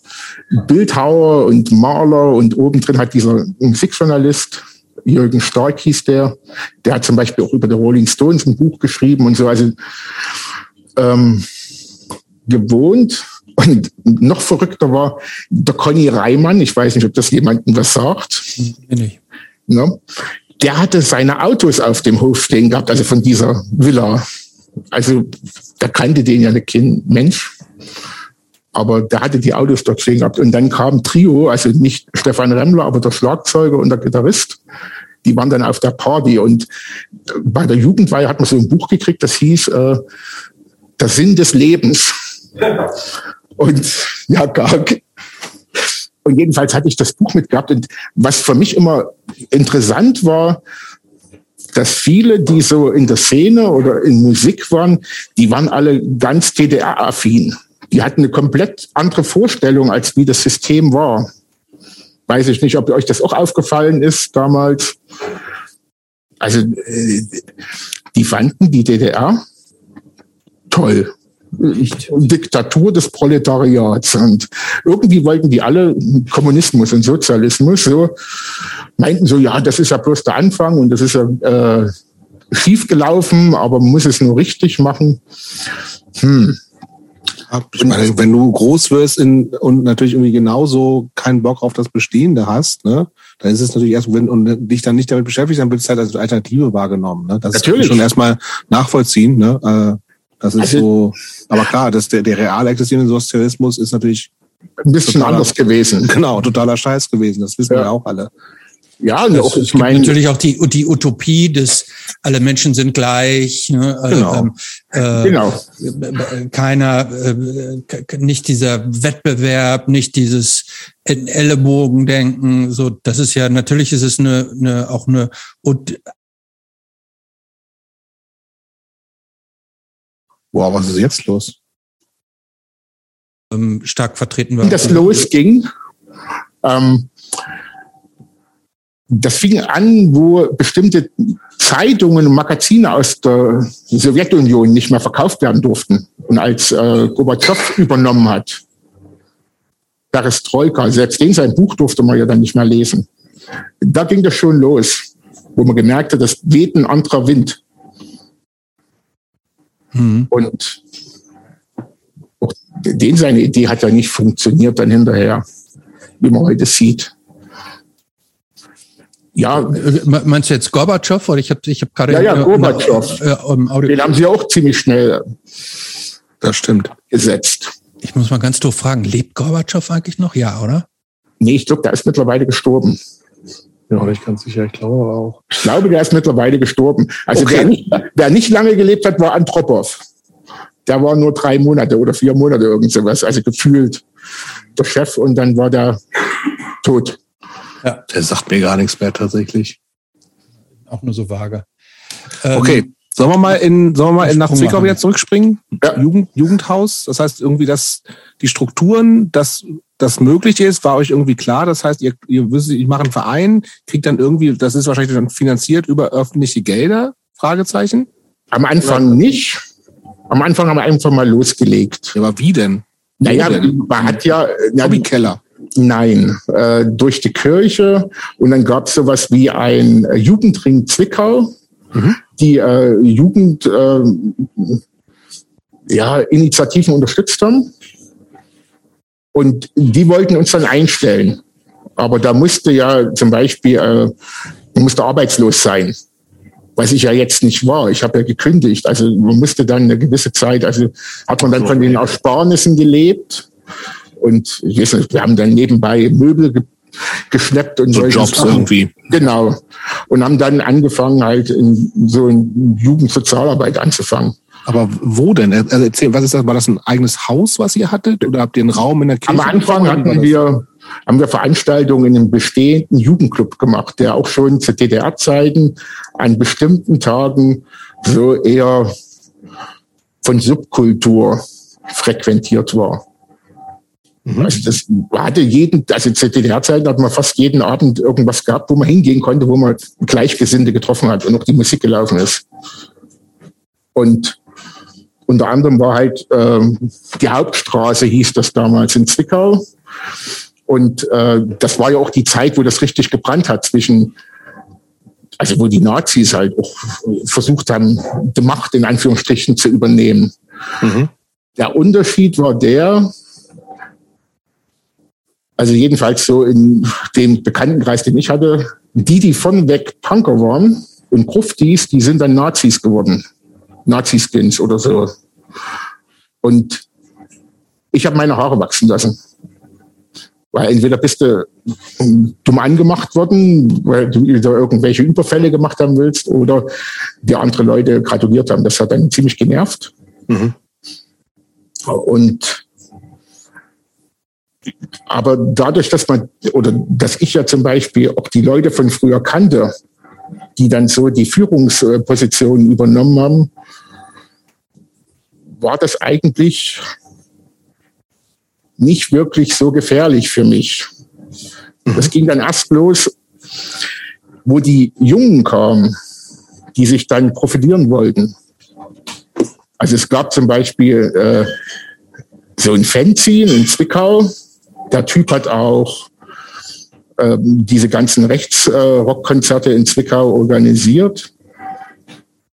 Bildhauer und Maler und oben drin hat dieser Musikjournalist Jürgen Stark hieß der. Der hat zum Beispiel auch über die Rolling Stones ein Buch geschrieben und so. Also ähm, gewohnt. Und noch verrückter war der Conny Reimann. Ich weiß nicht, ob das jemandem was sagt. Nee. Ne? Der hatte seine Autos auf dem Hof stehen gehabt, also von dieser Villa. Also da kannte den ja kein Mensch. Aber der hatte die Autos dort stehen gehabt. Und dann kam Trio, also nicht Stefan Remmler, aber der Schlagzeuger und der Gitarrist. Die waren dann auf der Party. Und bei der Jugendweihe hat man so ein Buch gekriegt, das hieß äh, Der Sinn des Lebens. Und ja, gar. Und jedenfalls hatte ich das Buch mitgehabt. Und was für mich immer interessant war, dass viele, die so in der Szene oder in Musik waren, die waren alle ganz DDR-affin. Die hatten eine komplett andere Vorstellung, als wie das System war. Weiß ich nicht, ob euch das auch aufgefallen ist damals. Also, äh, die fanden die DDR toll. Diktatur des Proletariats. Und irgendwie wollten die alle Kommunismus und Sozialismus. So meinten so, ja, das ist ja bloß der Anfang und das ist ja äh, schief gelaufen, aber man muss es nur richtig machen. Hm. Ich meine, wenn du groß wirst in, und natürlich irgendwie genauso keinen Bock auf das Bestehende hast, ne, dann ist es natürlich erst, wenn und dich dann nicht damit beschäftigt, dann wird es halt als Alternative wahrgenommen. Ne? Das natürlich. schon erstmal nachvollziehen. Ne? Äh, das ist also, so, aber klar, dass der, der real existierende Sozialismus ist natürlich ein bisschen totaler, anders gewesen. Genau, totaler Scheiß gewesen. Das wissen ja. wir auch alle. Ja, das auch, ich meine natürlich auch die die Utopie des alle Menschen sind gleich. Ne? Äh, genau. Ähm, äh, genau. Keiner, äh, nicht dieser Wettbewerb, nicht dieses Ellenbogendenken. So, das ist ja natürlich ist es eine, eine auch eine Wow, was ist jetzt los? Ähm, stark vertreten war. Wie das losging, ähm, das fing an, wo bestimmte Zeitungen und Magazine aus der Sowjetunion nicht mehr verkauft werden durften. Und als äh, Gorbatschow übernommen hat, Perestroika, selbst den sein Buch durfte man ja dann nicht mehr lesen. Da ging das schon los, wo man gemerkt hat, das weht ein anderer Wind. Mhm. Und auch den seine Idee hat ja nicht funktioniert dann hinterher, wie man heute sieht. Ja, meinst du jetzt Gorbatschow oder ich habe ich hab gerade ja ja Gorbatschow. Äh, den haben sie auch ziemlich schnell. Das stimmt. Gesetzt. Ich muss mal ganz doof fragen, lebt Gorbatschow eigentlich noch? Ja, oder? Nee, ich glaube, der ist mittlerweile gestorben. Ja, aber ich ganz sicher, ich glaube auch. Ich glaube, der ist mittlerweile gestorben. Also okay. wer, nicht, wer nicht lange gelebt hat, war Antropov. Der war nur drei Monate oder vier Monate irgend sowas, also gefühlt der Chef und dann war der tot. Ja. Der sagt mir gar nichts mehr tatsächlich. Auch nur so vage. okay. Ähm, Sollen wir mal in, sollen wir mal in nach Zwickau wieder zurückspringen? Ja. Jugend, Jugendhaus. Das heißt irgendwie, dass die Strukturen, dass das möglich ist, war euch irgendwie klar. Das heißt, ihr, ihr wisst, ich mache einen Verein, kriegt dann irgendwie, das ist wahrscheinlich dann finanziert über öffentliche Gelder Fragezeichen? Am Anfang nicht. Am Anfang haben wir einfach mal losgelegt. Ja, aber wie denn? Naja, man hat ja... Hobbykeller. Nein, äh, durch die Kirche. Und dann gab es sowas wie ein äh, Jugendring Zwickau, mhm. die äh, Jugend... Äh, ja, Initiativen unterstützt haben. Und die wollten uns dann einstellen. Aber da musste ja zum Beispiel, äh, man musste arbeitslos sein, was ich ja jetzt nicht war. Ich habe ja gekündigt. Also man musste dann eine gewisse Zeit, also hat man dann von den Ersparnissen gelebt. Und nicht, wir haben dann nebenbei Möbel ge geschleppt und so solche Jobs Sachen. irgendwie. Genau. Und haben dann angefangen, halt in so in Jugendsozialarbeit anzufangen. Aber wo denn? Also erzähl, was ist das? War das ein eigenes Haus, was ihr hattet? Oder habt ihr einen Raum in der Kirche? Am Anfang hatten wir, haben wir Veranstaltungen in einem bestehenden Jugendclub gemacht, der auch schon zu DDR-Zeiten an bestimmten Tagen so eher von Subkultur frequentiert war. Mhm. Also das hatte jeden, also zu DDR-Zeiten hat man fast jeden Abend irgendwas gehabt, wo man hingehen konnte, wo man Gleichgesinnte getroffen hat und auch die Musik gelaufen ist. Und unter anderem war halt ähm, die Hauptstraße, hieß das damals in Zwickau. Und äh, das war ja auch die Zeit, wo das richtig gebrannt hat zwischen, also wo die Nazis halt auch versucht haben, die Macht in Anführungsstrichen zu übernehmen. Mhm. Der Unterschied war der, also jedenfalls so in dem Bekanntenkreis, den ich hatte, die, die von weg Punker waren und Gruftis, die sind dann Nazis geworden. Nazi-Skins oder so. Und ich habe meine Haare wachsen lassen. Weil entweder bist du dumm angemacht worden, weil du wieder irgendwelche Überfälle gemacht haben willst, oder die andere Leute gratuliert haben. Das hat dann ziemlich genervt. Mhm. Und aber dadurch, dass man, oder dass ich ja zum Beispiel auch die Leute von früher kannte, die dann so die Führungspositionen übernommen haben, war das eigentlich nicht wirklich so gefährlich für mich. Das ging dann erst los, wo die Jungen kamen, die sich dann profilieren wollten. Also es gab zum Beispiel äh, so ein Fanzine in Zwickau. Der Typ hat auch ähm, diese ganzen Rechtsrockkonzerte äh, in Zwickau organisiert.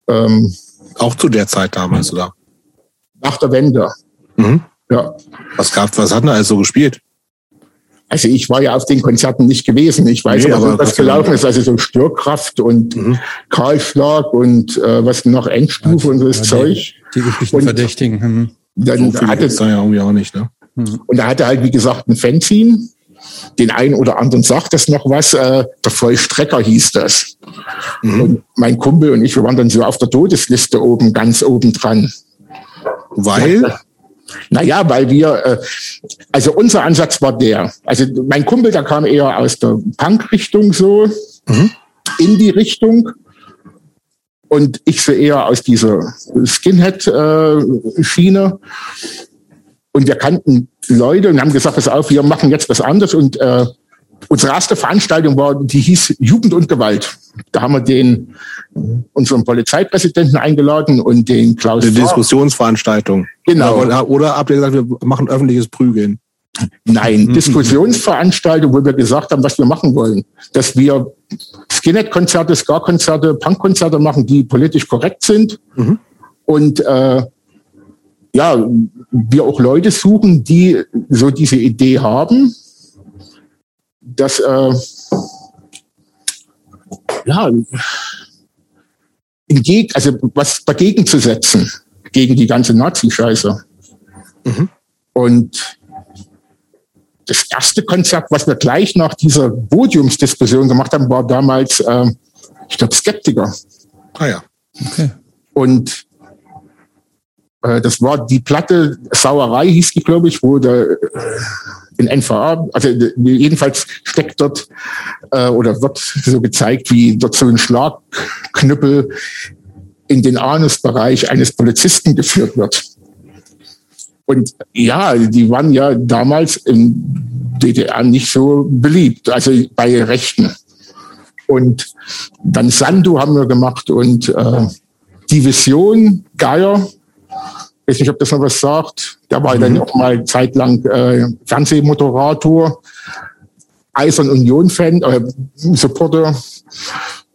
Ähm, auch zu der Zeit damals, oder? Nach der Wende. Mhm. Ja. Was gab, was hat er also gespielt? Also ich war ja auf den Konzerten nicht gewesen. Ich weiß nee, aber, was gelaufen ist. Also so Störkraft und mhm. Kahlschlag und äh, was noch Endstufe ja, und so das ja, Zeug. Die, die üblichen und Verdächtigen. Hm. Dann so hatte, da ja irgendwie auch nicht, ne? Mhm. Und da hatte halt, wie gesagt, ein Fanzine den einen oder anderen sagt das noch was. Äh, der Vollstrecker hieß das. Mhm. Und mein Kumpel und ich, wir waren dann so auf der Todesliste oben, ganz oben dran. Weil? Naja, weil wir, äh, also unser Ansatz war der. Also mein Kumpel, der kam eher aus der Punk-Richtung so, mhm. in die Richtung. Und ich so eher aus dieser Skinhead-Schiene. Und wir kannten Leute und haben gesagt, pass auf, wir machen jetzt was anderes. Und äh, unsere erste Veranstaltung war, die hieß Jugend und Gewalt. Da haben wir den unseren Polizeipräsidenten eingeladen und den Klaus. Eine Diskussionsveranstaltung. Genau. Oder, oder habt ihr gesagt, wir machen öffentliches Prügeln? Nein, mhm. Diskussionsveranstaltung, wo wir gesagt haben, was wir machen wollen. Dass wir Skinhead-Konzerte, Ska-Konzerte, Punk-Konzerte machen, die politisch korrekt sind. Mhm. Und äh, ja, wir auch Leute suchen, die so diese Idee haben, dass äh, ja entgegen, also was dagegen zu setzen gegen die ganze Nazi-Scheiße. Mhm. Und das erste Konzept, was wir gleich nach dieser Podiumsdiskussion gemacht haben, war damals, äh, ich glaube, Skeptiker. Ah ja. Okay. Und äh, das war die Platte Sauerei, hieß die, glaube ich, wo der äh, in NVA, also jedenfalls steckt dort äh, oder wird so gezeigt, wie dort so ein Schlagknüppel in den Anusbereich eines Polizisten geführt wird. Und ja, die waren ja damals in DDR nicht so beliebt, also bei Rechten. Und dann Sandu haben wir gemacht und äh, Division Geier. Ich weiß nicht, ob das noch was sagt. Der war mhm. dann auch mal zeitlang äh, Fernsehmoderator, Eisern Union-Fan, äh, Supporter.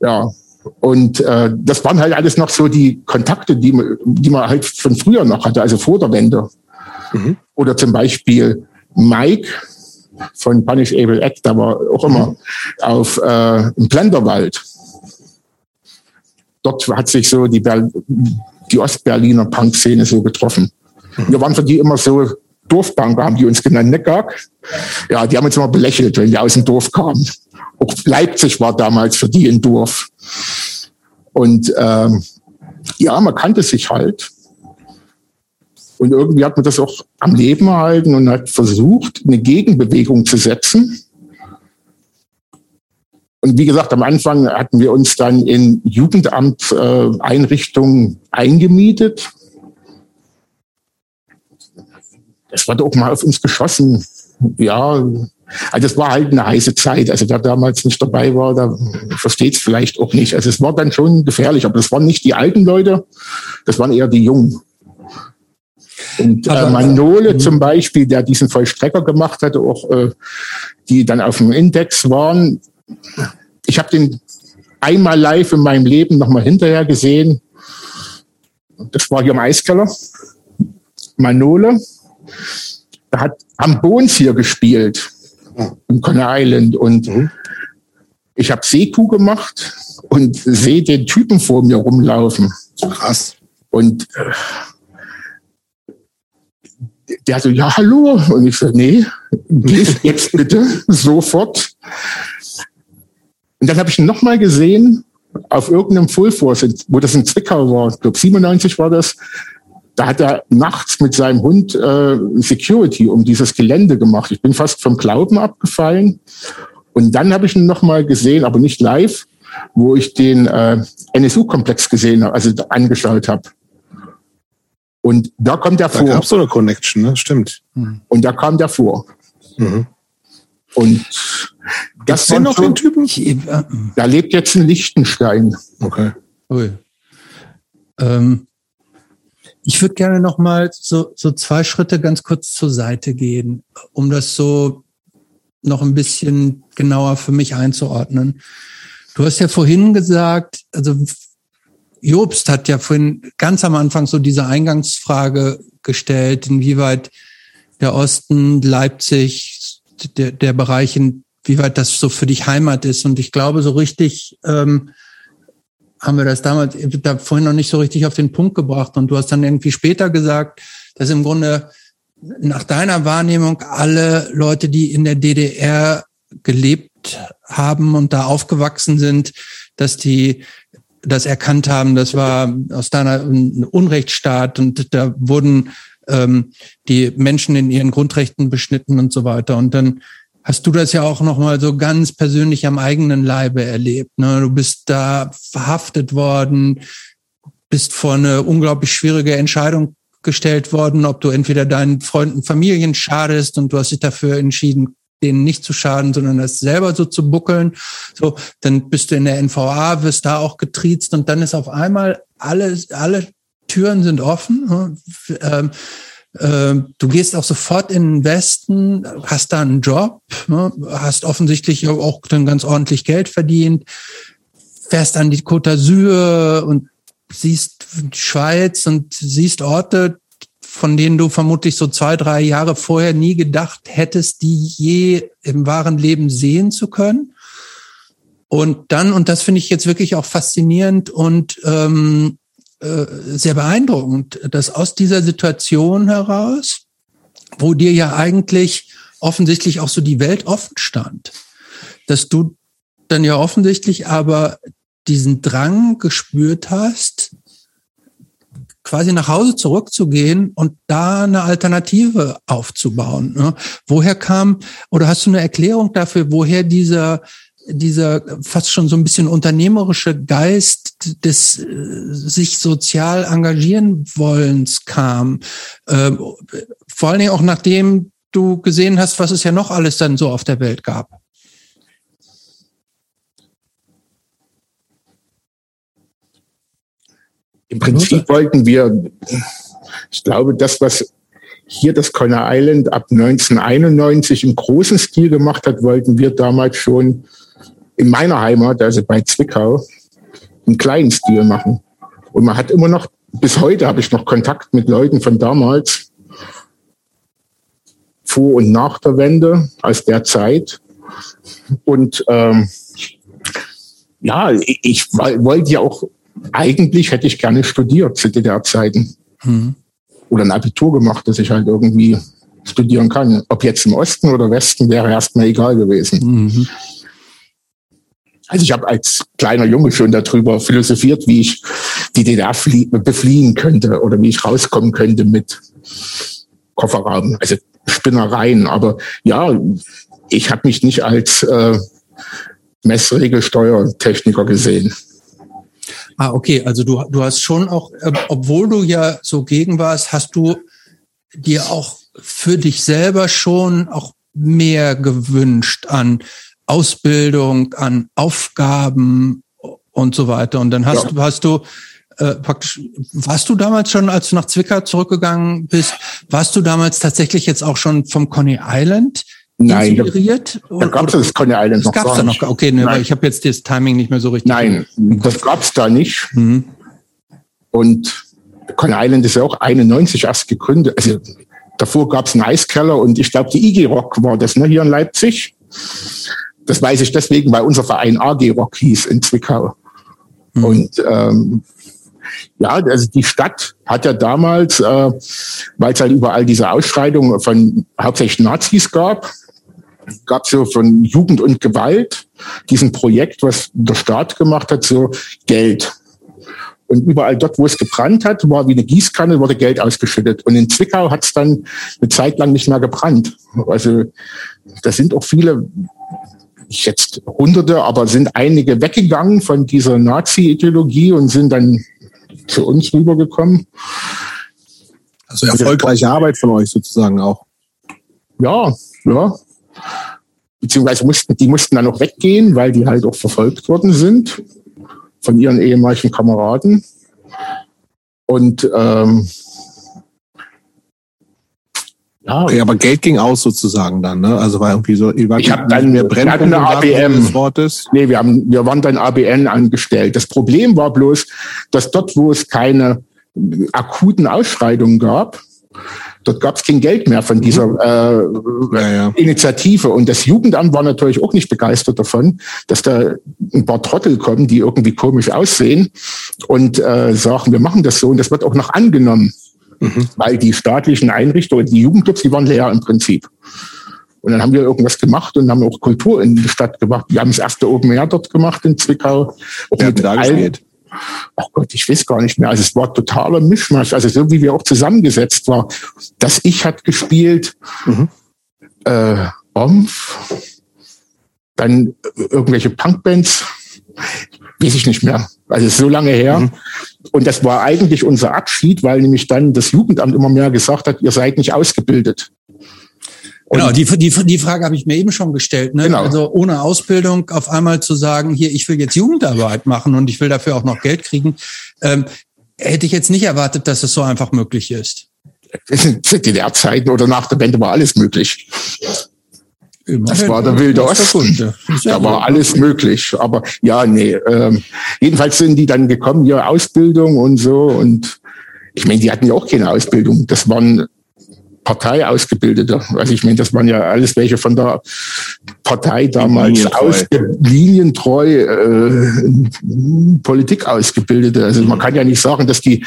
Ja, und äh, das waren halt alles noch so die Kontakte, die, die man halt von früher noch hatte, also vor der Wende. Mhm. Oder zum Beispiel Mike von Punish Able Act, da war auch immer mhm. auf äh, im Blenderwald. Dort hat sich so die, Ber die Ostberliner Punk-Szene so getroffen. Mhm. Wir waren für die immer so Dorfbanker, haben die uns genannt, Neckar. Ja, die haben uns immer belächelt, wenn die aus dem Dorf kamen. Auch Leipzig war damals für die ein Dorf. Und ähm, ja, man kannte sich halt. Und irgendwie hat man das auch am Leben erhalten und hat versucht, eine Gegenbewegung zu setzen. Und wie gesagt, am Anfang hatten wir uns dann in Jugendamt-Einrichtungen äh, eingemietet. Es wurde auch mal auf uns geschossen. Ja, also es war halt eine heiße Zeit. Also wer damals nicht dabei war, da versteht es vielleicht auch nicht. Also es war dann schon gefährlich, aber das waren nicht die alten Leute, das waren eher die Jungen. Und äh, Manole mhm. zum Beispiel, der diesen Vollstrecker gemacht hatte, auch äh, die dann auf dem Index waren. Ich habe den einmal live in meinem Leben nochmal hinterher gesehen. Das war hier im Eiskeller. Manole. Da hat am Bones hier gespielt im Conner Island. Und mhm. ich habe Seekuh gemacht und sehe den Typen vor mir rumlaufen. Krass. Und äh, der so, ja, hallo. Und ich so, nee, gehst jetzt bitte sofort. Und dann habe ich ihn nochmal gesehen auf irgendeinem Full Force, wo das in Zwickau war. Ich glaube, 97 war das. Da hat er nachts mit seinem Hund äh, Security um dieses Gelände gemacht. Ich bin fast vom Glauben abgefallen. Und dann habe ich ihn nochmal gesehen, aber nicht live, wo ich den äh, NSU-Komplex gesehen habe, also angeschaut habe. Und da kommt er da vor. Da gab so eine Connection, ne? Stimmt. Und da kam der vor. Mhm. Und das sind noch den Typen? Da lebt jetzt ein Lichtenstein. Okay. Ui. Ähm, ich würde gerne noch mal so, so zwei Schritte ganz kurz zur Seite gehen, um das so noch ein bisschen genauer für mich einzuordnen. Du hast ja vorhin gesagt, also Jobst hat ja vorhin ganz am Anfang so diese Eingangsfrage gestellt, inwieweit der Osten, Leipzig, der, der Bereich, inwieweit das so für dich Heimat ist. Und ich glaube, so richtig ähm, haben wir das damals da vorhin noch nicht so richtig auf den Punkt gebracht. Und du hast dann irgendwie später gesagt, dass im Grunde nach deiner Wahrnehmung alle Leute, die in der DDR gelebt haben und da aufgewachsen sind, dass die das erkannt haben, das war aus deiner ein Unrechtsstaat und da wurden ähm, die Menschen in ihren Grundrechten beschnitten und so weiter. Und dann hast du das ja auch noch mal so ganz persönlich am eigenen Leibe erlebt. Ne? Du bist da verhaftet worden, bist vor eine unglaublich schwierige Entscheidung gestellt worden, ob du entweder deinen Freunden, Familien schadest und du hast dich dafür entschieden, denen nicht zu schaden, sondern das selber so zu buckeln. So, dann bist du in der NVA, wirst da auch getriezt und dann ist auf einmal alle, alle Türen sind offen. Ne? Ähm, ähm, du gehst auch sofort in den Westen, hast da einen Job, ne? hast offensichtlich auch dann ganz ordentlich Geld verdient, fährst an die Côte d'Azur und siehst die Schweiz und siehst Orte, von denen du vermutlich so zwei, drei Jahre vorher nie gedacht hättest, die je im wahren Leben sehen zu können. Und dann, und das finde ich jetzt wirklich auch faszinierend und ähm, äh, sehr beeindruckend, dass aus dieser Situation heraus, wo dir ja eigentlich offensichtlich auch so die Welt offen stand, dass du dann ja offensichtlich aber diesen Drang gespürt hast, quasi nach Hause zurückzugehen und da eine Alternative aufzubauen. Ne? Woher kam, oder hast du eine Erklärung dafür, woher dieser, dieser fast schon so ein bisschen unternehmerische Geist des äh, sich sozial engagieren wollens kam. Äh, vor allen Dingen auch nachdem du gesehen hast, was es ja noch alles dann so auf der Welt gab. Im Prinzip wollten wir, ich glaube, das, was hier das Conner Island ab 1991 im großen Stil gemacht hat, wollten wir damals schon in meiner Heimat, also bei Zwickau, im kleinen Stil machen. Und man hat immer noch, bis heute habe ich noch Kontakt mit Leuten von damals, vor und nach der Wende, aus der Zeit. Und ähm, ja, ich, ich wollte ja auch, eigentlich hätte ich gerne studiert zu DDR-Zeiten. Hm. Oder ein Abitur gemacht, dass ich halt irgendwie studieren kann. Ob jetzt im Osten oder Westen wäre erstmal egal gewesen. Mhm. Also ich habe als kleiner Junge schon darüber philosophiert, wie ich die DDR befliehen könnte oder wie ich rauskommen könnte mit Kofferraum. Also Spinnereien. Aber ja, ich habe mich nicht als äh, Messregelsteuertechniker gesehen. Ah, okay. Also du, du hast schon auch, äh, obwohl du ja so gegen warst, hast du dir auch für dich selber schon auch mehr gewünscht an Ausbildung, an Aufgaben und so weiter. Und dann hast, ja. hast du äh, praktisch, warst du damals schon, als du nach Zwickau zurückgegangen bist, warst du damals tatsächlich jetzt auch schon vom Coney Island Nein, inspiriert? Da, da gab es das Coney Island noch gab's gar da nicht. Noch, okay, ne, weil ich habe jetzt das Timing nicht mehr so richtig. Nein, das gab es da nicht. Mhm. Und Coney Island ist ja auch 91 erst gegründet. Also davor gab es einen Eiskeller und ich glaube, die IG Rock war das, ne, hier in Leipzig. Das weiß ich deswegen, weil unser Verein AG Rock hieß in Zwickau. Mhm. Und ähm, ja, also die Stadt hat ja damals, äh, weil es halt überall diese Ausschreitungen von hauptsächlich Nazis gab, gab es so von Jugend und Gewalt diesen Projekt, was der Staat gemacht hat, so Geld. Und überall dort, wo es gebrannt hat, war wie eine Gießkanne, wurde Geld ausgeschüttet. Und in Zwickau hat es dann eine Zeit lang nicht mehr gebrannt. Also da sind auch viele, jetzt Hunderte, aber sind einige weggegangen von dieser Nazi-Ideologie und sind dann zu uns rübergekommen. Also erfolgreiche Arbeit von euch sozusagen auch. Ja, ja. Beziehungsweise mussten, die mussten dann auch weggehen, weil die halt auch verfolgt worden sind von ihren ehemaligen Kameraden. Und ähm, ja, okay, aber Geld ging aus sozusagen dann, ne? Also war irgendwie so, ich habe dann wir hatten eine ABM. Wortes. Nee, wir haben wir waren dann ABN angestellt. Das Problem war bloß, dass dort, wo es keine akuten Ausschreitungen gab, dort gab es kein Geld mehr von dieser mhm. äh, ja, ja. Initiative. Und das Jugendamt war natürlich auch nicht begeistert davon, dass da ein paar Trottel kommen, die irgendwie komisch aussehen und äh, sagen, wir machen das so. Und das wird auch noch angenommen. Mhm. Weil die staatlichen Einrichtungen, die Jugendclubs, die waren leer im Prinzip. Und dann haben wir irgendwas gemacht und haben auch Kultur in die Stadt gemacht. Wir haben das erste Open Air dort gemacht in Zwickau. Auch mit da gespielt? Oh Gott, ich weiß gar nicht mehr. Also es war totaler Mischmasch. Also so wie wir auch zusammengesetzt war. Das Ich hat gespielt, mhm. äh, Omf, dann irgendwelche Punkbands, weiß ich nicht mehr. Also so lange her. Mhm. Und das war eigentlich unser Abschied, weil nämlich dann das Jugendamt immer mehr gesagt hat, ihr seid nicht ausgebildet. Und genau, die, die, die Frage habe ich mir eben schon gestellt. Ne? Genau. Also ohne Ausbildung auf einmal zu sagen, hier, ich will jetzt Jugendarbeit machen und ich will dafür auch noch Geld kriegen, ähm, hätte ich jetzt nicht erwartet, dass es so einfach möglich ist. In DDR-Zeiten oder nach der Wende war alles möglich. Das war der wilde Osten. Da war alles möglich. Aber ja, nee. Ähm, jedenfalls sind die dann gekommen, hier Ausbildung und so. Und ich meine, die hatten ja auch keine Ausbildung. Das waren Parteiausgebildete. Also ich meine, das waren ja alles welche von der Partei damals linientreu, linientreu äh, Politik ausgebildete. Also man kann ja nicht sagen, dass die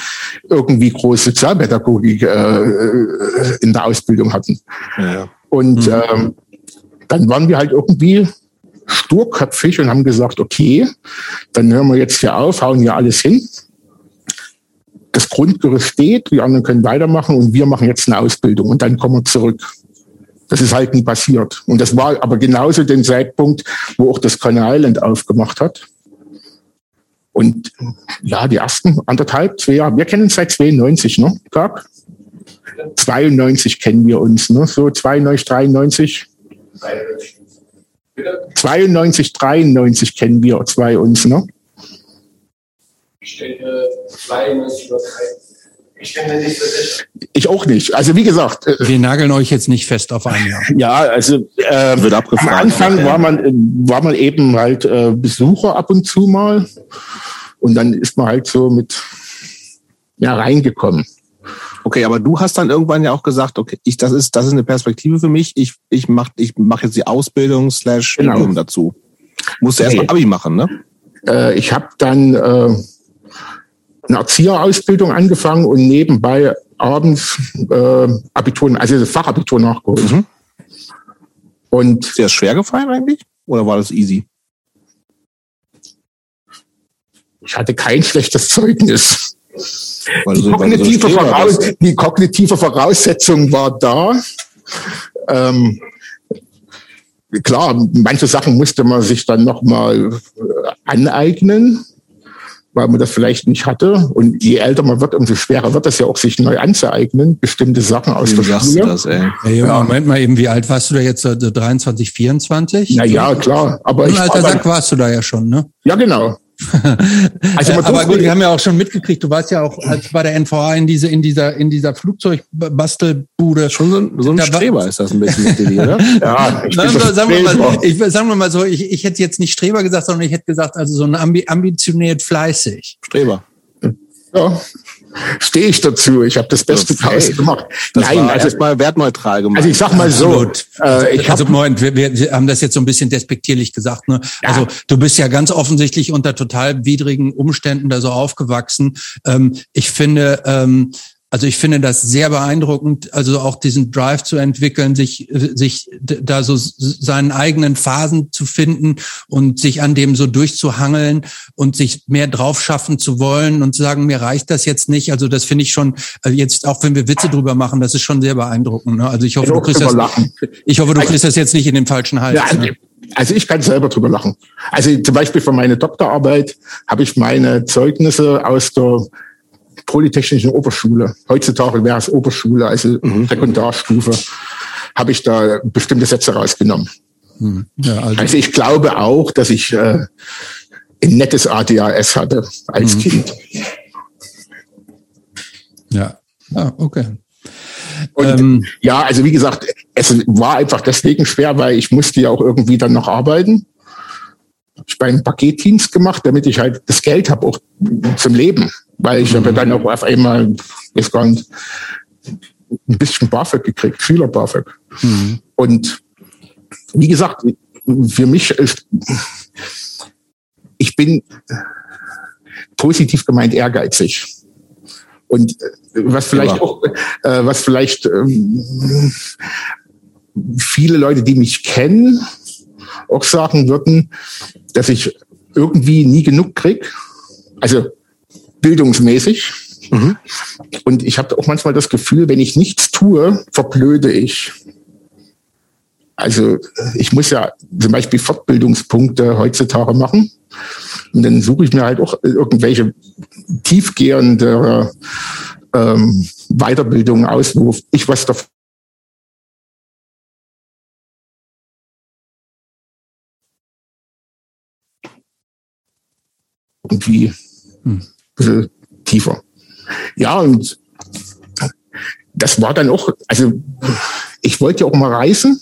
irgendwie große Sozialpädagogik äh, in der Ausbildung hatten. Ja. Und mhm. ähm, dann waren wir halt irgendwie sturköpfig und haben gesagt, okay, dann hören wir jetzt hier auf, hauen hier alles hin. Das Grundgerüst steht, die anderen können weitermachen und wir machen jetzt eine Ausbildung und dann kommen wir zurück. Das ist halt nie passiert. Und das war aber genauso den Zeitpunkt, wo auch das Coney Island aufgemacht hat. Und ja, die ersten anderthalb, zwei Jahre, wir kennen uns seit 92, ne, Tag? 92 kennen wir uns, ne, so 92, 93. 92, 93 kennen wir zwei uns, ne? Ich denke 92 oder 3. Ich bin mir nicht so sicher. Ich auch nicht. Also wie gesagt. Äh, Wir nageln euch jetzt nicht fest auf ein Jahr. Ja, also äh, Wird am Anfang war man, war man eben halt äh, Besucher ab und zu mal. Und dann ist man halt so mit ja, reingekommen. Okay, aber du hast dann irgendwann ja auch gesagt, okay, ich, das ist, das ist eine Perspektive für mich. Ich, ich mach, ich mach jetzt die Ausbildung slash genau. dazu. Musst du erst mal Abi machen, ne? Äh, ich habe dann äh, eine Erzieherausbildung angefangen und nebenbei abends äh, Abitur, also das Fachabitur nachgeholt. Mhm. Und ist dir das schwer gefallen eigentlich? Oder war das easy? Ich hatte kein schlechtes Zeugnis. Die, so, kognitive so Voraus die, kognitive Voraussetzung war da. Ähm, klar, manche Sachen musste man sich dann nochmal aneignen weil man das vielleicht nicht hatte. Und je älter man wird, umso schwerer wird das ja auch, sich neu anzueignen, bestimmte Sachen aus wie der Schule. Das, ey? Hey, ja. Moment mal eben, wie alt warst du da jetzt? 23, 24? Na ja, klar. Aber Im alter Sack warst du da ja schon, ne? Ja, genau. Also aber gut, wir haben ja auch schon mitgekriegt, du warst ja auch als bei der NVA in diese in dieser in dieser Flugzeugbastelbude. Schon so ein, so ein da Streber ist das ein bisschen mit dir, oder? ja, ich sagen, wir mal, ich, sagen wir mal so, ich, ich hätte jetzt nicht Streber gesagt, sondern ich hätte gesagt, also so ein ambi ambitioniert fleißig. Streber. Ja stehe ich dazu. Ich habe das Beste okay. draus gemacht. Das Nein, war also erstmal wertneutral gemacht. Also ich sag mal so. Äh, ich also Moment, wir, wir haben das jetzt so ein bisschen despektierlich gesagt. Ne? Ja. Also du bist ja ganz offensichtlich unter total widrigen Umständen da so aufgewachsen. Ähm, ich finde, ähm, also ich finde das sehr beeindruckend, also auch diesen Drive zu entwickeln, sich, sich da so seinen eigenen Phasen zu finden und sich an dem so durchzuhangeln und sich mehr drauf schaffen zu wollen und zu sagen, mir reicht das jetzt nicht. Also das finde ich schon, also jetzt auch wenn wir Witze drüber machen, das ist schon sehr beeindruckend. Ne? Also ich hoffe, du kriegst das, ich hoffe, du kriegst das jetzt nicht in den falschen Hals. Ja, ne? Also ich kann selber drüber lachen. Also zum Beispiel für meine Doktorarbeit habe ich meine Zeugnisse aus der Polytechnischen Oberschule. Heutzutage wäre es Oberschule, also mhm. Sekundarstufe, habe ich da bestimmte Sätze rausgenommen. Mhm. Ja, also, also, ich glaube auch, dass ich äh, ein nettes ADHS hatte als mhm. Kind. Ja, ah, okay. Und ähm, ja, also wie gesagt, es war einfach deswegen schwer, weil ich musste ja auch irgendwie dann noch arbeiten. Ich habe einen Paketdienst gemacht, damit ich halt das Geld habe, auch zum Leben weil ich habe dann auch auf einmal, weiß gar nicht, ein bisschen BAföG gekriegt, Schüler BAföG. Mhm. Und wie gesagt, für mich ist, ich bin positiv gemeint ehrgeizig. Und äh, was vielleicht ja. auch, äh, was vielleicht ähm, viele Leute, die mich kennen, auch sagen würden, dass ich irgendwie nie genug krieg. Also bildungsmäßig. Mhm. Und ich habe auch manchmal das Gefühl, wenn ich nichts tue, verblöde ich. Also ich muss ja zum Beispiel Fortbildungspunkte heutzutage machen. Und dann suche ich mir halt auch irgendwelche tiefgehende ähm, Weiterbildungen aus, wo ich was davon irgendwie hm bisschen tiefer. Ja, und das war dann auch, also ich wollte ja auch mal reisen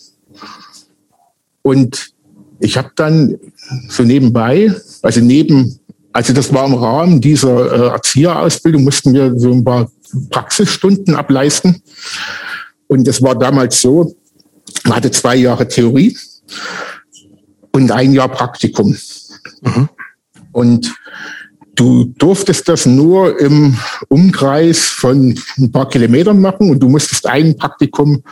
und ich habe dann so nebenbei, also neben, also das war im Rahmen dieser äh, Erzieherausbildung, mussten wir so ein paar Praxisstunden ableisten. Und das war damals so, man hatte zwei Jahre Theorie und ein Jahr Praktikum. Mhm. Und Du durftest das nur im Umkreis von ein paar Kilometern machen und du musstest ein Praktikum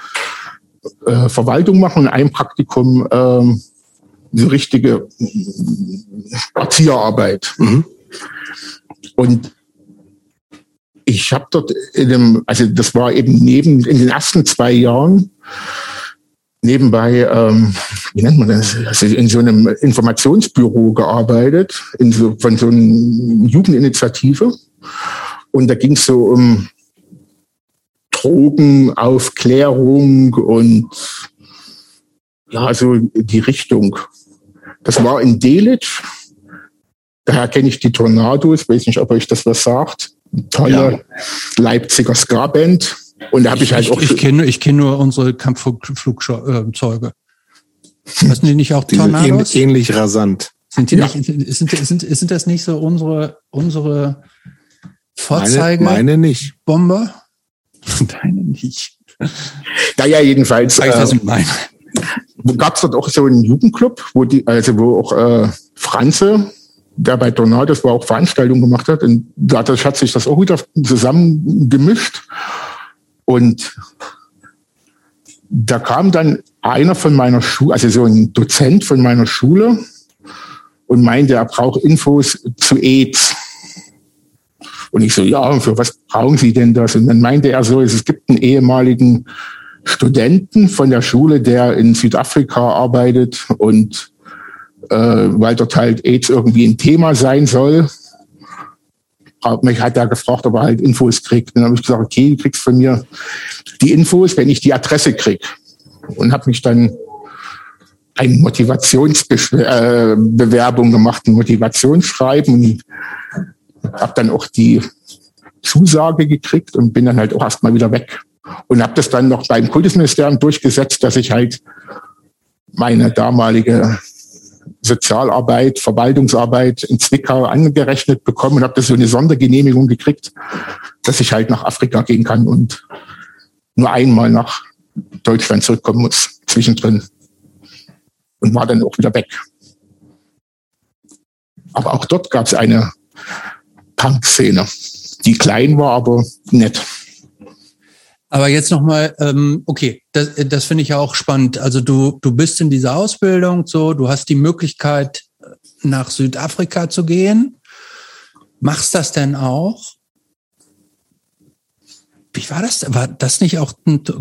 äh, Verwaltung machen und ein Praktikum äh, so richtige Erzieherarbeit. Mhm. Und ich habe dort in dem, also das war eben neben in den ersten zwei Jahren nebenbei, ähm, wie nennt man das, also in so einem Informationsbüro gearbeitet, in so, von so einer Jugendinitiative. Und da ging es so um Drogenaufklärung und ja, so die Richtung. Das war in Delitzsch. Daher kenne ich die Tornados, weiß nicht, ob euch das was sagt. tolle ja. Leipziger Ska-Band. Und da habe ich, ich, halt auch. Ich, ich kenne ich kenn nur unsere Kampfflugzeuge. Was sind die nicht auch Tornados? Ähnlich rasant. Sind, die ja. nicht, sind, sind, sind das nicht so unsere, unsere Vorzeige? Meine, meine nicht. Bomber? Deine nicht. Da ja, jedenfalls. Äh, was ich meine. Gab es dort auch so einen Jugendclub, wo die, also wo auch äh, Franze, der bei Tornados war, auch Veranstaltungen gemacht hat. Und dadurch hat sich das auch wieder zusammengemischt. Und da kam dann einer von meiner Schule, also so ein Dozent von meiner Schule und meinte, er braucht Infos zu AIDS. Und ich so, ja, für was brauchen Sie denn das? Und dann meinte er so, es gibt einen ehemaligen Studenten von der Schule, der in Südafrika arbeitet und äh, weil dort halt AIDS irgendwie ein Thema sein soll. Mich hat er gefragt, ob er halt Infos kriegt. Dann habe ich gesagt, okay, du kriegst von mir die Infos, wenn ich die Adresse krieg. Und habe mich dann eine Motivationsbewerbung äh, gemacht, ein Motivationsschreiben und habe dann auch die Zusage gekriegt und bin dann halt auch erstmal wieder weg. Und habe das dann noch beim Kultusministerium durchgesetzt, dass ich halt meine damalige Sozialarbeit, Verwaltungsarbeit in Zwickau angerechnet bekommen und habe das so eine Sondergenehmigung gekriegt, dass ich halt nach Afrika gehen kann und nur einmal nach Deutschland zurückkommen muss, zwischendrin. Und war dann auch wieder weg. Aber auch dort gab es eine Punk-Szene, die klein war, aber nett. Aber jetzt nochmal, ähm, okay, das, das finde ich ja auch spannend. Also du, du bist in dieser Ausbildung so, du hast die Möglichkeit, nach Südafrika zu gehen. Machst das denn auch? Wie war das? War das nicht auch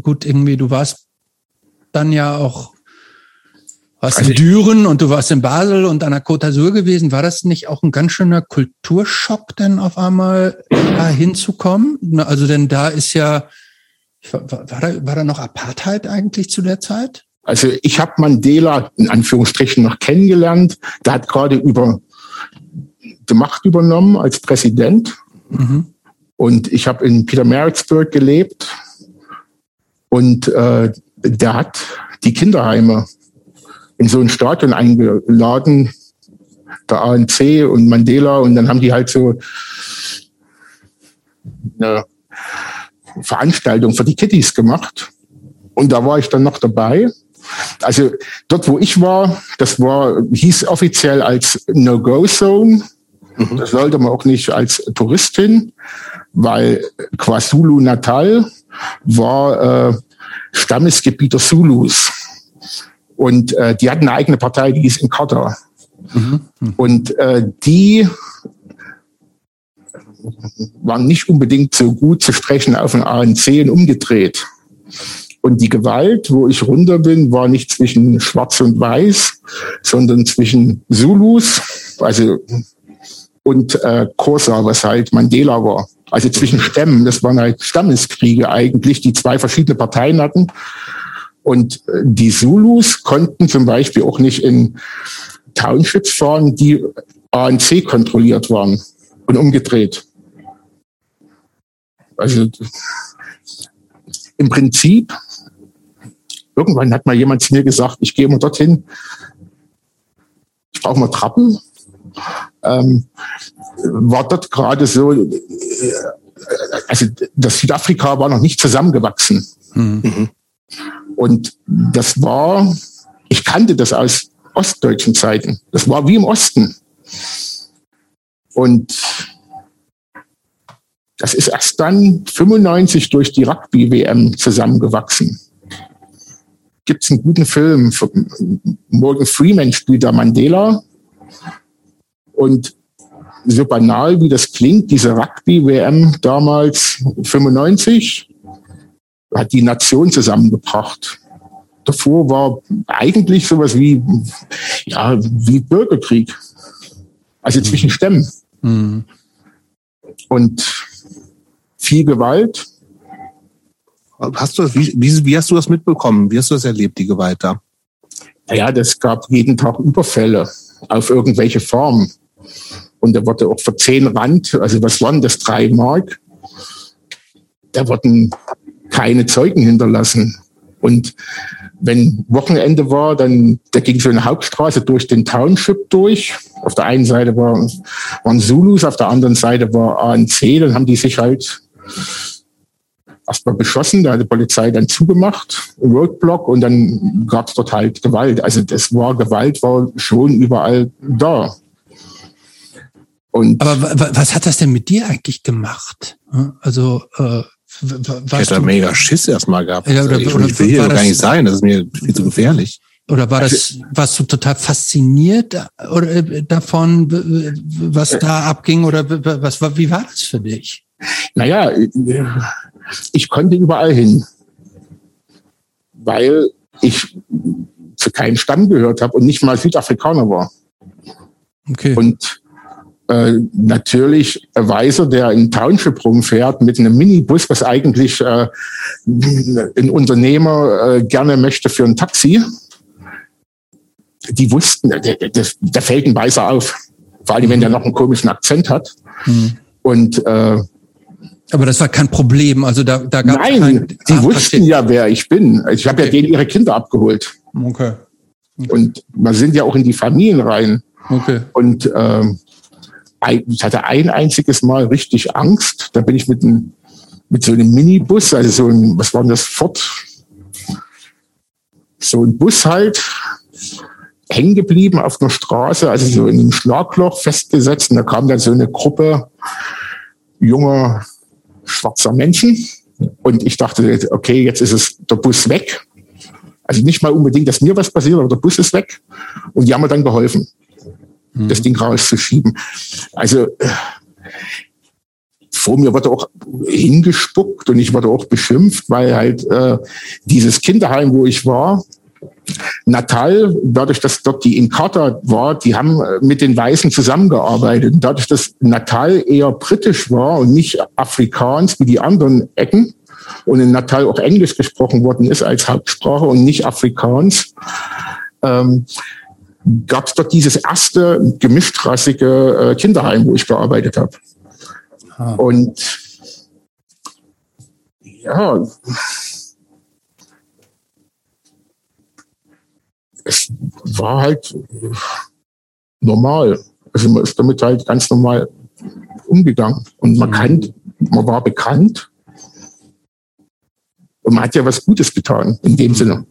gut irgendwie? Du warst dann ja auch warst in Düren und du warst in Basel und an der Côte d'Azur gewesen. War das nicht auch ein ganz schöner Kulturschock, denn auf einmal da hinzukommen? Also denn da ist ja war, war, da, war da noch Apartheid eigentlich zu der Zeit? Also ich habe Mandela in Anführungsstrichen noch kennengelernt. Der hat gerade über die Macht übernommen als Präsident. Mhm. Und ich habe in Peter Maritzburg gelebt. Und äh, der hat die Kinderheime in so ein Stadion eingeladen, der ANC und Mandela. Und dann haben die halt so eine Veranstaltung für die Kitties gemacht. Und da war ich dann noch dabei. Also dort, wo ich war, das war, hieß offiziell als No-Go-Zone. Mhm. Das sollte man auch nicht als Touristin, weil KwaZulu Natal war äh, Stammesgebiet der Zulus. Und äh, die hatten eine eigene Partei, die hieß Inkatha. Mhm. Und äh, die waren nicht unbedingt so gut zu sprechen auf den ANC und umgedreht. Und die Gewalt, wo ich runter bin, war nicht zwischen Schwarz und Weiß, sondern zwischen Zulus, also und äh, Kosa, was halt Mandela war. Also zwischen Stämmen. Das waren halt Stammeskriege eigentlich, die zwei verschiedene Parteien hatten. Und äh, die Zulus konnten zum Beispiel auch nicht in Townships fahren, die ANC kontrolliert waren und umgedreht. Also im Prinzip, irgendwann hat mal jemand zu mir gesagt, ich gehe mal dorthin, ich brauche mal Trappen. Ähm, war dort gerade so, äh, also das Südafrika war noch nicht zusammengewachsen. Mhm. Und das war, ich kannte das aus ostdeutschen Zeiten. Das war wie im Osten. Und das ist erst dann 95 durch die Rugby-WM zusammengewachsen. Gibt es einen guten Film? Morgan Freeman spielt da Mandela. Und so banal wie das klingt, diese Rugby-WM damals 95 hat die Nation zusammengebracht. Davor war eigentlich sowas wie, ja, wie Bürgerkrieg. Also zwischen Stämmen. Mhm. Und viel Gewalt. Hast du, wie, wie, wie hast du das mitbekommen? Wie hast du das erlebt, die Gewalt da? Naja, das gab jeden Tag Überfälle auf irgendwelche Formen. Und da wurde auch für zehn Rand, also was waren das, drei Mark, da wurden keine Zeugen hinterlassen. Und wenn Wochenende war, dann da ging so eine Hauptstraße durch den Township durch. Auf der einen Seite war, waren Zulus, auf der anderen Seite war ANC. Dann haben die sich halt erstmal beschossen, da hat die Polizei dann zugemacht, Roadblock, und dann gab es dort halt Gewalt. Also das war Gewalt, war schon überall da. Und Aber was hat das denn mit dir eigentlich gemacht? Also äh, ich hätte mega Schiss erstmal gehabt. Ja, oder, ich, oder, ich will hier gar nicht sein, das ist mir viel zu gefährlich. Oder war das, warst du total fasziniert oder, äh, davon, was da abging oder was, wie war das für dich? Naja, ich konnte überall hin, weil ich zu keinem Stamm gehört habe und nicht mal Südafrikaner war. Okay. Und äh, natürlich Weiser, der in Township rumfährt mit einem Minibus, was eigentlich äh, ein Unternehmer äh, gerne möchte für ein Taxi. Die wussten, der, der, der fällt ein Weißer auf. Vor allem, wenn der noch einen komischen Akzent hat. Mhm. Und äh, aber das war kein Problem. Also da, da gab Nein, kein, die ah, wussten ja, wer ich bin. Ich habe okay. ja denen ihre Kinder abgeholt. Okay. okay. Und man sind ja auch in die Familien rein. Okay. Und ähm, ich hatte ein einziges Mal richtig Angst. Da bin ich mit, einem, mit so einem Minibus, also so ein, was war denn das, Ford? So ein Bus halt, hängen geblieben auf einer Straße, also so in einem Schlagloch festgesetzt. Und da kam dann so eine Gruppe junger schwarzer Menschen. Und ich dachte, okay, jetzt ist es der Bus weg. Also nicht mal unbedingt, dass mir was passiert, aber der Bus ist weg. Und die haben mir dann geholfen mhm. das Ding rauszuschieben. Also äh, vor mir wurde auch hingespuckt und ich wurde auch beschimpft, weil halt äh, dieses Kinderheim, wo ich war, Natal, dadurch, dass dort die Inkata war, die haben äh, mit den Weißen zusammengearbeitet. Dadurch, dass Natal eher britisch war und nicht afrikanisch wie die anderen Ecken und in Natal auch Englisch gesprochen worden ist als Hauptsprache und nicht afrikanisch, ähm, gab es dort dieses erste gemischtrassige äh, Kinderheim, wo ich gearbeitet habe. Ah. Und ja, es war halt normal. Also man ist damit halt ganz normal umgegangen. Und man mhm. kann, man war bekannt. Und man hat ja was Gutes getan, in dem Sinne.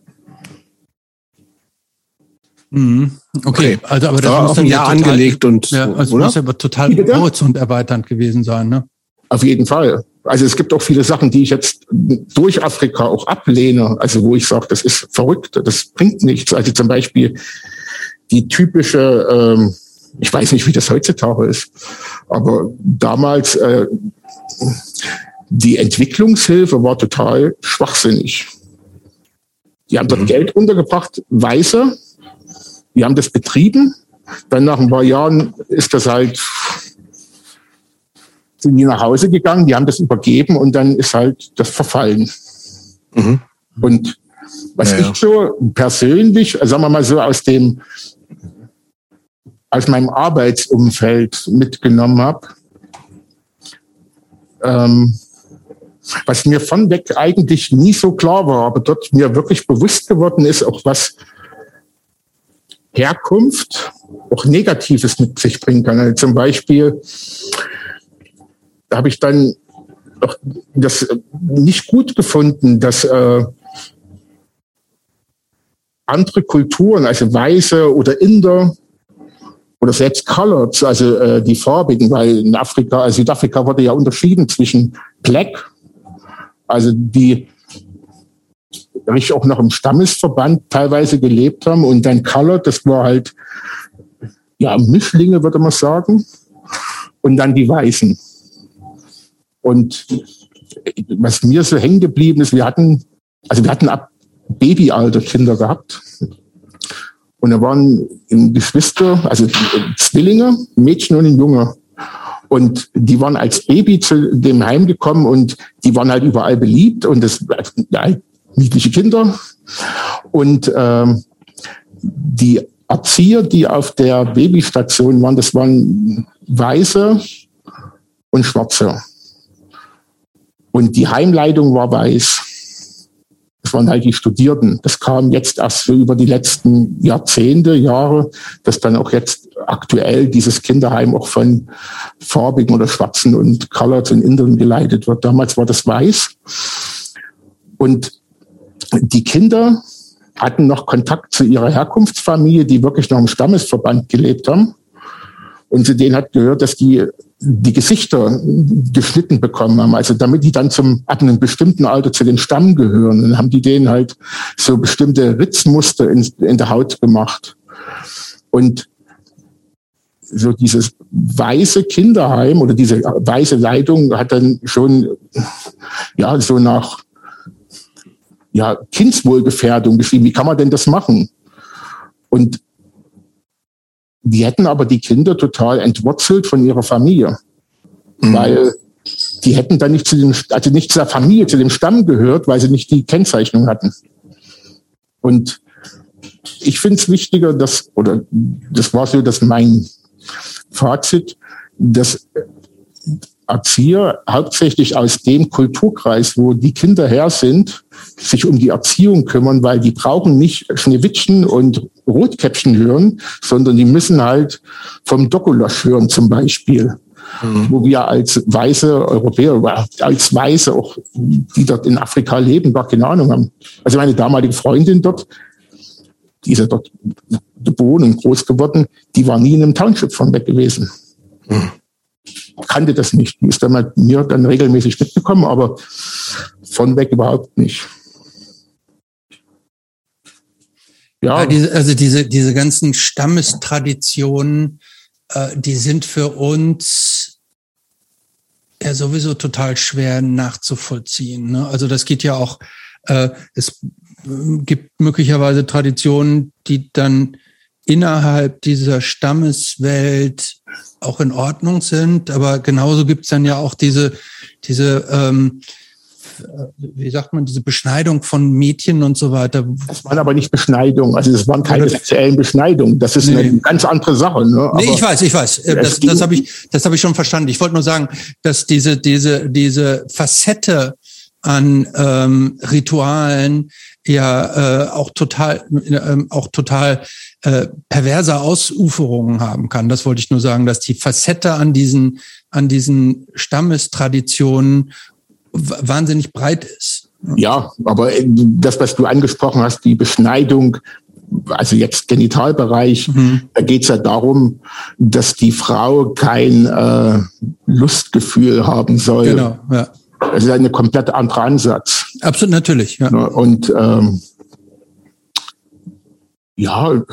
Mhm. Okay, also aber das war muss dann total, angelegt und ja, also oder? muss aber total horizont erweiternd gewesen sein, ne? Auf jeden Fall. Also es gibt auch viele Sachen, die ich jetzt durch Afrika auch ablehne, also wo ich sage, das ist verrückt, das bringt nichts. Also zum Beispiel die typische, ähm, ich weiß nicht, wie das heutzutage ist, aber damals äh, die Entwicklungshilfe war total schwachsinnig. Die haben dort mhm. Geld untergebracht, Weiße, die haben das betrieben. Dann nach ein paar Jahren ist das halt, sind die nach Hause gegangen, die haben das übergeben und dann ist halt das verfallen. Mhm. Und was ja, ich so persönlich, sagen wir mal so aus dem, aus meinem Arbeitsumfeld mitgenommen habe, ähm, was mir von weg eigentlich nie so klar war, aber dort mir wirklich bewusst geworden ist, auch was Herkunft auch Negatives mit sich bringen kann. Also zum Beispiel habe ich dann auch das nicht gut gefunden, dass äh, andere Kulturen, also Weiße oder Inder oder selbst Colored, also äh, die Farbigen, weil in Afrika, also Südafrika wurde ja unterschieden zwischen Black, also die ich auch noch im Stammesverband teilweise gelebt haben und dann Colored, das war halt, ja, Mischlinge, würde man sagen. Und dann die Weißen. Und was mir so hängen geblieben ist, wir hatten, also wir hatten ab Babyalter Kinder gehabt. Und da waren Geschwister, also Zwillinge, Mädchen und ein Junge. Und die waren als Baby zu dem Heim gekommen und die waren halt überall beliebt und das, halt niedliche Kinder. Und ähm, die Erzieher, die auf der Babystation waren, das waren Weiße und Schwarze. Und die Heimleitung war weiß. Das waren halt die Studierten. Das kam jetzt erst so über die letzten Jahrzehnte, Jahre, dass dann auch jetzt aktuell dieses Kinderheim auch von farbigen oder schwarzen und Colored und Indern geleitet wird. Damals war das weiß. Und die Kinder hatten noch Kontakt zu ihrer Herkunftsfamilie, die wirklich noch im Stammesverband gelebt haben. Und zu denen hat gehört, dass die die Gesichter geschnitten bekommen haben, also damit die dann zum ab einem bestimmten Alter zu den Stamm gehören, dann haben die denen halt so bestimmte Ritzmuster in, in der Haut gemacht. Und so dieses weiße Kinderheim oder diese weiße Leitung hat dann schon ja so nach ja Kindswohlgefährdung geschrieben. Wie kann man denn das machen? Und die hätten aber die Kinder total entwurzelt von ihrer Familie, mhm. weil die hätten dann nicht zu dem, also nicht zu der Familie, zu dem Stamm gehört, weil sie nicht die Kennzeichnung hatten. Und ich finde es wichtiger, dass, oder das war so dass mein Fazit, dass Erzieher hauptsächlich aus dem Kulturkreis, wo die Kinder her sind, sich um die Erziehung kümmern, weil die brauchen nicht Schneewittchen und Rotkäppchen hören, sondern die müssen halt vom Dokolosch hören zum Beispiel. Mhm. Wo wir als weiße Europäer, als Weiße auch, die dort in Afrika leben, gar keine Ahnung haben. Also meine damalige Freundin dort, die ist ja dort geboren und groß geworden, die war nie in einem Township von weg gewesen. Mhm. Kannte das nicht. Die ist dann mit mir dann regelmäßig mitgekommen, aber von weg überhaupt nicht. Ja. ja diese, also diese, diese ganzen Stammestraditionen, äh, die sind für uns ja sowieso total schwer nachzuvollziehen. Ne? Also das geht ja auch, äh, es gibt möglicherweise Traditionen, die dann innerhalb dieser Stammeswelt auch in Ordnung sind, aber genauso gibt es dann ja auch diese, diese ähm, wie sagt man, diese Beschneidung von Mädchen und so weiter. Das waren aber nicht Beschneidung, also das waren keine sexuellen Beschneidungen. Das ist nee. eine ganz andere Sache. Ne? nee, ich weiß, ich weiß. Das, das habe ich, das habe ich schon verstanden. Ich wollte nur sagen, dass diese, diese, diese Facette an ähm, Ritualen ja äh, auch total äh, auch total äh, perverse Ausuferungen haben kann. Das wollte ich nur sagen, dass die Facette an diesen an diesen Stammestraditionen wahnsinnig breit ist. Ja, aber äh, das, was du angesprochen hast, die Beschneidung, also jetzt Genitalbereich, mhm. da geht's ja darum, dass die Frau kein äh, Lustgefühl haben soll. Genau, ja. Das ist ein komplett anderer Ansatz. Absolut, natürlich. Ja. Und ähm, ja,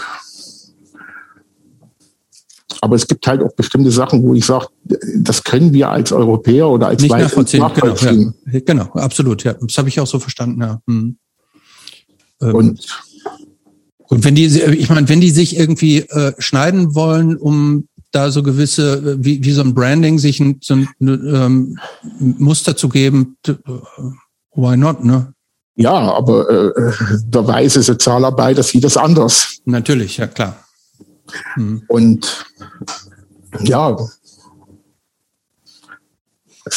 aber es gibt halt auch bestimmte Sachen, wo ich sage, das können wir als Europäer oder als Nicht nachvollziehen. nachvollziehen. Genau, ja. genau, absolut. Ja, das habe ich auch so verstanden. Ja. Hm. Ähm, und und wenn die, ich meine, wenn die sich irgendwie äh, schneiden wollen, um da so gewisse, wie, wie so ein Branding, sich ein, so ein ähm, Muster zu geben, why not, ne? Ja, aber äh, der weiße Sozialarbeiter sieht das anders. Natürlich, ja klar. Mhm. Und ja.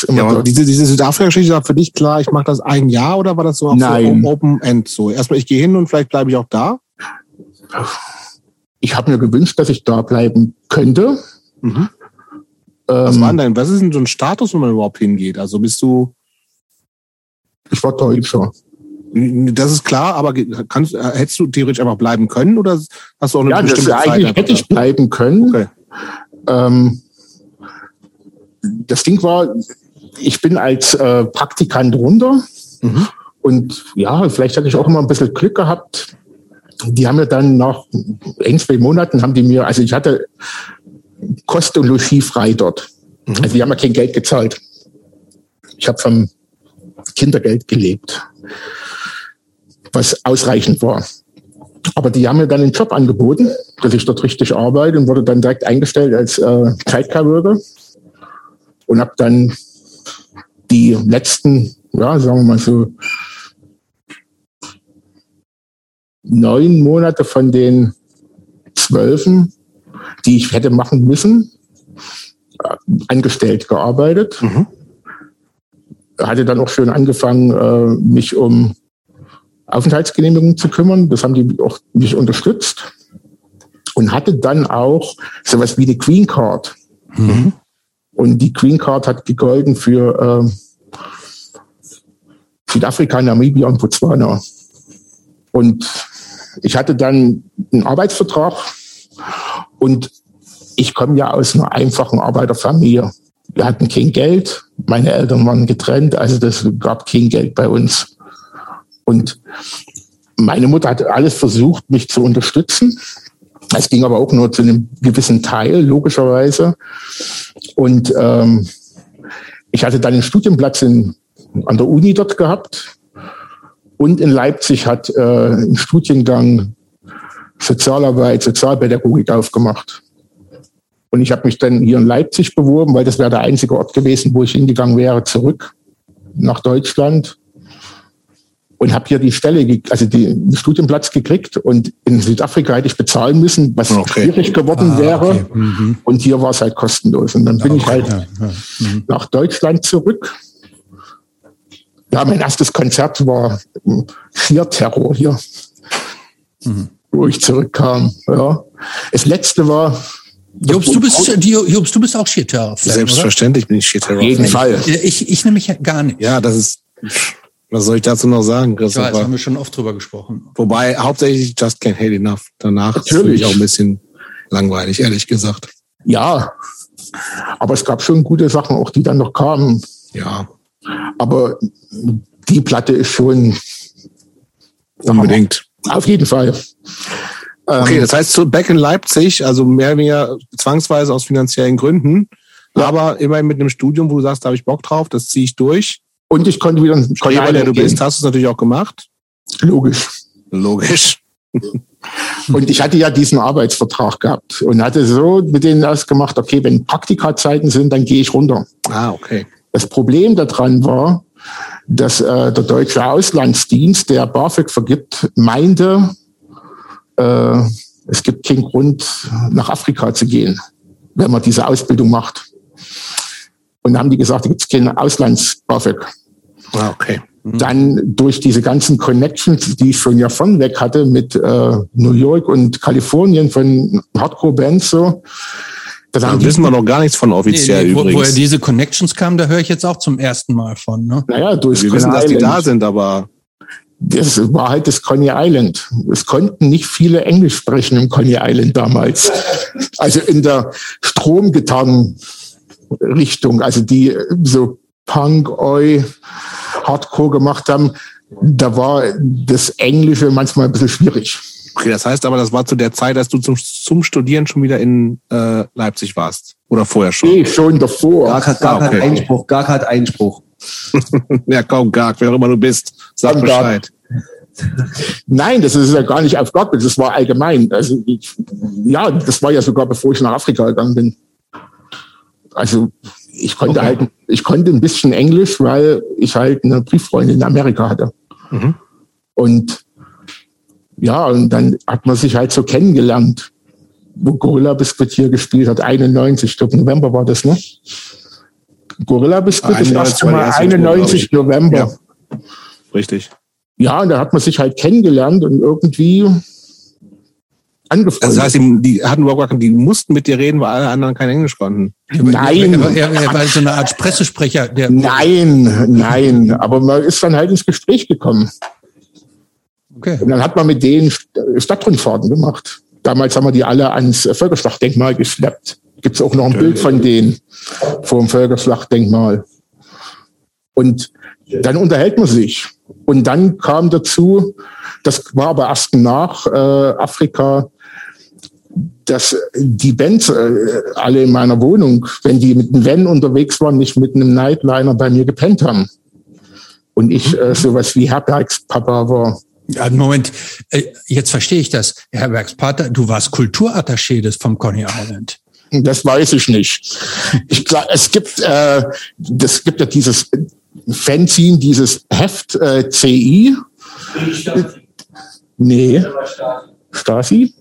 Ja, diese, diese Südafrika-Geschichte war für dich klar, ich mache das ein Jahr oder war das so, Nein. so Open End so? Erstmal, ich gehe hin und vielleicht bleibe ich auch da? Ich habe mir gewünscht, dass ich da bleiben könnte. Mhm. Was ähm, war denn, was ist denn so ein Status, wo man überhaupt hingeht? Also bist du. Ich war Deutscher. Das ist klar, aber kannst, hättest du theoretisch einfach bleiben können oder hast du auch eine ja, bestimmte das, Zeit? Eigentlich hätte ich bleiben können. Okay. Ähm, das Ding war, ich bin als äh, Praktikant runter mhm. und ja, vielleicht hatte ich auch immer ein bisschen Glück gehabt. Die haben mir dann nach ein, zwei Monaten haben die mir, also ich hatte Kost und Logis frei dort. Mhm. Also die haben mir kein Geld gezahlt. Ich habe vom Kindergeld gelebt was ausreichend war. Aber die haben mir dann einen Job angeboten, dass ich dort richtig arbeite und wurde dann direkt eingestellt als äh, Zeitcarriere und habe dann die letzten, ja, sagen wir mal so, neun Monate von den zwölfen, die ich hätte machen müssen, angestellt gearbeitet. Mhm. Hatte dann auch schon angefangen, äh, mich um Aufenthaltsgenehmigung zu kümmern. Das haben die auch mich unterstützt. Und hatte dann auch sowas wie die Queen Card. Mhm. Und die Green Card hat gegolten für äh, Südafrika, Namibia und Botswana. Und ich hatte dann einen Arbeitsvertrag und ich komme ja aus einer einfachen Arbeiterfamilie. Wir hatten kein Geld, meine Eltern waren getrennt, also das gab kein Geld bei uns. Und meine Mutter hat alles versucht, mich zu unterstützen. Es ging aber auch nur zu einem gewissen Teil, logischerweise. Und ähm, ich hatte dann einen Studienplatz in, an der Uni dort gehabt. Und in Leipzig hat äh, ein Studiengang Sozialarbeit, Sozialpädagogik aufgemacht. Und ich habe mich dann hier in Leipzig beworben, weil das wäre der einzige Ort gewesen, wo ich hingegangen wäre, zurück nach Deutschland und habe hier die Stelle, also den Studienplatz gekriegt und in Südafrika hätte ich bezahlen müssen, was okay. schwierig geworden ah, wäre. Okay. Mhm. Und hier war es halt kostenlos. Und dann bin okay. ich halt ja, ja. Mhm. nach Deutschland zurück. Ja, mein erstes Konzert war Sheer-Terror hier, mhm. wo ich zurückkam. Ja. Das letzte war Jobs, du bist, Jobs, du bist auch Sheer-Terror. Selbstverständlich oder? bin ich Sheer-Terror. Auf jeden Fall. Ich, ich nämlich gar nicht. Ja, das ist was soll ich dazu noch sagen, Christopher? Ja, haben wir schon oft drüber gesprochen. Wobei hauptsächlich Just Can't Hate Enough. Danach Natürlich. ist auch ein bisschen langweilig, ehrlich gesagt. Ja, aber es gab schon gute Sachen, auch die dann noch kamen. Ja. Aber die Platte ist schon unbedingt. Auf jeden Fall. Okay, ähm, das heißt so back in Leipzig, also mehr oder weniger zwangsweise aus finanziellen Gründen, ja. aber immerhin mit einem Studium, wo du sagst, da habe ich Bock drauf, das ziehe ich durch. Und ich konnte wieder ins Streber, der du bist, hast du es natürlich auch gemacht. Logisch. Logisch. und ich hatte ja diesen Arbeitsvertrag gehabt und hatte so mit denen ausgemacht, okay, wenn Praktikazeiten sind, dann gehe ich runter. Ah, okay. Das Problem daran war, dass äh, der deutsche Auslandsdienst, der BAföG vergibt, meinte, äh, es gibt keinen Grund, nach Afrika zu gehen, wenn man diese Ausbildung macht. Und dann haben die gesagt, da gibt es keine Auslands-BAföG. Ah, okay. Mhm. Dann durch diese ganzen Connections, die ich schon ja von weg hatte mit äh, New York und Kalifornien von Hardcore-Bands so. Da wissen wir noch gar nichts von offiziell nee, nee, übrigens. Woher diese Connections kamen, da höre ich jetzt auch zum ersten Mal von. Ne? Naja, durch Wir wissen, dass die da sind, aber das war halt das Coney Island. Es konnten nicht viele Englisch sprechen im Coney Island damals. Also in der Stromgitarren Richtung, also die so Punk, Oi, Hardcore gemacht haben, da war das Englische manchmal ein bisschen schwierig. Okay, das heißt aber, das war zu der Zeit, dass du zum, zum Studieren schon wieder in äh, Leipzig warst. Oder vorher schon? Nee, schon davor. Gar, gar, gar ah, okay. Einspruch, gar kein Einspruch. ja, kaum gar, wer auch immer du bist, sag Bescheid. Nein, das ist ja gar nicht auf Gott, das war allgemein. Also ich, ja, das war ja sogar bevor ich nach Afrika gegangen bin. Also ich konnte okay. halt, ich konnte ein bisschen Englisch, weil ich halt eine Brieffreundin in Amerika hatte. Mhm. Und ja, und dann hat man sich halt so kennengelernt, wo Gorilla Biscuit hier gespielt hat, 91, ich glaube November war das, ne? Gorilla Biscuit das erste Mal 91 November. Ja. Richtig. Ja, und da hat man sich halt kennengelernt und irgendwie angefreundet. Also das heißt, die, die hatten überhaupt die mussten mit dir reden, weil alle anderen kein Englisch konnten. Nein. Er, er, er war so eine Art Pressesprecher. Der nein, nein. Aber man ist dann halt ins Gespräch gekommen. Okay. Und dann hat man mit denen Stadtrundfahrten gemacht. Damals haben wir die alle ans Völkerschlachtdenkmal geschleppt. Gibt es auch noch ein Bild von denen vor dem Völkerschlachtdenkmal. Und dann unterhält man sich. Und dann kam dazu, das war aber erst nach äh, Afrika, dass die Bands äh, alle in meiner Wohnung, wenn die mit einem Van unterwegs waren, nicht mit einem Nightliner bei mir gepennt haben. Und ich äh, sowas wie Herbergspapa war. Ja, Moment, äh, jetzt verstehe ich das. Herbergspapa, du warst Kulturattaché des vom Coney Island. Das weiß ich nicht. Ich glaube, es gibt, äh, das gibt ja dieses Fanzine, dieses Heft äh, CI. Stasi. Nee. Stasi?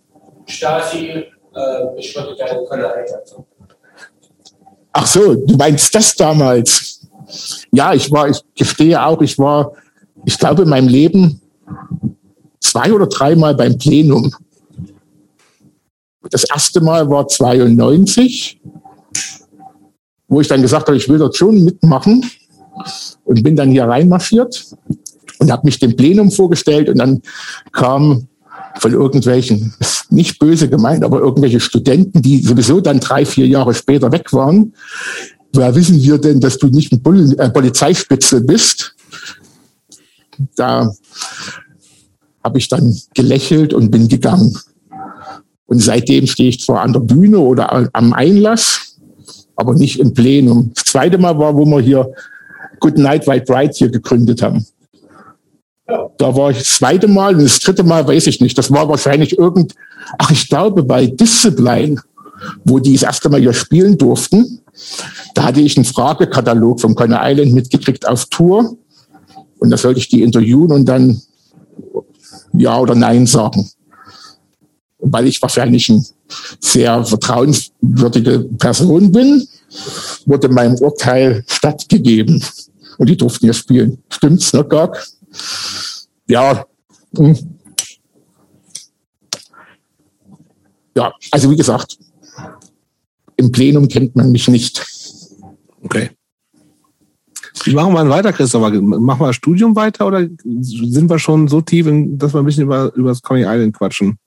Stasi, äh, ich würde gerne Kölner Ach so, du meinst das damals? Ja, ich war, ich gestehe auch, ich war, ich glaube, in meinem Leben zwei oder dreimal beim Plenum. Das erste Mal war 92, wo ich dann gesagt habe, ich will dort schon mitmachen und bin dann hier reinmarschiert und habe mich dem Plenum vorgestellt und dann kam von irgendwelchen, nicht böse gemeint, aber irgendwelche Studenten, die sowieso dann drei, vier Jahre später weg waren. Woher wissen wir denn, dass du nicht ein Pol äh, Polizeispitzel bist? Da habe ich dann gelächelt und bin gegangen. Und seitdem stehe ich zwar an der Bühne oder am Einlass, aber nicht im Plenum. Das zweite Mal war, wo wir hier Good Night White Bright hier gegründet haben. Da war ich das zweite Mal und das dritte Mal weiß ich nicht. Das war wahrscheinlich irgend, ach, ich glaube bei Discipline, wo die das erste Mal hier spielen durften. Da hatte ich einen Fragekatalog vom Conner Island mitgekriegt auf Tour. Und da sollte ich die interviewen und dann Ja oder Nein sagen. weil ich wahrscheinlich eine sehr vertrauenswürdige Person bin, wurde meinem Urteil stattgegeben. Und die durften hier spielen. Stimmt's, ne, Gag? Ja. Hm. Ja, also wie gesagt, im Plenum kennt man mich nicht. Okay. Wie machen wir weiter, Christopher? Machen wir das Studium weiter oder sind wir schon so tief, dass wir ein bisschen über, über das Coney Island quatschen?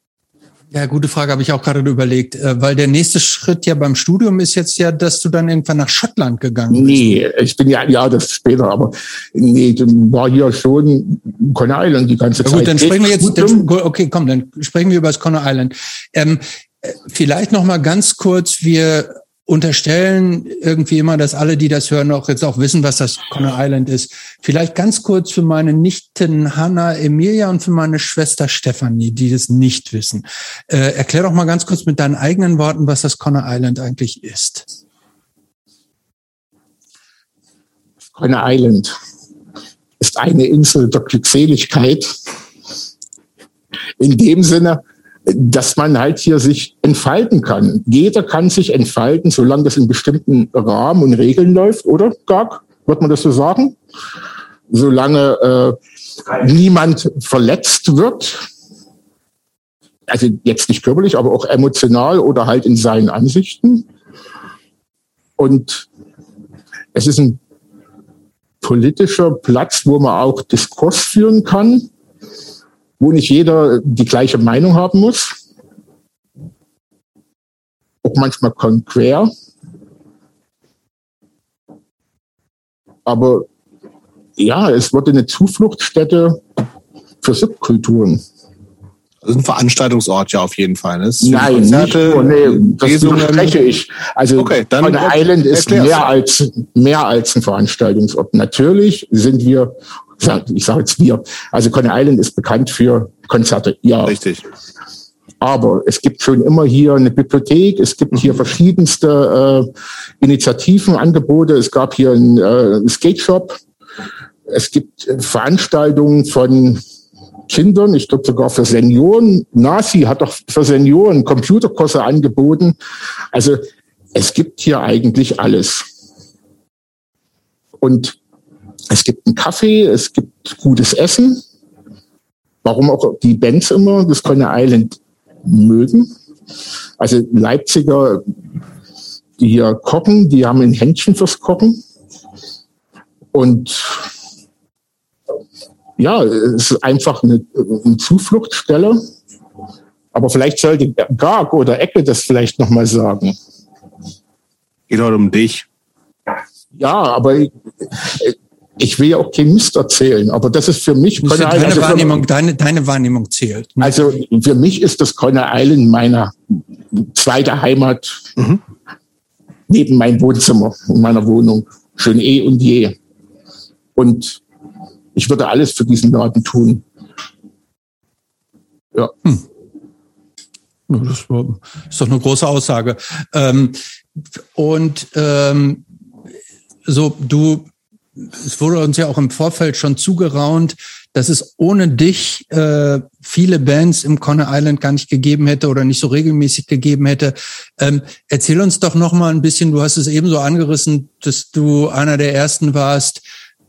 Ja, gute Frage, habe ich auch gerade überlegt, äh, weil der nächste Schritt ja beim Studium ist jetzt ja, dass du dann irgendwann nach Schottland gegangen bist. Nee, ich bin ja, ja, das später, aber nee, war hier schon Coney Island die ganze Ja, Zeit. gut, dann sprechen wir jetzt, dann, okay, komm, dann sprechen wir über das Conner Island. Ähm, äh, vielleicht noch mal ganz kurz, wir unterstellen irgendwie immer, dass alle, die das hören, auch jetzt auch wissen, was das Conner Island ist. Vielleicht ganz kurz für meine Nichten Hanna, Emilia und für meine Schwester Stefanie, die das nicht wissen. Äh, erklär doch mal ganz kurz mit deinen eigenen Worten, was das Conner Island eigentlich ist. Coney Island ist eine Insel der Glückseligkeit. In dem Sinne, dass man halt hier sich entfalten kann. Jeder kann sich entfalten, solange das in bestimmten Rahmen und Regeln läuft, oder, Gag? Wird man das so sagen? Solange äh, niemand verletzt wird, also jetzt nicht körperlich, aber auch emotional oder halt in seinen Ansichten. Und es ist ein politischer Platz, wo man auch Diskurs führen kann, wo nicht jeder die gleiche Meinung haben muss. Auch manchmal konquer. Aber ja, es wurde eine Zufluchtsstätte für Subkulturen. Das ist ein Veranstaltungsort ja auf jeden Fall. Das Nein, Konzerte, nicht nur, nee, das widerspreche ich. Also Okay, dann Island ist erklär's. mehr als, mehr als ein Veranstaltungsort. Natürlich sind wir, ich sage jetzt wir, also Coney Island ist bekannt für Konzerte, ja. Richtig. Aber es gibt schon immer hier eine Bibliothek, es gibt hier verschiedenste äh, Initiativen, Angebote. Es gab hier einen äh, Skate Shop. Es gibt äh, Veranstaltungen von Kindern, ich glaube sogar für Senioren. Nasi hat doch für Senioren Computerkurse angeboten. Also es gibt hier eigentlich alles. Und es gibt einen Kaffee, es gibt gutes Essen. Warum auch die Bands immer das Coney Island mögen. Also Leipziger, die hier kochen, die haben ein Händchen fürs Kochen. Und ja, es ist einfach eine, eine Zufluchtsstelle. Aber vielleicht sollte Gag oder Ecke das vielleicht nochmal sagen. Geht heute um dich. Ja, aber ich, will ja auch kein Mist erzählen, aber das ist für mich Deine, Coney Island- Wahrnehmung, deine, deine Wahrnehmung zählt. ne? Also für mich ist das Coney Island meine zweite Heimat Mhm. neben meinem Wohnzimmer in meiner Wohnung. Schon eh und je. Und ich würde alles für diesen Laden tun. Ja. Ja, Das war- ist doch eine große Aussage. Ähm, und ähm, so, du, es wurde uns ja auch im Vorfeld schon zugeraunt, dass es ohne dich äh, viele Bands im Conner Island gar nicht gegeben hätte oder nicht so regelmäßig gegeben hätte. Ähm, erzähl uns doch noch mal ein bisschen, du hast es eben so angerissen, dass du einer der ersten warst,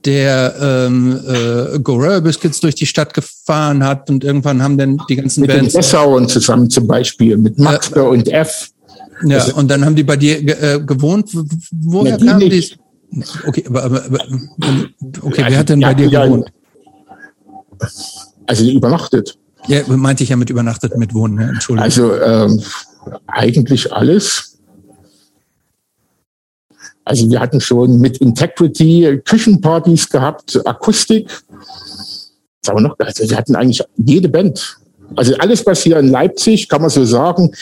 der ähm, äh, Gorilla Biscuits durch die Stadt gefahren hat und irgendwann haben dann die ganzen mit Bands... Mit den Dessauern zusammen zum Beispiel, mit Max äh, und F. Ja, also, und dann haben die bei dir äh, gewohnt. Woher kamen die? Okay, aber, aber, okay, also, wer hat denn bei dir gewohnt? Also übernachtet. Ja, meinte ich ja mit übernachtet, mit Wohnen, ja, Entschuldigung. Also ähm, eigentlich alles. Also wir hatten schon mit Integrity Küchenpartys gehabt, Akustik. Aber noch, also wir hatten eigentlich jede Band. Also alles, was hier in Leipzig, kann man so sagen,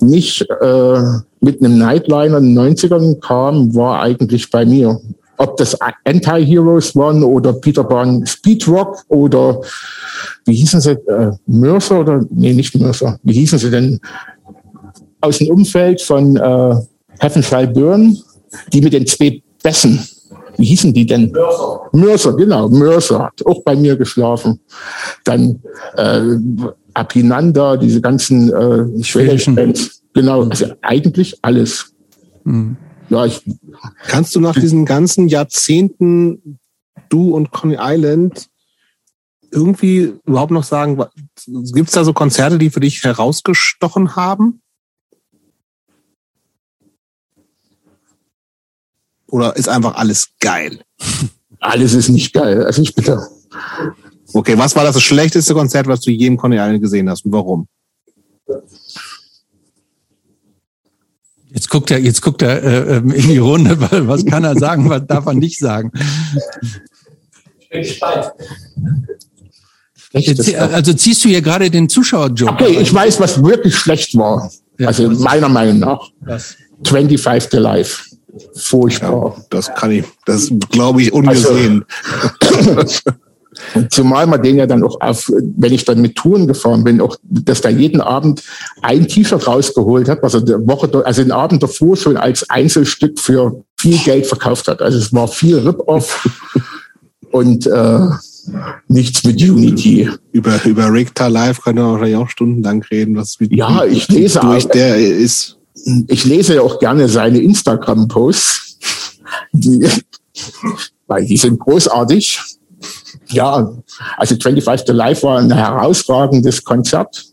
nicht äh, mit einem Nightliner in den 90ern kam, war eigentlich bei mir. Ob das Anti-Heroes waren oder Peter Pan Speedrock oder wie hießen sie, äh, Mörser oder, nee, nicht Mörser, wie hießen sie denn? Aus dem Umfeld von äh, Heaven Shall Burn, die mit den zwei Bässen. Wie hießen die denn? Mörser. Mörser, genau. Mörser hat auch bei mir geschlafen. Dann äh, Apinanda, diese ganzen äh, schwedischen Bands. Genau, also eigentlich alles. Mhm. Ja, ich, Kannst du nach diesen ganzen Jahrzehnten du und Coney Island irgendwie überhaupt noch sagen, gibt es da so Konzerte, die für dich herausgestochen haben? Oder ist einfach alles geil? Alles ist nicht geil, also ich bitte. Okay, was war das schlechteste Konzert, was du je im Coney Island gesehen hast und warum? Jetzt guckt er, jetzt guckt er äh, ähm, in die Runde, weil was kann er sagen, was darf er nicht sagen? Ich bin gespannt. Jetzt, also ziehst du hier gerade den Zuschauerjob. Okay, ich weiß, was wirklich schlecht war. Ja, also meiner Meinung nach. Was? 25 to Life. Furchtbar. Ja, das kann ich, das glaube ich ungesehen. Also, zumal man den ja dann auch auf, wenn ich dann mit Touren gefahren bin, auch, dass da jeden Abend ein T-Shirt rausgeholt hat, was er der Woche, also den Abend davor schon als Einzelstück für viel Geld verkauft hat. Also es war viel Rip-Off und äh, nichts mit Unity. Über, über Richter Live können wir wahrscheinlich auch stundenlang reden, was mit Ja, ich lese durch der ist. Ich lese ja auch gerne seine Instagram-Posts. Die, weil die sind großartig ja, also 25 to Life war ein herausragendes Konzert.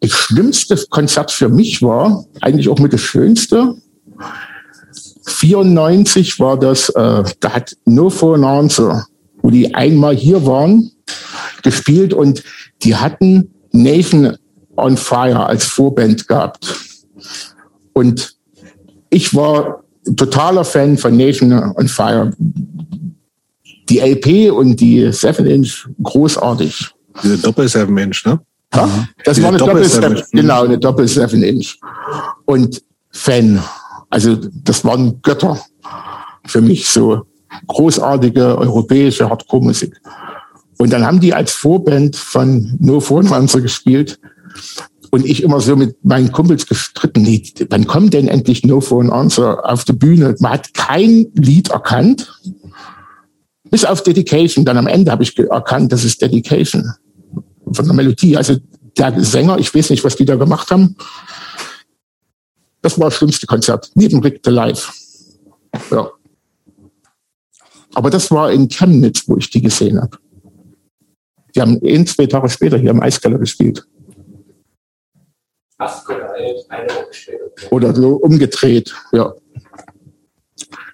Das schlimmste Konzert für mich war, eigentlich auch mit das schönste, 94 war das, äh, da hat No For an Answer, wo die einmal hier waren, gespielt und die hatten Nathan on Fire als Vorband gehabt. Und ich war totaler Fan von Nathan on Fire die LP und die 7 Inch großartig. Diese Doppel 7 Inch, ne? Ja, das Diese war eine Doppel 7 Inch. Genau, eine Doppel 7 Inch. Und Fan. Also, das waren Götter für mich, so großartige europäische Hardcore-Musik. Und dann haben die als Vorband von No Vornwanzer gespielt. Und ich immer so mit meinen Kumpels gestritten, nee, wann kommt denn endlich No Phone Answer auf die Bühne? Man hat kein Lied erkannt. Bis auf Dedication. Dann am Ende habe ich erkannt, das ist Dedication von der Melodie. Also der Sänger, ich weiß nicht, was die da gemacht haben. Das war das schlimmste Konzert, neben Rick the Live. Ja. Aber das war in Chemnitz, wo ich die gesehen habe. Die haben ein, zwei Tage später hier im Eiskeller gespielt. Oder so umgedreht, ja.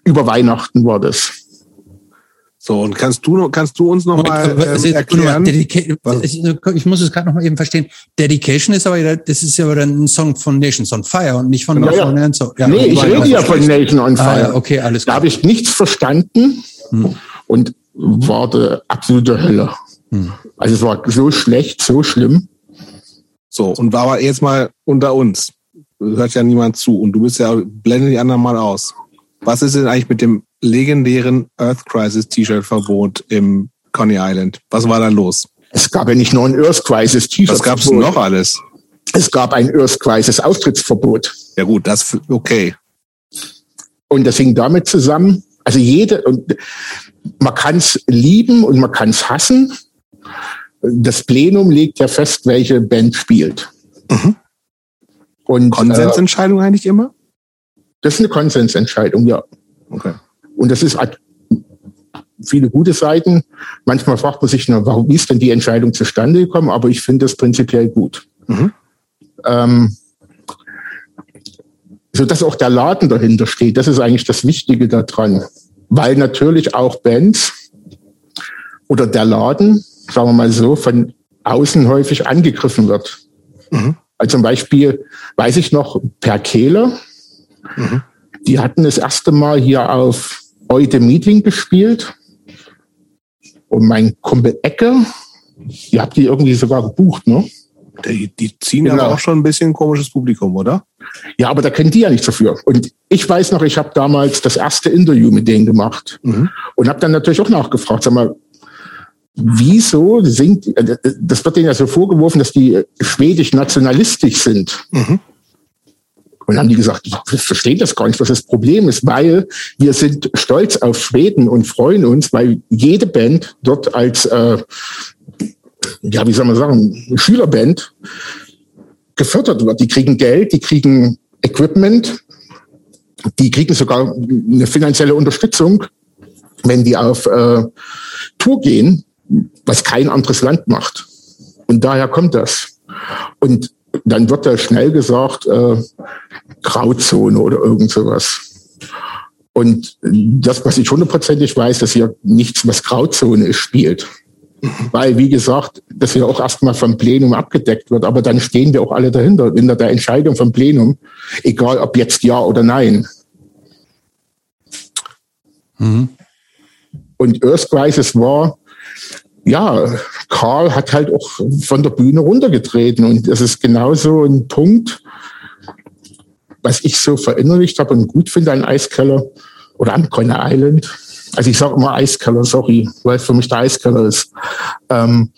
Über Weihnachten war das. So, und kannst du, kannst du uns noch mal äh, erklären? ich muss es gerade noch mal eben verstehen. Dedication ist aber, das ist ja aber ein Song von Nations on Fire und nicht von ja, ja. ja nee, ich rede ja von Nation on Fire. Ah, okay, alles klar. Da habe ich nichts verstanden hm. und war der absolute Hölle. Hm. Also es war so schlecht, so schlimm. So, und war aber jetzt mal unter uns. Hört ja niemand zu. Und du bist ja, blende die anderen mal aus. Was ist denn eigentlich mit dem legendären Earth Crisis T-Shirt-Verbot im Coney Island. Was war da los? Es gab ja nicht nur ein Earth Crisis T-Shirt. Was gab es noch alles? Es gab ein Earth Crisis Auftrittsverbot. Ja gut, das okay. Und das hing damit zusammen, Also jede, und man kann es lieben und man kann es hassen. Das Plenum legt ja fest, welche Band spielt. Mhm. Und, Konsensentscheidung äh, eigentlich immer? Das ist eine Konsensentscheidung, ja. Okay. Und das ist hat viele gute Seiten. Manchmal fragt man sich, na, warum ist denn die Entscheidung zustande gekommen? Aber ich finde das prinzipiell gut. Mhm. Ähm, so dass auch der Laden dahinter steht. Das ist eigentlich das Wichtige daran. Weil natürlich auch Bands oder der Laden, sagen wir mal so, von außen häufig angegriffen wird. Mhm. Also zum Beispiel weiß ich noch Per Kehler, mhm. die hatten das erste Mal hier auf heute Meeting gespielt. Und mein Kumpel Ecke, ihr habt die irgendwie sogar gebucht, ne? Die, die ziehen genau. aber auch schon ein bisschen komisches Publikum, oder? Ja, aber da kennen die ja nichts dafür. Und ich weiß noch, ich habe damals das erste Interview mit denen gemacht mhm. und habe dann natürlich auch nachgefragt, sag mal, wieso singt, äh, das wird denen ja so vorgeworfen, dass die schwedisch nationalistisch sind. Mhm. Und dann haben die gesagt, wir verstehen das gar nicht, was das Problem ist, weil wir sind stolz auf Schweden und freuen uns, weil jede Band dort als, äh, ja, wie soll man sagen, Schülerband gefördert wird. Die kriegen Geld, die kriegen Equipment, die kriegen sogar eine finanzielle Unterstützung, wenn die auf äh, Tour gehen, was kein anderes Land macht. Und daher kommt das. Und dann wird da schnell gesagt, äh, Grauzone oder irgend sowas. Und das, was ich hundertprozentig weiß, dass hier nichts, was Grauzone ist, spielt. Weil, wie gesagt, das ja auch erstmal vom Plenum abgedeckt wird. Aber dann stehen wir auch alle dahinter, hinter der Entscheidung vom Plenum, egal ob jetzt ja oder nein. Mhm. Und Earth Crisis war, ja, Karl hat halt auch von der Bühne runtergetreten. Und das ist genauso ein Punkt, was ich so verinnerlicht habe und gut finde an Eiskeller oder am Conner Island also ich sage immer Eiskeller, sorry, weil es für mich der Eiskeller ist, ähm,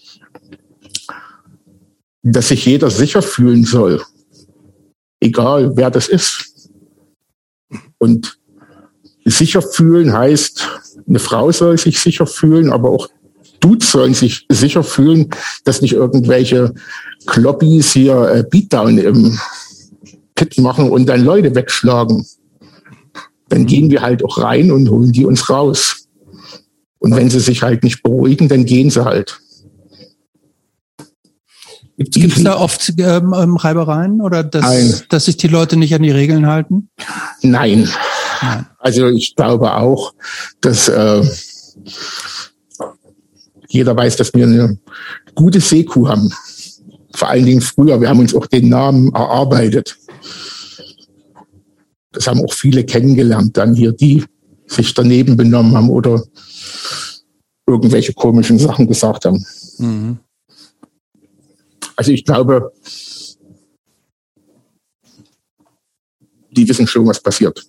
dass sich jeder sicher fühlen soll, egal wer das ist. Und sicher fühlen heißt, eine Frau soll sich sicher fühlen, aber auch Dudes sollen sich sicher fühlen, dass nicht irgendwelche Kloppis hier äh, Beatdown im Pit machen und dann Leute wegschlagen dann gehen wir halt auch rein und holen die uns raus. Und wenn sie sich halt nicht beruhigen, dann gehen sie halt. Gibt es da oft ähm, ähm, Reibereien oder dass, dass sich die Leute nicht an die Regeln halten? Nein. Nein. Also ich glaube auch, dass äh, jeder weiß, dass wir eine gute Seekuh haben. Vor allen Dingen früher. Wir haben uns auch den Namen erarbeitet das haben auch viele kennengelernt dann hier, die sich daneben benommen haben oder irgendwelche komischen Sachen gesagt haben. Mhm. Also ich glaube, die wissen schon, was passiert.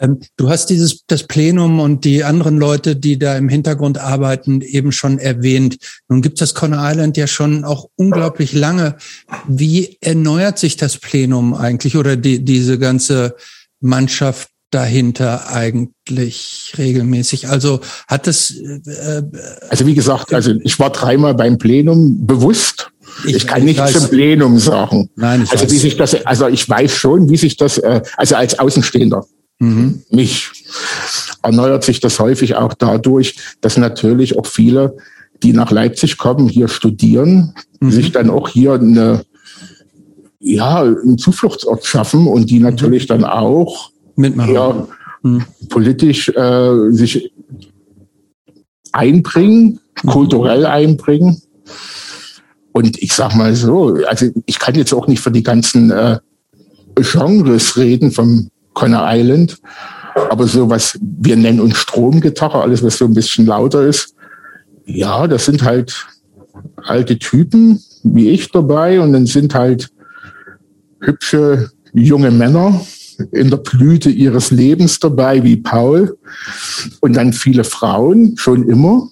Ähm, du hast dieses, das Plenum und die anderen Leute, die da im Hintergrund arbeiten, eben schon erwähnt. Nun gibt es das Conner Island ja schon auch unglaublich lange. Wie erneuert sich das Plenum eigentlich oder die, diese ganze Mannschaft dahinter eigentlich regelmäßig? Also hat das. Äh, also wie gesagt, also ich war dreimal beim Plenum bewusst. Ich, ich kann nicht weiß. zum Plenum sagen. Nein, ich also weiß. wie sich das, also ich weiß schon, wie sich das, äh, also als Außenstehender mhm. nicht. Erneuert sich das häufig auch dadurch, dass natürlich auch viele, die nach Leipzig kommen, hier studieren, mhm. sich dann auch hier eine, ja, einen Zufluchtsort schaffen und die natürlich dann auch Mitmachen. Mhm. politisch äh, sich einbringen, mhm. kulturell einbringen. Und ich sag mal so, also ich kann jetzt auch nicht für die ganzen äh, Genres reden, vom Conner Island. Aber so was, wir nennen uns Stromgitarre, alles was so ein bisschen lauter ist. Ja, das sind halt alte Typen, wie ich dabei. Und dann sind halt hübsche junge Männer in der Blüte ihres Lebens dabei, wie Paul. Und dann viele Frauen, schon immer,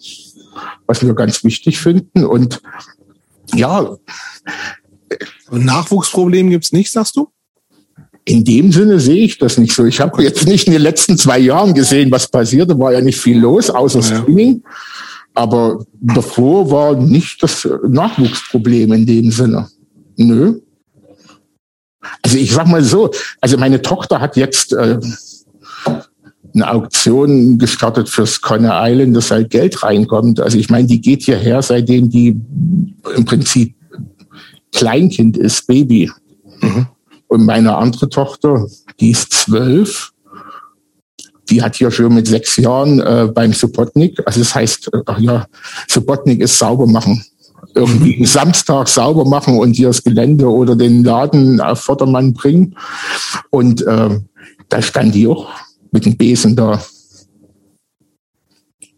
was wir ganz wichtig finden. Und ja. Nachwuchsproblem gibt's nicht, sagst du? In dem Sinne sehe ich das nicht so. Ich habe jetzt nicht in den letzten zwei Jahren gesehen, was passierte. War ja nicht viel los, außer ja. Streaming. Aber davor war nicht das Nachwuchsproblem in dem Sinne. Nö. Also ich sag mal so, also meine Tochter hat jetzt äh, eine Auktion gestartet fürs Conner Island, dass halt Geld reinkommt. Also ich meine, die geht hierher, seitdem die im Prinzip Kleinkind ist, Baby. Mhm. Und meine andere Tochter, die ist zwölf, die hat hier schon mit sechs Jahren äh, beim Subotnik, also das heißt, ach ja, Subotnik ist sauber machen. Irgendwie mhm. Samstag sauber machen und hier das Gelände oder den Laden auf Vordermann bringen. Und äh, da stand die auch mit dem Besen da.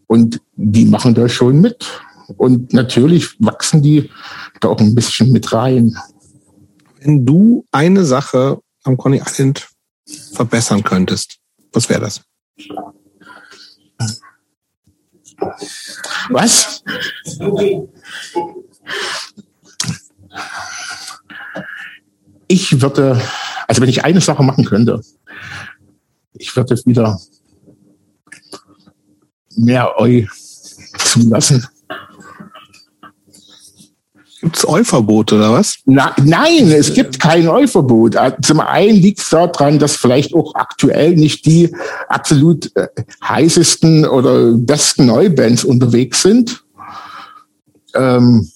Und die machen da schon mit. Und natürlich wachsen die da auch ein bisschen mit rein. Wenn du eine Sache am Coney Island verbessern könntest, was wäre das? Was? Ich würde, also wenn ich eine Sache machen könnte, ich würde wieder mehr Eu zulassen. Gibt es Eu-Verbot oder was? Na, nein, es gibt kein Eu-Verbot. Äh, zum einen liegt es daran, dass vielleicht auch aktuell nicht die absolut äh, heißesten oder besten Neubands unterwegs sind. Ähm,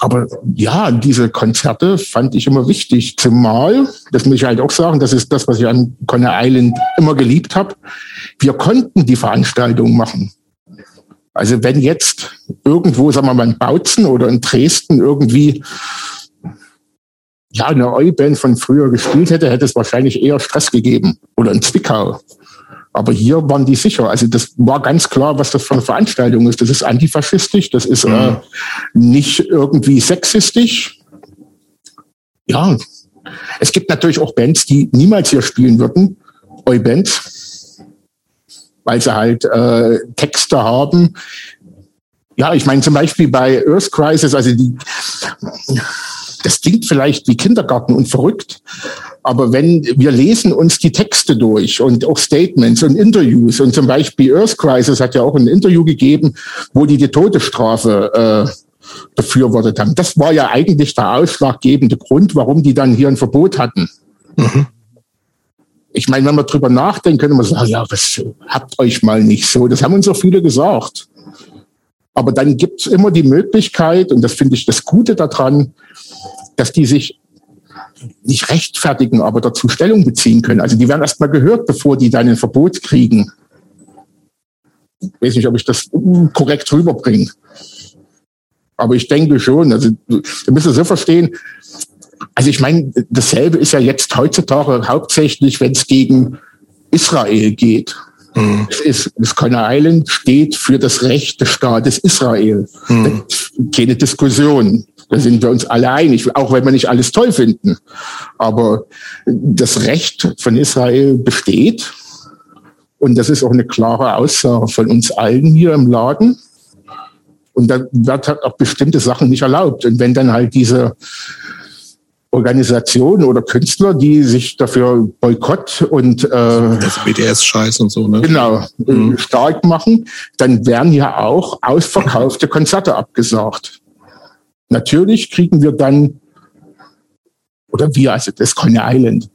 aber ja, diese Konzerte fand ich immer wichtig. Zumal, das muss ich halt auch sagen, das ist das, was ich an Conner Island immer geliebt habe. Wir konnten die Veranstaltung machen. Also wenn jetzt irgendwo, sagen wir mal, in Bautzen oder in Dresden irgendwie ja, eine Eu-Band von früher gespielt hätte, hätte es wahrscheinlich eher Stress gegeben. Oder in Zwickau. Aber hier waren die sicher. Also das war ganz klar, was das für eine Veranstaltung ist. Das ist antifaschistisch, das ist mhm. äh, nicht irgendwie sexistisch. Ja, es gibt natürlich auch Bands, die niemals hier spielen würden, Eu-Bands, weil sie halt äh, Texte haben. Ja, ich meine zum Beispiel bei Earth Crisis, also die, das klingt vielleicht wie Kindergarten und verrückt, aber wenn wir lesen uns die Texte durch und auch Statements und Interviews und zum Beispiel Earth Crisis hat ja auch ein Interview gegeben, wo die die Todesstrafe äh, befürwortet haben. Das war ja eigentlich der ausschlaggebende Grund, warum die dann hier ein Verbot hatten. Mhm. Ich meine, wenn man drüber nachdenkt, könnte man sagen, ja, was habt euch mal nicht so. Das haben uns auch viele gesagt. Aber dann gibt es immer die Möglichkeit, und das finde ich das Gute daran, dass die sich nicht rechtfertigen, aber dazu Stellung beziehen können. Also die werden erstmal gehört, bevor die dann ein Verbot kriegen. Ich weiß nicht, ob ich das korrekt rüberbringe. Aber ich denke schon, also du müsst es so verstehen. Also ich meine, dasselbe ist ja jetzt heutzutage hauptsächlich, wenn es gegen Israel geht. Mhm. Es ist, das Conner Island steht für das Recht des Staates Israel. Mhm. Keine Diskussion. Da sind wir uns alle einig, auch wenn wir nicht alles toll finden. Aber das Recht von Israel besteht. Und das ist auch eine klare Aussage von uns allen hier im Laden. Und da wird halt auch bestimmte Sachen nicht erlaubt. Und wenn dann halt diese Organisationen oder Künstler, die sich dafür Boykott und äh, das BDS-Scheiß und so, ne? Genau, mhm. stark machen, dann werden ja auch ausverkaufte Konzerte abgesagt. Natürlich kriegen wir dann, oder wir, also das Coney Island,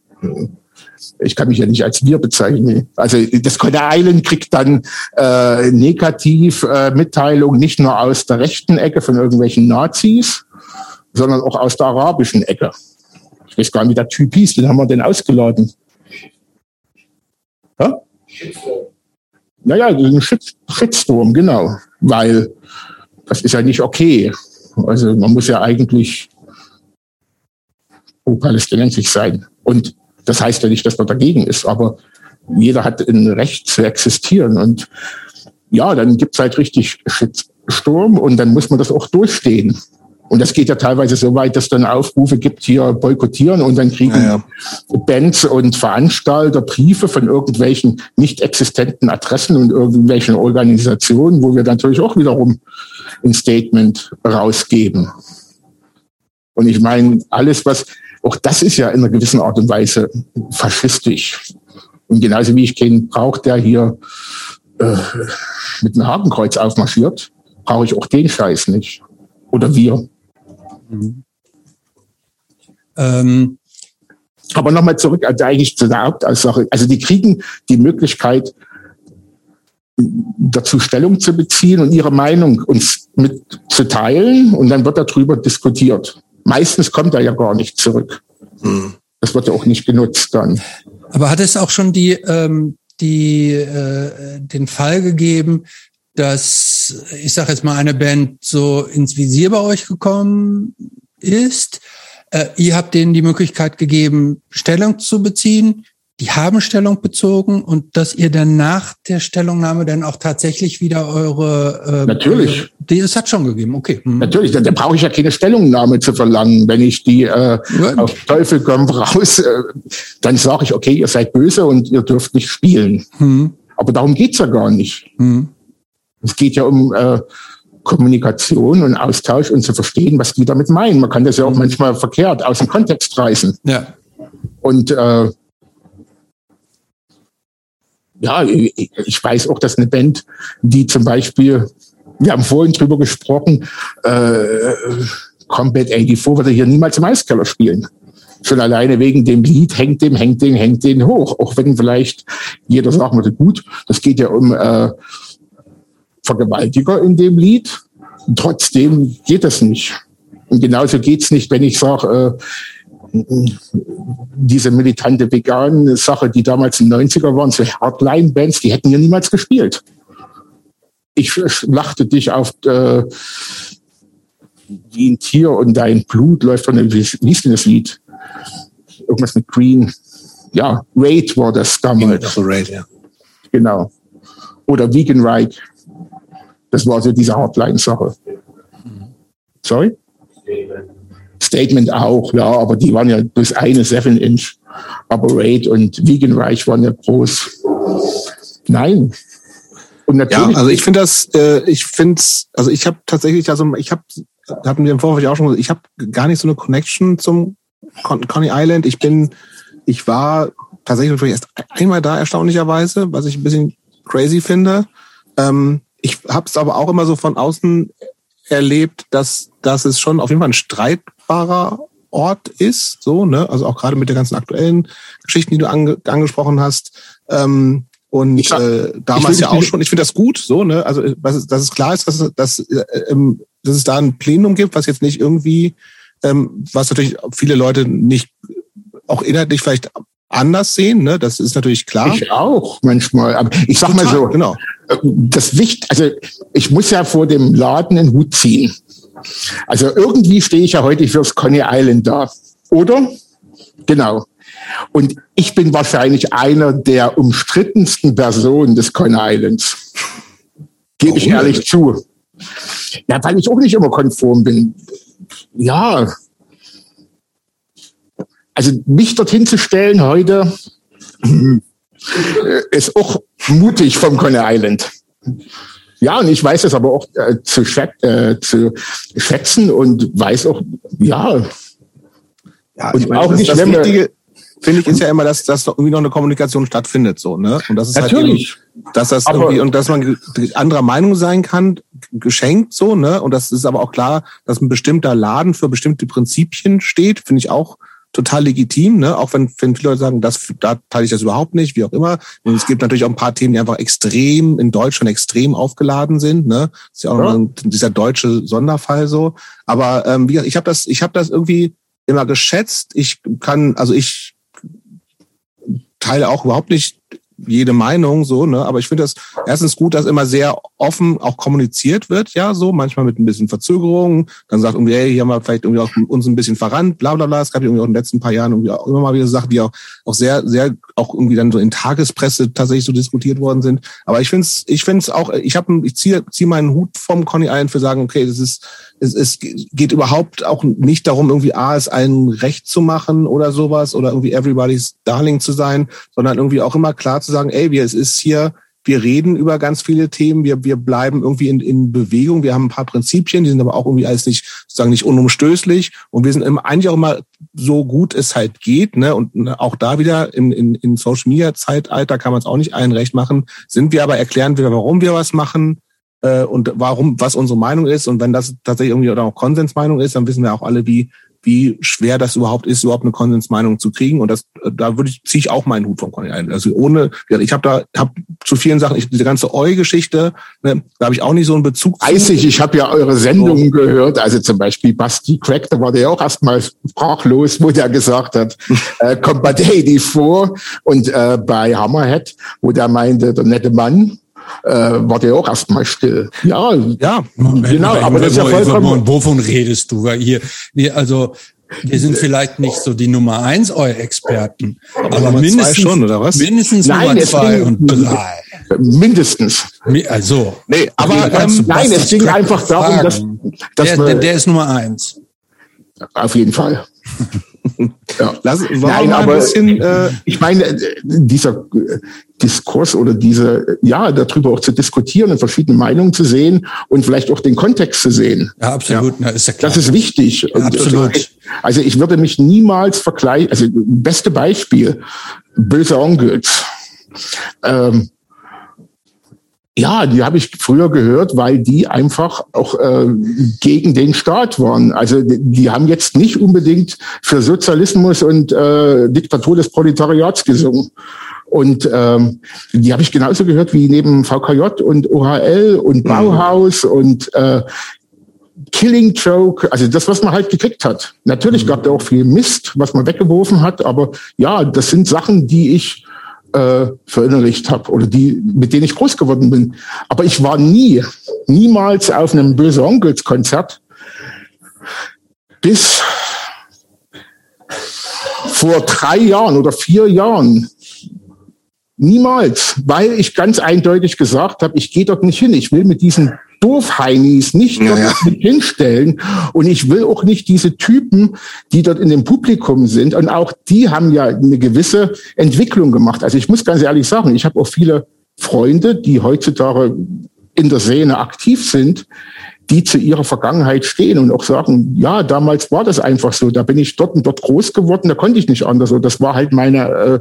ich kann mich ja nicht als wir bezeichnen. Also das Coney Island kriegt dann äh, negativ äh, Mitteilung nicht nur aus der rechten Ecke von irgendwelchen Nazis, sondern auch aus der arabischen Ecke. Weiß gar nicht, wie der Typ hieß, den haben wir denn ausgeladen? Ja? Naja, ein Shitstorm, genau. Weil das ist ja nicht okay. Also man muss ja eigentlich pro-palästinensisch sein. Und das heißt ja nicht, dass man dagegen ist, aber jeder hat ein Recht zu existieren. Und ja, dann gibt's halt richtig Sturm und dann muss man das auch durchstehen. Und das geht ja teilweise so weit, dass dann Aufrufe gibt, hier boykottieren und dann kriegen ja, ja. Bands und Veranstalter Briefe von irgendwelchen nicht existenten Adressen und irgendwelchen Organisationen, wo wir natürlich auch wiederum ein Statement rausgeben. Und ich meine, alles, was, auch das ist ja in einer gewissen Art und Weise faschistisch. Und genauso wie ich keinen brauche, der hier äh, mit einem Hakenkreuz aufmarschiert, brauche ich auch den Scheiß nicht. Oder wir. Mhm. Ähm. Aber nochmal zurück, also eigentlich zu der Hauptaussage. Also die kriegen die Möglichkeit, dazu Stellung zu beziehen und ihre Meinung uns mitzuteilen und dann wird darüber diskutiert. Meistens kommt er ja gar nicht zurück. Hm. Das wird ja auch nicht genutzt dann. Aber hat es auch schon die, ähm, die, äh, den Fall gegeben, dass, ich sage jetzt mal, eine Band so ins Visier bei euch gekommen ist? Äh, ihr habt denen die Möglichkeit gegeben, Stellung zu beziehen die haben Stellung bezogen und dass ihr dann nach der Stellungnahme dann auch tatsächlich wieder eure äh, Natürlich. Die, es hat schon gegeben, okay. Hm. Natürlich, da, da brauche ich ja keine Stellungnahme zu verlangen. Wenn ich die äh, auf Teufel komm raus, äh, dann sage ich, okay, ihr seid böse und ihr dürft nicht spielen. Hm. Aber darum geht's ja gar nicht. Hm. Es geht ja um äh, Kommunikation und Austausch und zu verstehen, was die damit meinen. Man kann das ja auch hm. manchmal verkehrt aus dem Kontext reißen. Ja. Und äh, ja, ich weiß auch, dass eine Band, die zum Beispiel, wir haben vorhin drüber gesprochen, äh, Combat 84 würde hier niemals im Eiskeller spielen. Schon alleine wegen dem Lied hängt dem, hängt den, hängt den hoch. Auch wenn vielleicht jeder sagen würde, gut, das geht ja um äh, Vergewaltiger in dem Lied. Trotzdem geht das nicht. Und genauso geht's nicht, wenn ich sage, äh, diese militante vegane Sache, die damals in den 90er waren, so Hardline-Bands, die hätten ja niemals gespielt. Ich lachte dich auf äh, wie ein Tier und dein Blut läuft von dem, wie hieß denn das Lied? Irgendwas mit Green. Ja, Raid war das damals. Also Raid, ja. Genau. Oder Vegan Right. Das war so diese Hardline-Sache. Sorry? Statement auch, ja, aber die waren ja bis eine 7-Inch. Aber Raid und Vegan Reich waren ja groß. Nein. Und natürlich. Ja, also ich finde das, äh, ich finde also ich habe tatsächlich, also ich habe, hatten wir im Vorfeld auch schon gesagt, ich habe gar nicht so eine Connection zum Con Coney Island. Ich bin, ich war tatsächlich erst einmal da, erstaunlicherweise, was ich ein bisschen crazy finde. Ähm, ich habe es aber auch immer so von außen erlebt, dass, dass es schon auf jeden Fall ein Streit greifbarer Ort ist, so, ne? Also auch gerade mit den ganzen aktuellen Geschichten, die du ange angesprochen hast. Ähm, und ja, äh, damals ja auch schon, ich finde das gut, so, ne? Also, dass es, dass es klar ist, dass, dass, äh, ähm, dass es da ein Plenum gibt, was jetzt nicht irgendwie, ähm, was natürlich viele Leute nicht auch inhaltlich vielleicht anders sehen, ne? Das ist natürlich klar. Ich auch manchmal. Aber ich sag Total, mal so, genau. Äh, das Wicht, also ich muss ja vor dem Laden den Hut ziehen. Also irgendwie stehe ich ja heute fürs Coney Island da, oder? Genau. Und ich bin wahrscheinlich einer der umstrittensten Personen des Coney Islands. Gebe ich ehrlich zu. Ja, weil ich auch nicht immer konform bin. Ja. Also mich dorthin zu stellen heute äh, ist auch mutig vom Coney Island. Ja, und ich weiß es aber auch äh, zu, schät äh, zu schätzen und weiß auch, ja. Ja, und meine, auch das, nicht, das Wichtige, finde ich, ist ja immer, dass, dass irgendwie noch eine Kommunikation stattfindet, so, ne? Und das ist Natürlich. halt eben, dass das aber, irgendwie, und dass man anderer Meinung sein kann, geschenkt, so, ne? Und das ist aber auch klar, dass ein bestimmter Laden für bestimmte Prinzipien steht, finde ich auch total legitim, ne? auch wenn, wenn viele Leute sagen, das, da teile ich das überhaupt nicht, wie auch immer. Und es gibt natürlich auch ein paar Themen, die einfach extrem in Deutschland extrem aufgeladen sind. Ne? Das ist ja auch ja. Ein, dieser deutsche Sonderfall so. Aber ähm, wie gesagt, ich habe das, ich habe das irgendwie immer geschätzt. Ich kann, also ich teile auch überhaupt nicht jede Meinung so, ne? Aber ich finde das erstens gut, dass immer sehr offen auch kommuniziert wird, ja, so, manchmal mit ein bisschen Verzögerung. Dann sagt irgendwie, hey, hier haben wir vielleicht irgendwie auch uns ein bisschen verrannt, bla bla bla. Es gab ja irgendwie auch in den letzten paar Jahren irgendwie auch immer mal wieder Sachen, die auch, auch sehr, sehr auch irgendwie dann so in Tagespresse tatsächlich so diskutiert worden sind. Aber ich finde es, ich finde es auch, ich habe, ich ziehe zieh meinen Hut vom Conny ein für sagen, okay, das ist, es, es geht überhaupt auch nicht darum, irgendwie A, es allen recht zu machen oder sowas oder irgendwie everybody's darling zu sein, sondern irgendwie auch immer klar zu sagen, ey, wir, es ist hier, wir reden über ganz viele Themen, wir, wir bleiben irgendwie in, in Bewegung, wir haben ein paar Prinzipien, die sind aber auch irgendwie alles nicht, sozusagen nicht unumstößlich und wir sind eigentlich auch immer so gut es halt geht, ne? Und auch da wieder in, in, in Social Media Zeitalter kann man es auch nicht allen recht machen, sind wir aber erklären wir, warum wir was machen, äh, und warum, was unsere Meinung ist. Und wenn das tatsächlich irgendwie auch Konsensmeinung ist, dann wissen wir auch alle, wie, wie schwer das überhaupt ist, überhaupt eine Konsensmeinung zu kriegen. Und das, da würde ich, ziehe ich auch meinen Hut vom Conny ein. Also ohne, ich habe da, habe zu vielen Sachen, ich, diese ganze Eu-Geschichte, ne, da habe ich auch nicht so einen Bezug. Weiß ich, ich habe ja eure Sendungen so. gehört, also zum Beispiel Basti Crack, da war der ja auch erstmal sprachlos, wo der gesagt hat, äh, kommt bei Daddy vor und äh, bei Hammerhead, wo der meinte, der nette Mann, äh, war der auch erstmal still. Ja, ja. Moment, genau, aber das ist ja vollkommen. Wovon redest du? Weil hier, wir, also, wir sind vielleicht nicht so die Nummer eins euer Experten, aber Nummer mindestens schon, oder was? Mindestens nein, Nummer zwei und drei. Mindestens. Also. Nee, aber ähm, nein, es ging einfach darum, dass, dass der, der, der ist Nummer eins. Auf jeden Fall. Ja. Lass, Nein, aber bisschen, äh, ich meine, dieser Diskurs oder diese, ja, darüber auch zu diskutieren und verschiedene Meinungen zu sehen und vielleicht auch den Kontext zu sehen. Ja, absolut. Ja. Na, ist ja klar. Das ist wichtig. Ja, absolut. Also ich würde mich niemals vergleichen, also beste Beispiel, böse Onkels. Ähm, ja, die habe ich früher gehört, weil die einfach auch äh, gegen den Staat waren. Also die, die haben jetzt nicht unbedingt für Sozialismus und äh, Diktatur des Proletariats gesungen. Und ähm, die habe ich genauso gehört wie neben VKJ und OHL und mhm. Bauhaus mhm. und äh, Killing Joke, also das, was man halt gekriegt hat. Natürlich mhm. gab da auch viel Mist, was man weggeworfen hat, aber ja, das sind Sachen, die ich äh, verinnerlicht habe oder die, mit denen ich groß geworden bin. Aber ich war nie, niemals auf einem Böse Onkels Konzert bis vor drei Jahren oder vier Jahren. Niemals, weil ich ganz eindeutig gesagt habe, ich gehe dort nicht hin. Ich will mit diesen Doofheinis nicht ja, ja. hinstellen. Und ich will auch nicht diese Typen, die dort in dem Publikum sind. Und auch die haben ja eine gewisse Entwicklung gemacht. Also ich muss ganz ehrlich sagen, ich habe auch viele Freunde, die heutzutage in der Szene aktiv sind, die zu ihrer Vergangenheit stehen und auch sagen, ja, damals war das einfach so, da bin ich dort und dort groß geworden, da konnte ich nicht anders. Und das war halt meine, äh,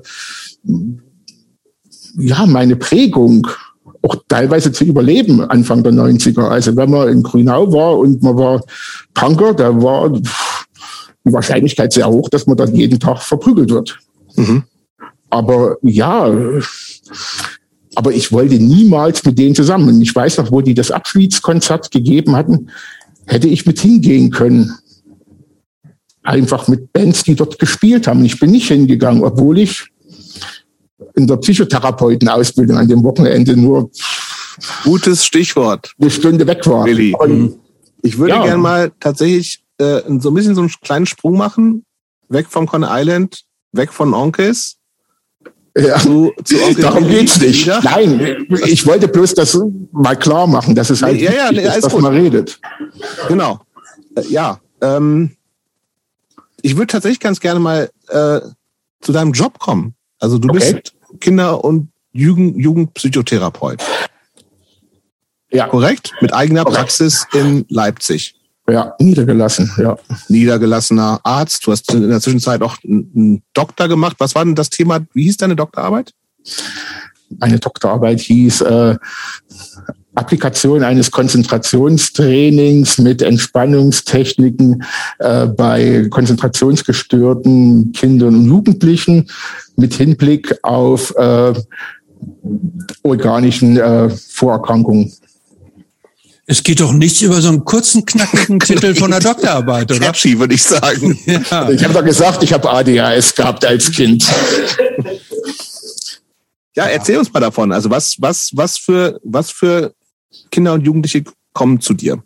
ja, meine Prägung auch teilweise zu überleben Anfang der 90er. Also wenn man in Grünau war und man war Punker, da war die Wahrscheinlichkeit sehr hoch, dass man dann jeden Tag verprügelt wird. Mhm. Aber ja, aber ich wollte niemals mit denen zusammen. Ich weiß noch, wo die das Abschiedskonzert gegeben hatten, hätte ich mit hingehen können. Einfach mit Bands, die dort gespielt haben. Ich bin nicht hingegangen, obwohl ich in der Psychotherapeutenausbildung an dem Wochenende nur gutes Stichwort eine Stunde weg war. Willi. Und, ich würde ja. gerne mal tatsächlich äh, so ein bisschen so einen kleinen Sprung machen, weg vom Con Island, weg von Onkels. Ja. Zu, zu Darum geht's nicht. Wieder. Nein, ich wollte bloß das mal klar machen, dass es halt ja, ja, nee, ist, dass gut. man redet. Genau. Äh, ja. Ähm, ich würde tatsächlich ganz gerne mal äh, zu deinem Job kommen. Also du okay. bist Kinder- und Jugend Jugendpsychotherapeut. Ja. Korrekt? Mit eigener okay. Praxis in Leipzig. Ja, niedergelassen, ja. Niedergelassener Arzt. Du hast in der Zwischenzeit auch einen Doktor gemacht. Was war denn das Thema? Wie hieß deine Doktorarbeit? Meine Doktorarbeit hieß äh, Applikation eines Konzentrationstrainings mit Entspannungstechniken äh, bei konzentrationsgestörten Kindern und Jugendlichen mit Hinblick auf äh, organischen äh, Vorerkrankungen. Es geht doch nichts über so einen kurzen, knackigen Titel von der Doktorarbeit, oder? Catchy, würde ich sagen. Ja. Ich habe doch gesagt, ich habe ADHS gehabt als Kind. Ja, erzähl uns mal davon. Also was, was, was für, was für Kinder und Jugendliche kommen zu dir?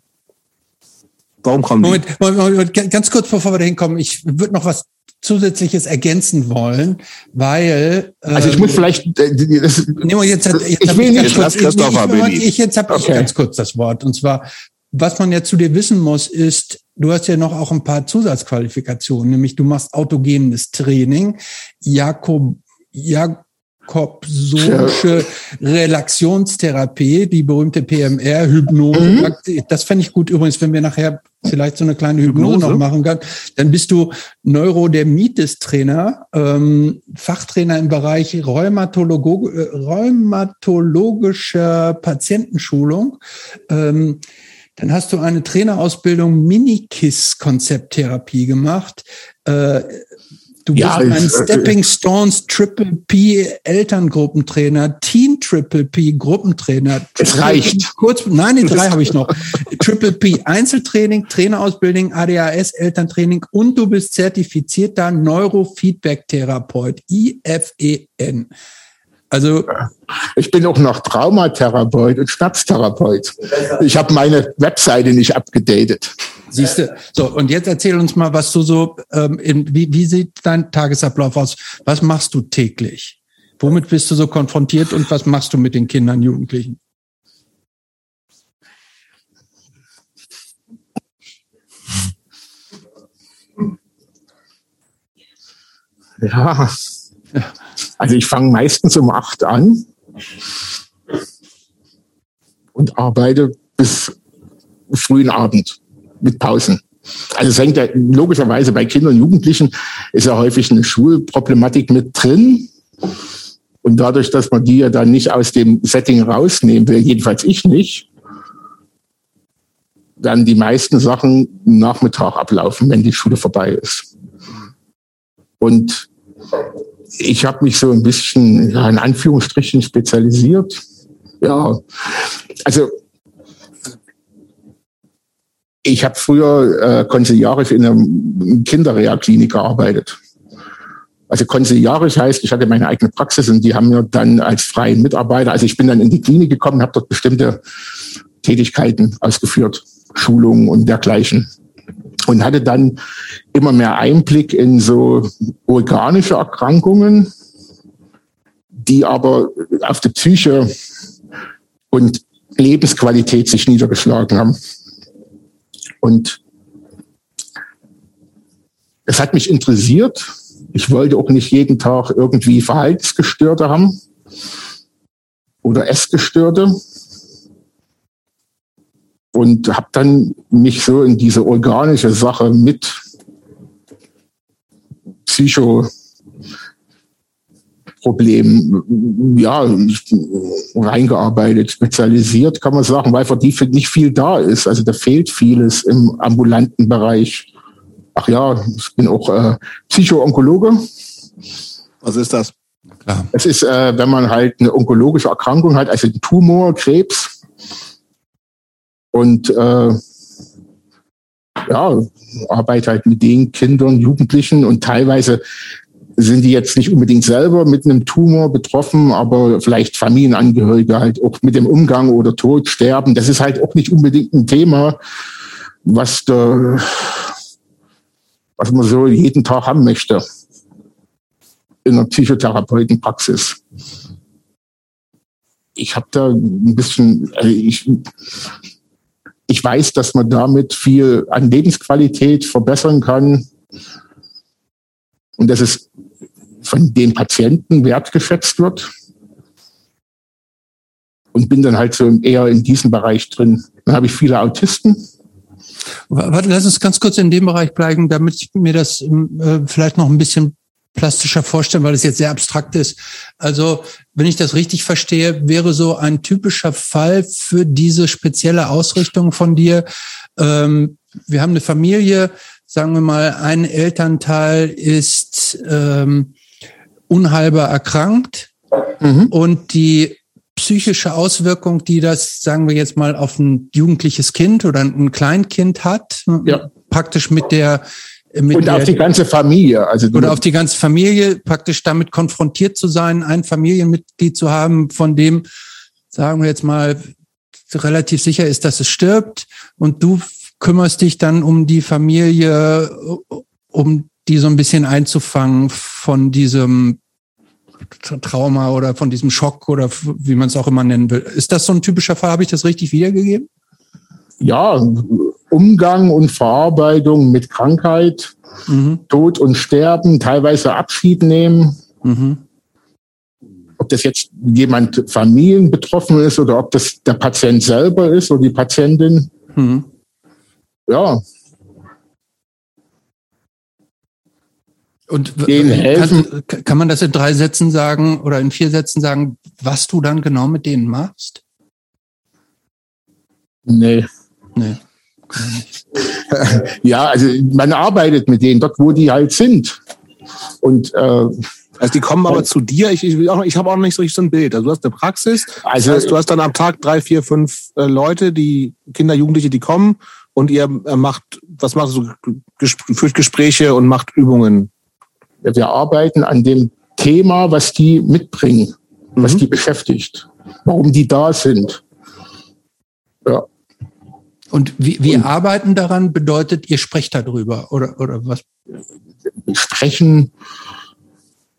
Warum kommen die? Moment, Moment, Moment, ganz kurz bevor wir da hinkommen, ich würde noch was Zusätzliches ergänzen wollen, weil also ich muss ähm, vielleicht äh, das, nee, jetzt, jetzt ich will nicht kurz, ich, ich, ich, jetzt habe okay. ich ganz kurz das Wort und zwar was man ja zu dir wissen muss ist du hast ja noch auch ein paar Zusatzqualifikationen nämlich du machst autogenes Training Jakob ja Jakobsonsche Relaxionstherapie, die berühmte PMR, Hypnose. Mhm. Das fände ich gut übrigens, wenn wir nachher vielleicht so eine kleine Hypnose, Hypnose. noch machen können. Dann bist du Neurodermitis-Trainer, ähm, Fachtrainer im Bereich Rheumatologo äh, rheumatologischer Patientenschulung. Ähm, dann hast du eine Trainerausbildung Mini-KISS-Konzepttherapie gemacht. Äh, Du bist ja, ein äh, Stepping Stones Triple P Elterngruppentrainer, Teen Triple P Gruppentrainer. Es reicht. Kurz, nein, die drei habe ich noch. Triple P Einzeltraining, Trainerausbildung, ADHS, Elterntraining und du bist zertifizierter Neurofeedback-Therapeut, IFEN. Also ich bin auch noch Traumatherapeut und Schmerztherapeut. Ich habe meine Webseite nicht abgedatet. Siehst du? So, und jetzt erzähl uns mal, was du so, ähm, in, wie, wie sieht dein Tagesablauf aus? Was machst du täglich? Womit bist du so konfrontiert und was machst du mit den Kindern, Jugendlichen? Ja, also ich fange meistens um acht an und arbeite bis frühen Abend mit Pausen. Also es hängt ja logischerweise bei Kindern und Jugendlichen ist ja häufig eine Schulproblematik mit drin. Und dadurch, dass man die ja dann nicht aus dem Setting rausnehmen will, jedenfalls ich nicht, dann die meisten Sachen Nachmittag ablaufen, wenn die Schule vorbei ist. Und ich habe mich so ein bisschen ja, in Anführungsstrichen spezialisiert. Ja, also ich habe früher äh, konsiliarisch in einer Kinderreha-Klinik gearbeitet. Also konsiliarisch heißt, ich hatte meine eigene Praxis und die haben mir dann als freien Mitarbeiter, also ich bin dann in die Klinik gekommen, habe dort bestimmte Tätigkeiten ausgeführt, Schulungen und dergleichen. Und hatte dann immer mehr Einblick in so organische Erkrankungen, die aber auf die Psyche und Lebensqualität sich niedergeschlagen haben. Und es hat mich interessiert. Ich wollte auch nicht jeden Tag irgendwie Verhaltensgestörte haben oder Essgestörte. Und habe dann mich so in diese organische Sache mit Psycho Problem ja, reingearbeitet, spezialisiert, kann man sagen, weil für die nicht viel da ist. Also da fehlt vieles im ambulanten Bereich. Ach ja, ich bin auch äh, Psycho-Onkologe. Was ist das? Klar. Es ist, äh, wenn man halt eine onkologische Erkrankung hat, also Tumor, Krebs und äh, ja, arbeite halt mit den Kindern, Jugendlichen und teilweise sind die jetzt nicht unbedingt selber mit einem Tumor betroffen, aber vielleicht Familienangehörige halt auch mit dem Umgang oder Tod sterben. Das ist halt auch nicht unbedingt ein Thema, was da, was man so jeden Tag haben möchte in einer Psychotherapeutenpraxis. Ich habe da ein bisschen, also ich, ich weiß, dass man damit viel an Lebensqualität verbessern kann. Und dass es von den Patienten wertgeschätzt wird. Und bin dann halt so eher in diesem Bereich drin. Dann habe ich viele Autisten. Warte, lass uns ganz kurz in dem Bereich bleiben, damit ich mir das äh, vielleicht noch ein bisschen plastischer vorstellen, weil es jetzt sehr abstrakt ist. Also, wenn ich das richtig verstehe, wäre so ein typischer Fall für diese spezielle Ausrichtung von dir. Ähm, wir haben eine Familie, sagen wir mal, ein Elternteil ist ähm, unheilbar erkrankt mhm. und die psychische Auswirkung, die das, sagen wir jetzt mal, auf ein jugendliches Kind oder ein Kleinkind hat, ja. praktisch mit der mit und der, auf die ganze Familie, also oder auf die ganze Familie praktisch damit konfrontiert zu sein, ein Familienmitglied zu haben, von dem, sagen wir jetzt mal, relativ sicher ist, dass es stirbt und du kümmerst dich dann um die Familie, um die so ein bisschen einzufangen von diesem Trauma oder von diesem Schock oder wie man es auch immer nennen will. Ist das so ein typischer Fall? Habe ich das richtig wiedergegeben? Ja, Umgang und Verarbeitung mit Krankheit, mhm. Tod und Sterben, teilweise Abschied nehmen. Mhm. ob das jetzt jemand familienbetroffen ist oder ob das der Patient selber ist oder die Patientin. Mhm. Ja. Und kann, kann man das in drei Sätzen sagen oder in vier Sätzen sagen, was du dann genau mit denen machst? Nee. Nee. ja, also man arbeitet mit denen dort, wo die halt sind. Und äh, also die kommen aber zu dir. Ich, ich, ich habe auch nicht so richtig so ein Bild. Also du hast eine Praxis. Also das heißt, du hast dann am Tag drei, vier, fünf äh, Leute, die Kinder, Jugendliche, die kommen und ihr äh, macht, was macht so führt Gespräche und macht Übungen. Wir arbeiten an dem Thema, was die mitbringen, mhm. was die beschäftigt, warum die da sind. Ja. Und wie, wie und, arbeiten daran bedeutet, ihr sprecht darüber oder, oder was? Sprechen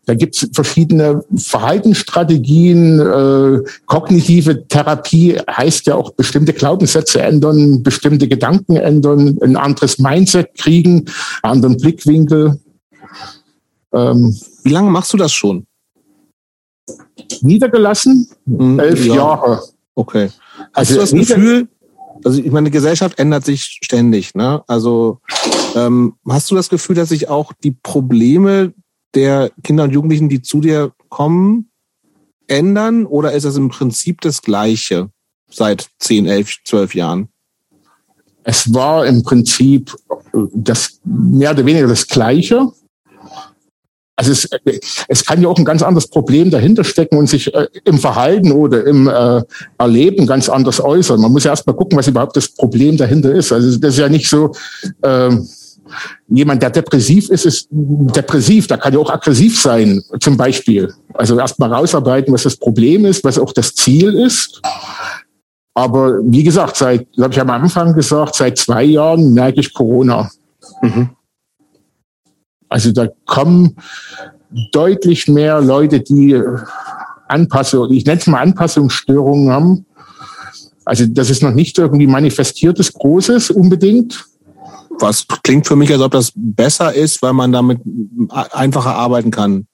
da gibt es verschiedene Verhaltensstrategien. Äh, kognitive Therapie heißt ja auch bestimmte Glaubenssätze ändern, bestimmte Gedanken ändern, ein anderes Mindset kriegen, einen anderen Blickwinkel. Ähm, Wie lange machst du das schon? Niedergelassen? Mhm, Elf ja. Jahre. Okay. Hast also du das Gefühl, also ich meine, die Gesellschaft ändert sich ständig, ne? Also ähm, hast du das Gefühl, dass sich auch die Probleme der Kinder und Jugendlichen, die zu dir kommen, ändern oder ist es im Prinzip das Gleiche seit 10, 11, 12 Jahren? Es war im Prinzip das mehr oder weniger das Gleiche. Also es, es kann ja auch ein ganz anderes Problem dahinter stecken und sich äh, im Verhalten oder im äh, Erleben ganz anders äußern. Man muss ja erst mal gucken, was überhaupt das Problem dahinter ist. Also das ist ja nicht so, äh, jemand, der depressiv ist, ist depressiv. Da kann ja auch aggressiv sein, zum Beispiel. Also erstmal rausarbeiten, was das Problem ist, was auch das Ziel ist. Aber wie gesagt, seit, habe ich am Anfang gesagt, seit zwei Jahren merke ich Corona. Mhm. Also da kommen deutlich mehr Leute, die Anpassung, ich nenne es mal Anpassungsstörungen haben. Also das ist noch nicht irgendwie manifestiertes Großes unbedingt was klingt für mich, als ob das besser ist, weil man damit einfacher arbeiten kann.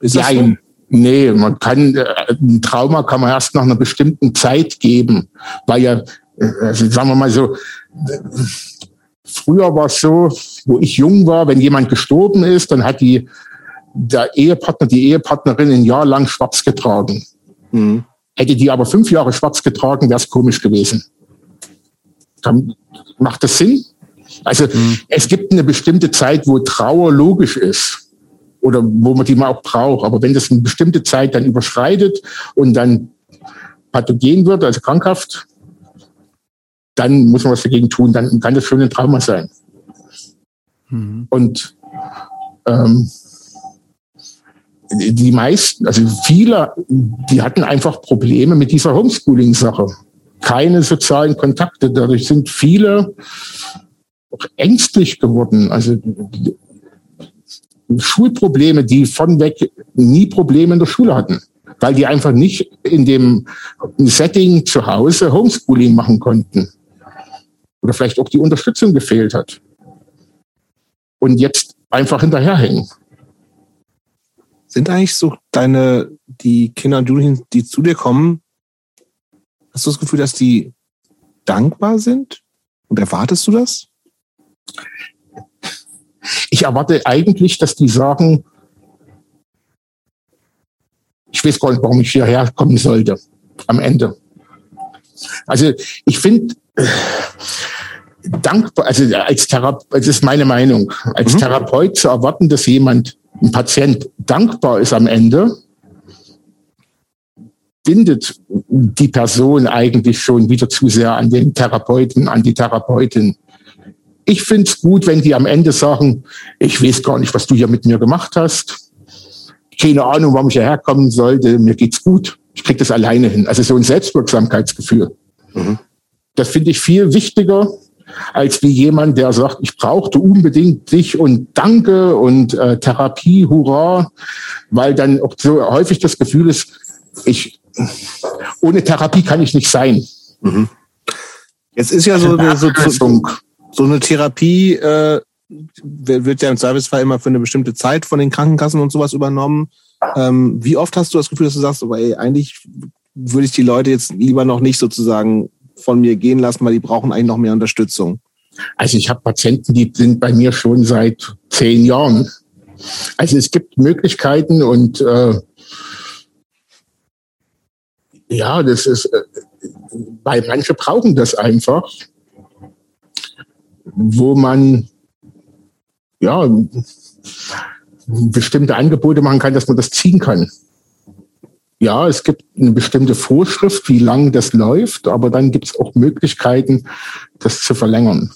Ist ja, so? nee, man kann, äh, ein Trauma kann man erst nach einer bestimmten Zeit geben, weil ja, äh, also sagen wir mal so, früher war es so, wo ich jung war, wenn jemand gestorben ist, dann hat die, der Ehepartner, die Ehepartnerin ein Jahr lang schwarz getragen. Mhm. Hätte die aber fünf Jahre schwarz getragen, wäre es komisch gewesen. Dann macht das Sinn? Also mhm. es gibt eine bestimmte Zeit, wo Trauer logisch ist oder wo man die mal auch braucht. Aber wenn das eine bestimmte Zeit dann überschreitet und dann pathogen wird, also krankhaft, dann muss man was dagegen tun. Dann kann das schon ein Trauma sein. Mhm. Und ähm, die meisten, also viele, die hatten einfach Probleme mit dieser Homeschooling-Sache. Keine sozialen Kontakte. Dadurch sind viele ängstlich geworden. Also Schulprobleme, die von weg nie Probleme in der Schule hatten, weil die einfach nicht in dem Setting zu Hause Homeschooling machen konnten. Oder vielleicht auch die Unterstützung gefehlt hat. Und jetzt einfach hinterherhängen. Sind eigentlich so deine, die Kinder und Jugendlichen, die zu dir kommen, hast du das Gefühl, dass die dankbar sind? Und erwartest du das? Ich erwarte eigentlich, dass die sagen, ich weiß gar nicht, warum ich hierher kommen sollte am Ende. Also ich finde dankbar, also als Therapeut, das ist meine Meinung, als mhm. Therapeut zu erwarten, dass jemand, ein Patient dankbar ist am Ende, bindet die Person eigentlich schon wieder zu sehr an den Therapeuten, an die Therapeutin. Ich finde es gut, wenn die am Ende sagen, ich weiß gar nicht, was du hier mit mir gemacht hast. Keine Ahnung, warum ich hierher kommen sollte. Mir geht's gut. Ich krieg das alleine hin. Also so ein Selbstwirksamkeitsgefühl. Mhm. Das finde ich viel wichtiger, als wie jemand, der sagt, ich brauchte unbedingt dich und Danke und äh, Therapie, Hurra, weil dann auch so häufig das Gefühl ist, ich ohne Therapie kann ich nicht sein. Mhm. Jetzt ist ja so, eine, so, so, so eine Therapie äh, wird ja im Servicefall immer für eine bestimmte Zeit von den Krankenkassen und sowas übernommen. Ähm, wie oft hast du das Gefühl, dass du sagst, aber ey, eigentlich würde ich die Leute jetzt lieber noch nicht sozusagen von mir gehen lassen, weil die brauchen eigentlich noch mehr Unterstützung? Also ich habe Patienten, die sind bei mir schon seit zehn Jahren. Also es gibt Möglichkeiten und äh, ja, das ist, äh, weil manche brauchen das einfach, wo man ja bestimmte Angebote machen kann, dass man das ziehen kann. Ja, es gibt eine bestimmte Vorschrift, wie lang das läuft, aber dann gibt es auch Möglichkeiten, das zu verlängern.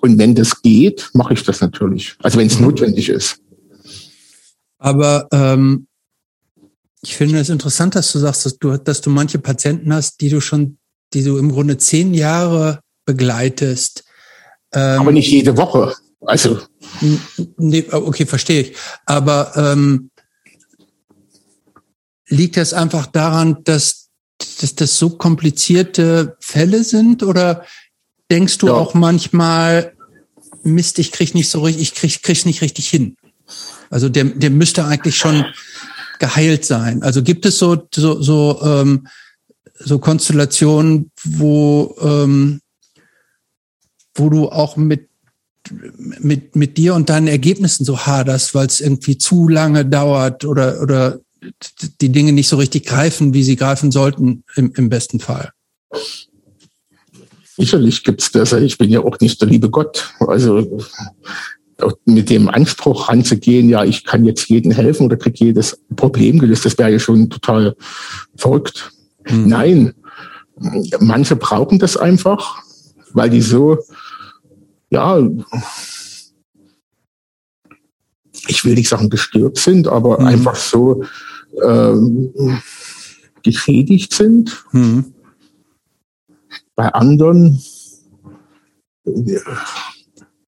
Und wenn das geht, mache ich das natürlich. Also wenn es mhm. notwendig ist. Aber ähm, ich finde es interessant, dass du sagst, dass du, dass du manche Patienten hast, die du schon, die du im Grunde zehn Jahre begleitest. Ähm, Aber nicht jede Woche. Also. Nee, okay, verstehe ich. Aber ähm, liegt das einfach daran, dass, dass das so komplizierte Fälle sind? Oder denkst du ja. auch manchmal, Mist, ich krieg nicht so richtig, ich krieg, krieg's nicht richtig hin? Also der, der müsste eigentlich schon geheilt sein. Also gibt es so, so, so, ähm, so Konstellationen, wo, ähm, wo du auch mit mit, mit dir und deinen Ergebnissen so haderst, weil es irgendwie zu lange dauert oder, oder die Dinge nicht so richtig greifen, wie sie greifen sollten, im, im besten Fall. Sicherlich gibt's das. Ich bin ja auch nicht der liebe Gott. Also mit dem Anspruch ranzugehen, ja, ich kann jetzt jedem helfen oder kriege jedes Problem gelöst, das wäre ja schon total verrückt. Mhm. Nein, manche brauchen das einfach, weil die so ja, ich will nicht sagen gestört sind, aber mhm. einfach so ähm, geschädigt sind. Mhm. Bei anderen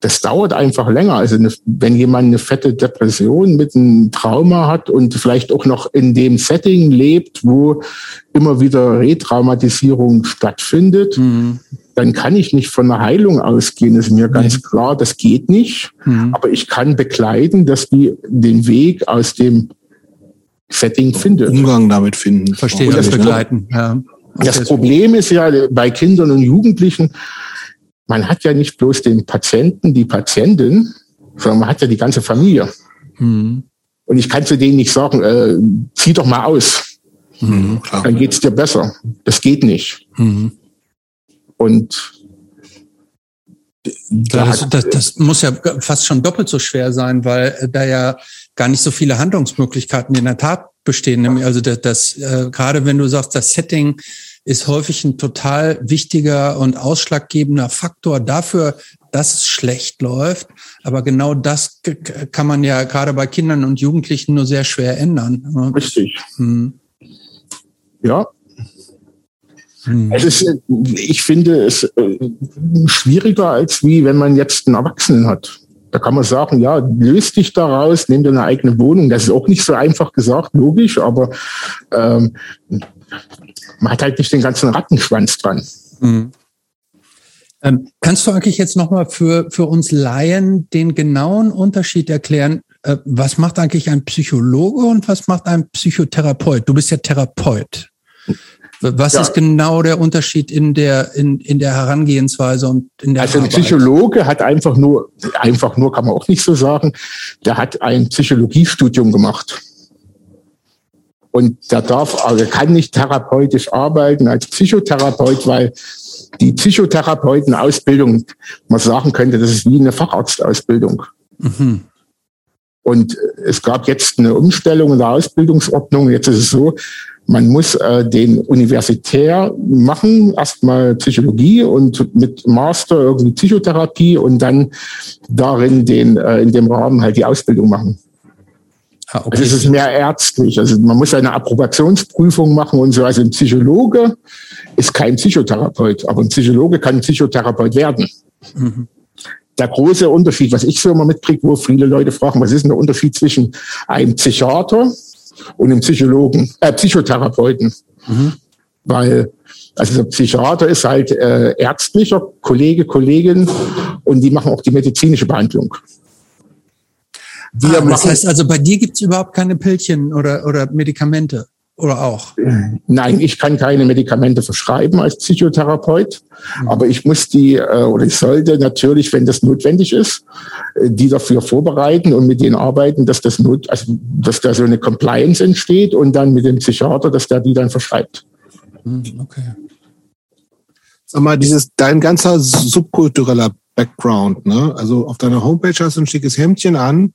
das dauert einfach länger. Also eine, wenn jemand eine fette Depression mit einem Trauma hat und vielleicht auch noch in dem Setting lebt, wo immer wieder Retraumatisierung stattfindet, mhm. dann kann ich nicht von einer Heilung ausgehen. Das ist mir ganz mhm. klar, das geht nicht. Mhm. Aber ich kann begleiten, dass die den Weg aus dem Setting findet. Umgang damit finden. Verstehe, das begleiten. Ja. Das Problem ist ja bei Kindern und Jugendlichen, man hat ja nicht bloß den Patienten, die Patientin, sondern man hat ja die ganze Familie. Mhm. Und ich kann zu denen nicht sagen, äh, zieh doch mal aus. Mhm, Dann geht's dir besser. Das geht nicht. Mhm. Und da das, das, das muss ja fast schon doppelt so schwer sein, weil da ja gar nicht so viele Handlungsmöglichkeiten in der Tat bestehen. Also das, das äh, gerade wenn du sagst, das Setting ist häufig ein total wichtiger und ausschlaggebender Faktor dafür, dass es schlecht läuft. Aber genau das kann man ja gerade bei Kindern und Jugendlichen nur sehr schwer ändern. Richtig. Hm. Ja. Hm. Es ist, ich finde es äh, schwieriger, als wie wenn man jetzt einen Erwachsenen hat. Da kann man sagen, ja, löst dich daraus, nimm dir eine eigene Wohnung. Das ist auch nicht so einfach gesagt, logisch, aber ähm, man hat halt nicht den ganzen Rattenschwanz dran. Mhm. Ähm, kannst du eigentlich jetzt nochmal für, für uns Laien den genauen Unterschied erklären? Äh, was macht eigentlich ein Psychologe und was macht ein Psychotherapeut? Du bist ja Therapeut. Was ja. ist genau der Unterschied in der, in, in der Herangehensweise und in der Also ein Arbeit? Psychologe hat einfach nur, einfach nur kann man auch nicht so sagen, der hat ein Psychologiestudium gemacht. Und der darf, also kann nicht therapeutisch arbeiten als Psychotherapeut, weil die Psychotherapeutenausbildung, man sagen könnte, das ist wie eine Facharztausbildung. Mhm. Und es gab jetzt eine Umstellung in der Ausbildungsordnung. Jetzt ist es so, man muss äh, den universitär machen, erstmal Psychologie und mit Master irgendwie Psychotherapie und dann darin den äh, in dem Rahmen halt die Ausbildung machen. Ah, okay. Also es ist mehr ärztlich. Also man muss eine Approbationsprüfung machen und so. Also ein Psychologe ist kein Psychotherapeut, aber ein Psychologe kann Psychotherapeut werden. Mhm. Der große Unterschied, was ich so immer mitkriege, wo viele Leute fragen, was ist denn der Unterschied zwischen einem Psychiater und einem Psychologen, äh, Psychotherapeuten? Mhm. Weil also der Psychiater ist halt äh, ärztlicher Kollege, Kollegin und die machen auch die medizinische Behandlung. Wir ah, das heißt also, bei dir gibt's überhaupt keine Pillchen oder, oder Medikamente? Oder auch? Nein, ich kann keine Medikamente verschreiben als Psychotherapeut, mhm. aber ich muss die äh, oder ich sollte natürlich, wenn das notwendig ist, äh, die dafür vorbereiten und mit denen arbeiten, dass das not, also dass da so eine Compliance entsteht und dann mit dem Psychiater, dass der die dann verschreibt. Mhm, okay. Sag mal, dieses dein ganzer subkultureller Background, ne? Also auf deiner Homepage hast du ein schickes Hemdchen an.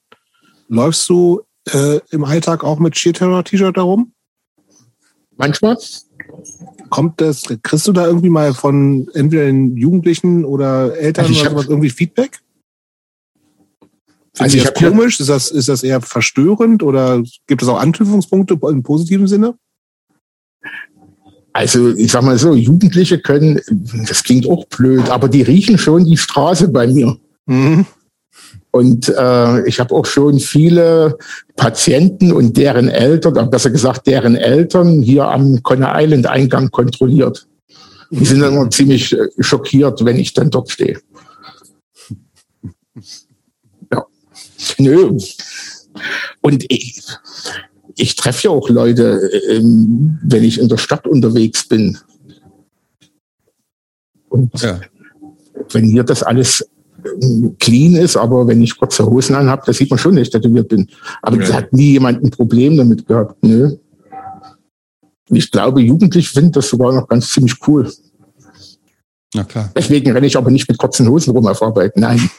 Läufst du äh, im Alltag auch mit Sheer Terror T-Shirt darum? Manchmal. Kommt das, kriegst du da irgendwie mal von entweder den Jugendlichen oder Eltern also oder sowas irgendwie Feedback? also ich das komisch? Ist das, ist das eher verstörend oder gibt es auch Anknüpfungspunkte im positiven Sinne? Also ich sag mal so, Jugendliche können, das klingt auch blöd, aber die riechen schon die Straße bei mir. Mhm. Und äh, ich habe auch schon viele Patienten und deren Eltern, oder besser gesagt deren Eltern, hier am Conner Island Eingang kontrolliert. Die sind dann immer ziemlich äh, schockiert, wenn ich dann dort stehe. Ja. Nö. Und ich, ich treffe ja auch Leute, ähm, wenn ich in der Stadt unterwegs bin. Und ja. wenn hier das alles clean ist, aber wenn ich kurze Hosen anhabe, da sieht man schon, dass ich tätowiert bin. Aber ja. hat nie jemand ein Problem damit gehabt. Nö. Ich glaube, Jugendliche finden das sogar noch ganz ziemlich cool. Na klar. Deswegen renne ich aber nicht mit kurzen Hosen rum auf Arbeit. Nein.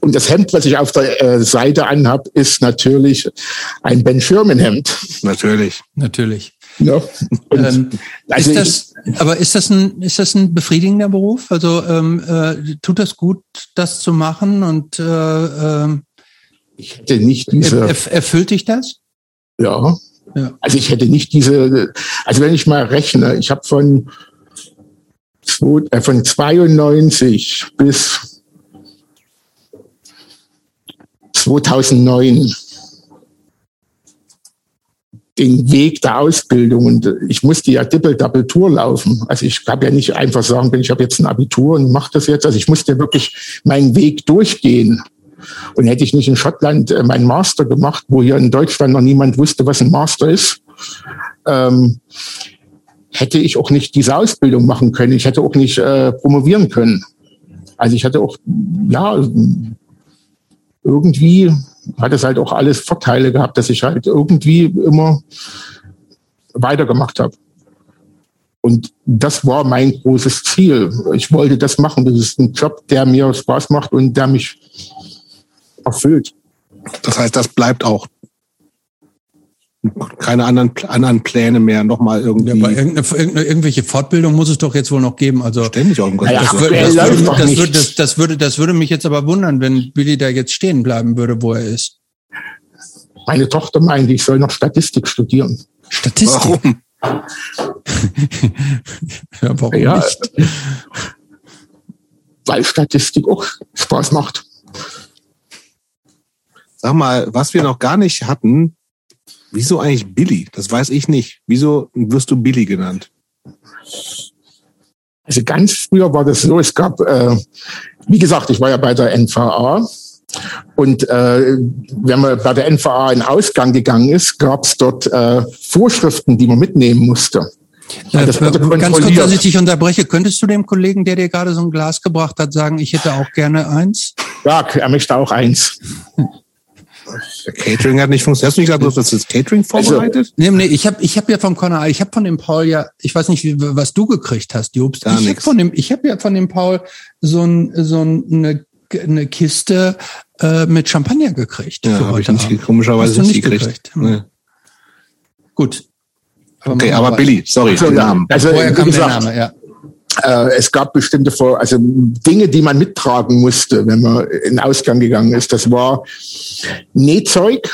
Und das Hemd, was ich auf der äh, Seite anhab, ist natürlich ein Ben Sherman Hemd. Natürlich. Natürlich. Ja. Ähm, also ist das, ich, aber ist das ein ist das ein befriedigender Beruf? Also ähm, äh, tut das gut, das zu machen und äh, äh, ich hätte nicht diese. Erf erfüllt dich das? Ja. ja. Also ich hätte nicht diese. Also wenn ich mal rechne, ich habe von äh, von 92 bis 2009 den Weg der Ausbildung und ich musste ja Dippel-Double-Tour laufen. Also ich habe ja nicht einfach sagen, ich habe jetzt ein Abitur und mache das jetzt. Also ich musste wirklich meinen Weg durchgehen. Und hätte ich nicht in Schottland äh, meinen Master gemacht, wo hier in Deutschland noch niemand wusste, was ein Master ist, ähm, hätte ich auch nicht diese Ausbildung machen können. Ich hätte auch nicht äh, promovieren können. Also ich hatte auch, ja, irgendwie hat es halt auch alles Vorteile gehabt, dass ich halt irgendwie immer weitergemacht habe. Und das war mein großes Ziel. Ich wollte das machen. Das ist ein Job, der mir Spaß macht und der mich erfüllt. Das heißt, das bleibt auch keine anderen, anderen Pläne mehr, nochmal irgendwie. Ja, aber irgendeine, irgendwelche Fortbildung muss es doch jetzt wohl noch geben. Also ständig im ja, das, würde, das, würde, das, würde, das, das, würde, das würde mich jetzt aber wundern, wenn Billy da jetzt stehen bleiben würde, wo er ist. Meine Tochter meinte, ich soll noch Statistik studieren. Statistik? Warum? ja, warum ja, nicht? Weil Statistik auch Spaß macht. Sag mal, was wir noch gar nicht hatten, Wieso eigentlich Billy? Das weiß ich nicht. Wieso wirst du Billy genannt? Also ganz früher war das so, es gab, äh, wie gesagt, ich war ja bei der NVA und äh, wenn man bei der NVA in Ausgang gegangen ist, gab es dort äh, Vorschriften, die man mitnehmen musste. Ja, das wurde ganz kurz, dass ich dich unterbreche, könntest du dem Kollegen, der dir gerade so ein Glas gebracht hat, sagen, ich hätte auch gerne eins? Ja, er möchte auch eins. Der Catering hat nicht funktioniert. Hast du nicht gesagt, du hast das Catering also, vorbereitet? Also, nee, nee, ich habe ich hab ja vom Conor, ich habe von dem Paul ja, ich weiß nicht, wie, was du gekriegt hast, Jobst. Gar ich habe von dem, ich habe ja von dem Paul so, ein, so eine, eine Kiste äh, mit Champagner gekriegt. Ja, habe ich nicht, komischerweise nicht, nicht gekriegt. gekriegt. Nee. Gut. Aber okay, aber Billy, sorry, also, Namen. Also, Woher kam gesagt, der Name, ja äh, es gab bestimmte Vor also Dinge, die man mittragen musste, wenn man in Ausgang gegangen ist. Das war Nähzeug,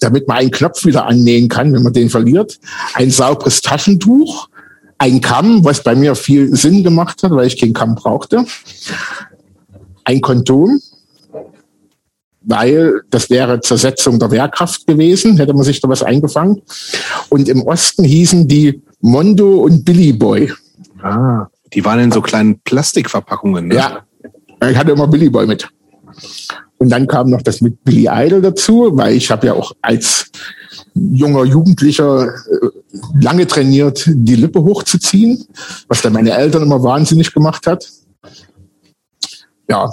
damit man einen Knopf wieder annähen kann, wenn man den verliert. Ein sauberes Taschentuch, ein Kamm, was bei mir viel Sinn gemacht hat, weil ich keinen Kamm brauchte. Ein Kondom, weil das wäre Zersetzung der Wehrkraft gewesen, hätte man sich da was eingefangen. Und im Osten hießen die Mondo und Billy Boy. Ah, die waren in so kleinen Plastikverpackungen. Ne? Ja, ich hatte immer Billy Boy mit. Und dann kam noch das mit Billy Idol dazu, weil ich habe ja auch als junger Jugendlicher äh, lange trainiert, die Lippe hochzuziehen, was dann meine Eltern immer wahnsinnig gemacht hat. Ja,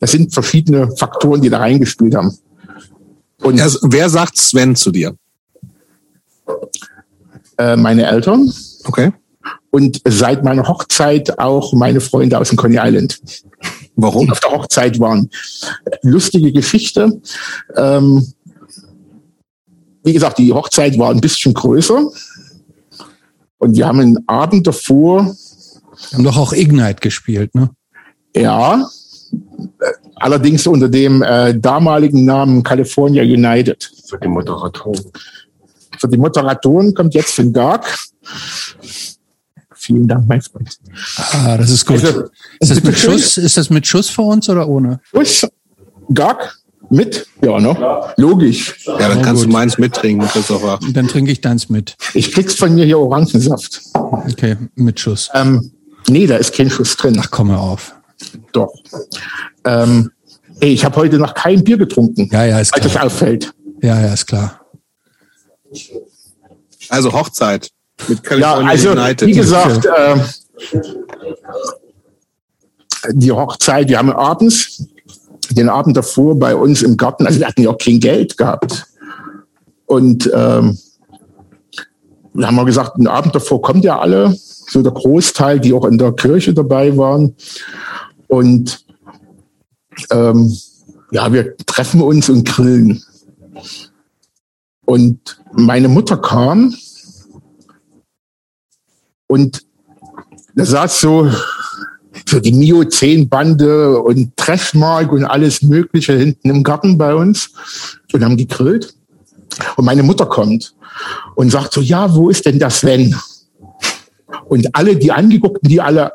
das sind verschiedene Faktoren, die da reingespielt haben. Und also, wer sagt Sven zu dir? Äh, meine Eltern. Okay. Und seit meiner Hochzeit auch meine Freunde aus dem Coney Island. Warum? Die auf der Hochzeit waren. Lustige Geschichte. Ähm, wie gesagt, die Hochzeit war ein bisschen größer. Und wir haben einen Abend davor. Wir haben doch auch Ignite gespielt, ne? Ja. Allerdings unter dem äh, damaligen Namen California United. Für die Moderatoren. Für die Moderatoren kommt jetzt Finn Dark. Vielen Dank, mein Freund. Ah, das ist gut. Also, ist, das mit Schuss, ist das mit Schuss für uns oder ohne? Schuss, Dark, mit? Ja, ne? Logisch. Ja, dann kannst gut. du meins mittrinken, Christopher. Dann trinke ich deins mit. Ich krieg's von mir hier Orangensaft. Okay, mit Schuss. Ähm, nee, da ist kein Schuss drin. Ach, komm mal auf. Doch. Ähm, ey, ich habe heute noch kein Bier getrunken, Ja, ja, ist weil das klar. auffällt. Ja, ja, ist klar. Also Hochzeit mit Ja, California also United. wie gesagt, äh, die Hochzeit, wir haben abends, den Abend davor bei uns im Garten, also wir hatten ja auch kein Geld gehabt. Und ähm, wir haben mal gesagt, den Abend davor kommt ja alle, so der Großteil, die auch in der Kirche dabei waren. Und ähm, ja, wir treffen uns und grillen. Und meine Mutter kam und da saß so, so die Mio 10 Bande und Trashmark und alles Mögliche hinten im Garten bei uns und haben gegrillt. Und meine Mutter kommt und sagt so, ja, wo ist denn der Sven? Und alle, die angeguckten, die alle,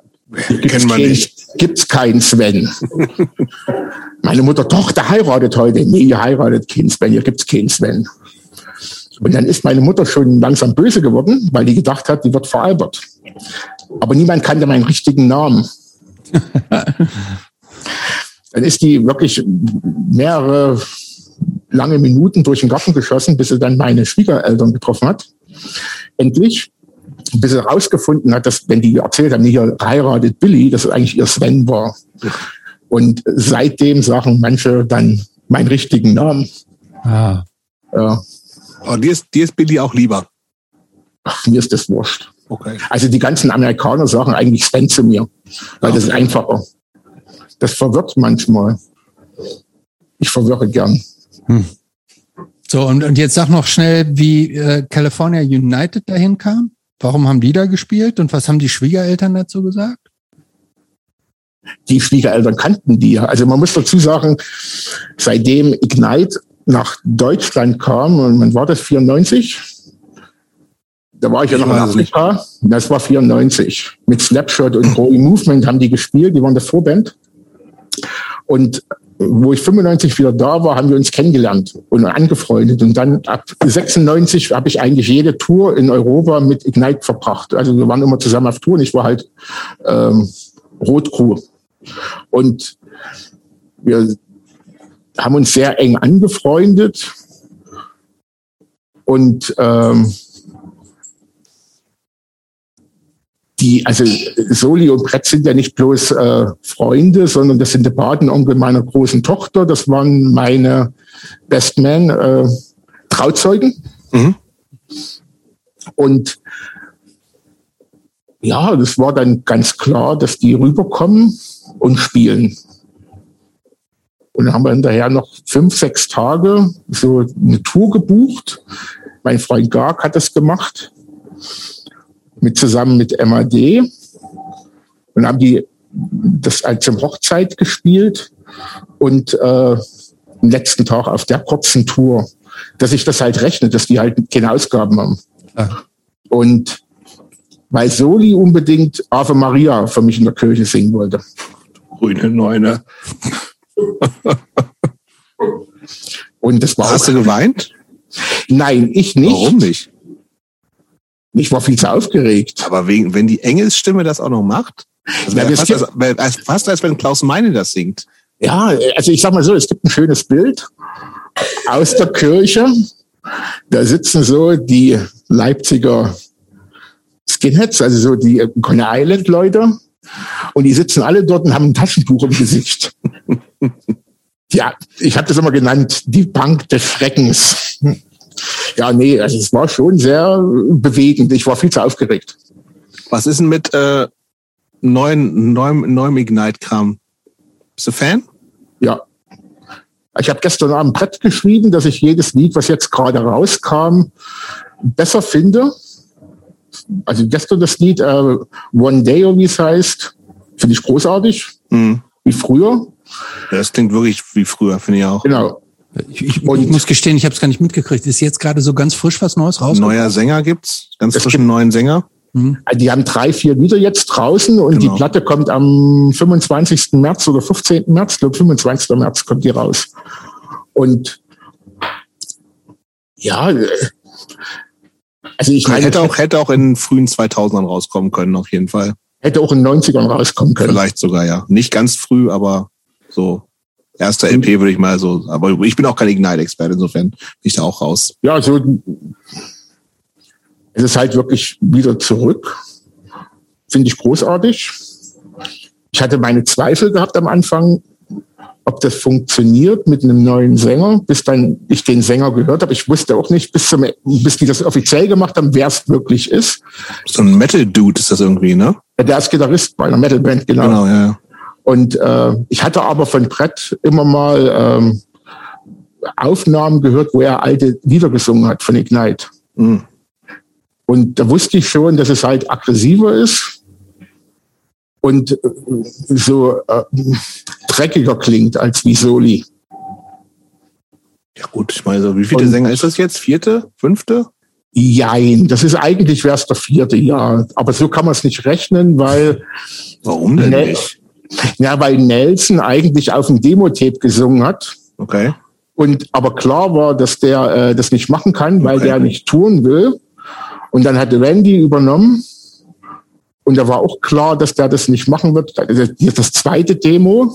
Kennen wir kein- nicht. Gibt's keinen Sven. Meine Mutter, doch, der heiratet heute. Nee, ihr heiratet keinen Sven, hier gibt's keinen Sven. Und dann ist meine Mutter schon langsam böse geworden, weil die gedacht hat, die wird veralbert. Aber niemand kannte meinen richtigen Namen. dann ist die wirklich mehrere lange Minuten durch den Garten geschossen, bis sie dann meine Schwiegereltern getroffen hat. Endlich. Bis sie herausgefunden hat, dass, wenn die erzählt haben, hier heiratet Billy, dass es eigentlich ihr Sven war. Und seitdem sagen manche dann meinen richtigen Namen. Ah. Ja, Oh, dir, ist, dir ist Billy auch lieber. ach, mir ist das wurscht. Okay. Also die ganzen Amerikaner sagen eigentlich Sven zu mir, weil das ist einfacher. Das verwirrt manchmal. Ich verwirre gern. So, und, und jetzt sag noch schnell, wie äh, California United dahin kam. Warum haben die da gespielt und was haben die Schwiegereltern dazu gesagt? Die Schwiegereltern kannten die. ja. Also man muss dazu sagen, seitdem Ignite nach Deutschland kam, und man war das 94, da war ich ja noch in. Afrika, das war 94. Mit Slapshot und Growing Movement haben die gespielt, die waren der Vorband. Und wo ich 95 wieder da war, haben wir uns kennengelernt und angefreundet. Und dann ab 96 habe ich eigentlich jede Tour in Europa mit Ignite verbracht. Also wir waren immer zusammen auf Tour und ich war halt ähm, Rotcrew. Und wir haben uns sehr eng angefreundet. Und ähm, die, also Soli und Brett sind ja nicht bloß äh, Freunde, sondern das sind der Patenonkel meiner großen Tochter. Das waren meine Best Man äh, Trauzeugen. Mhm. Und ja, das war dann ganz klar, dass die rüberkommen und spielen. Und dann haben wir hinterher noch fünf, sechs Tage so eine Tour gebucht. Mein Freund Garg hat das gemacht, mit zusammen mit MAD. Und haben die das als zum Hochzeit gespielt und äh, am letzten Tag auf der kurzen Tour, dass ich das halt rechne, dass die halt keine Ausgaben haben. Ah. Und weil Soli unbedingt Ave Maria für mich in der Kirche singen wollte. Grüne Neune. Und das war Hast du geweint? nein, ich nicht. Warum nicht? Ich war viel zu aufgeregt. Aber wegen, wenn die Engelsstimme das auch noch macht, wäre das fast, als, fast als wenn Klaus Meine das singt. Ja, also ich sag mal so, es gibt ein schönes Bild aus der Kirche. Da sitzen so die Leipziger Skinheads, also so die Coney Island Leute. Und die sitzen alle dort und haben ein Taschentuch im Gesicht. ja, ich habe das immer genannt, die Bank des Schreckens. Ja, nee, also es war schon sehr bewegend. Ich war viel zu aufgeregt. Was ist denn mit äh, neuen, neuem, neuem Ignite-Kram? Bist du Fan? Ja. Ich habe gestern Abend Brett geschrieben, dass ich jedes Lied, was jetzt gerade rauskam, besser finde. Also gestern das Lied äh, One Day, wie es heißt, finde ich großartig, mhm. wie früher. Das klingt wirklich wie früher, finde ich auch. Genau. Ich, ich, ich muss gestehen, ich habe es gar nicht mitgekriegt. Ist jetzt gerade so ganz frisch was Neues raus? Neuer Sänger gibt's, ganz frischen neuen Sänger. Mhm. Die haben drei, vier Lieder jetzt draußen und genau. die Platte kommt am 25. März oder 15. März, ich glaube 25. März kommt die raus. Und ja, also ich meine, hätte auch, hätte auch in frühen 2000ern rauskommen können, auf jeden Fall. Hätte auch in 90ern rauskommen können. Vielleicht sogar, ja. Nicht ganz früh, aber so erster LP würde ich mal so, aber ich bin auch kein Ignite-Experte, insofern bin ich da auch raus. Ja, so es ist halt wirklich wieder zurück. Finde ich großartig. Ich hatte meine Zweifel gehabt am Anfang, ob das funktioniert mit einem neuen Sänger, bis dann ich den Sänger gehört habe. Ich wusste auch nicht, bis, zum, bis die das offiziell gemacht haben, wer es wirklich ist. So ein Metal-Dude ist das irgendwie, ne? Ja, der ist Gitarrist bei einer Metal-Band, genau. Genau, ja. Und äh, ich hatte aber von Brett immer mal ähm, Aufnahmen gehört, wo er alte Lieder gesungen hat von Ignite. Mhm. Und da wusste ich schon, dass es halt aggressiver ist und äh, so äh, dreckiger klingt als wie Soli. Ja gut, ich meine, wie viele und, Sänger ist das jetzt? Vierte? Fünfte? Jein, das ist eigentlich wäre es der vierte Jahr. Aber so kann man es nicht rechnen, weil. Warum denn Nel nicht? Ja, weil Nelson eigentlich auf dem Demo-Tape gesungen hat. Okay. Und aber klar war, dass der äh, das nicht machen kann, weil okay. der nicht touren will. Und dann hat Randy übernommen. Und da war auch klar, dass der das nicht machen wird. Das zweite Demo,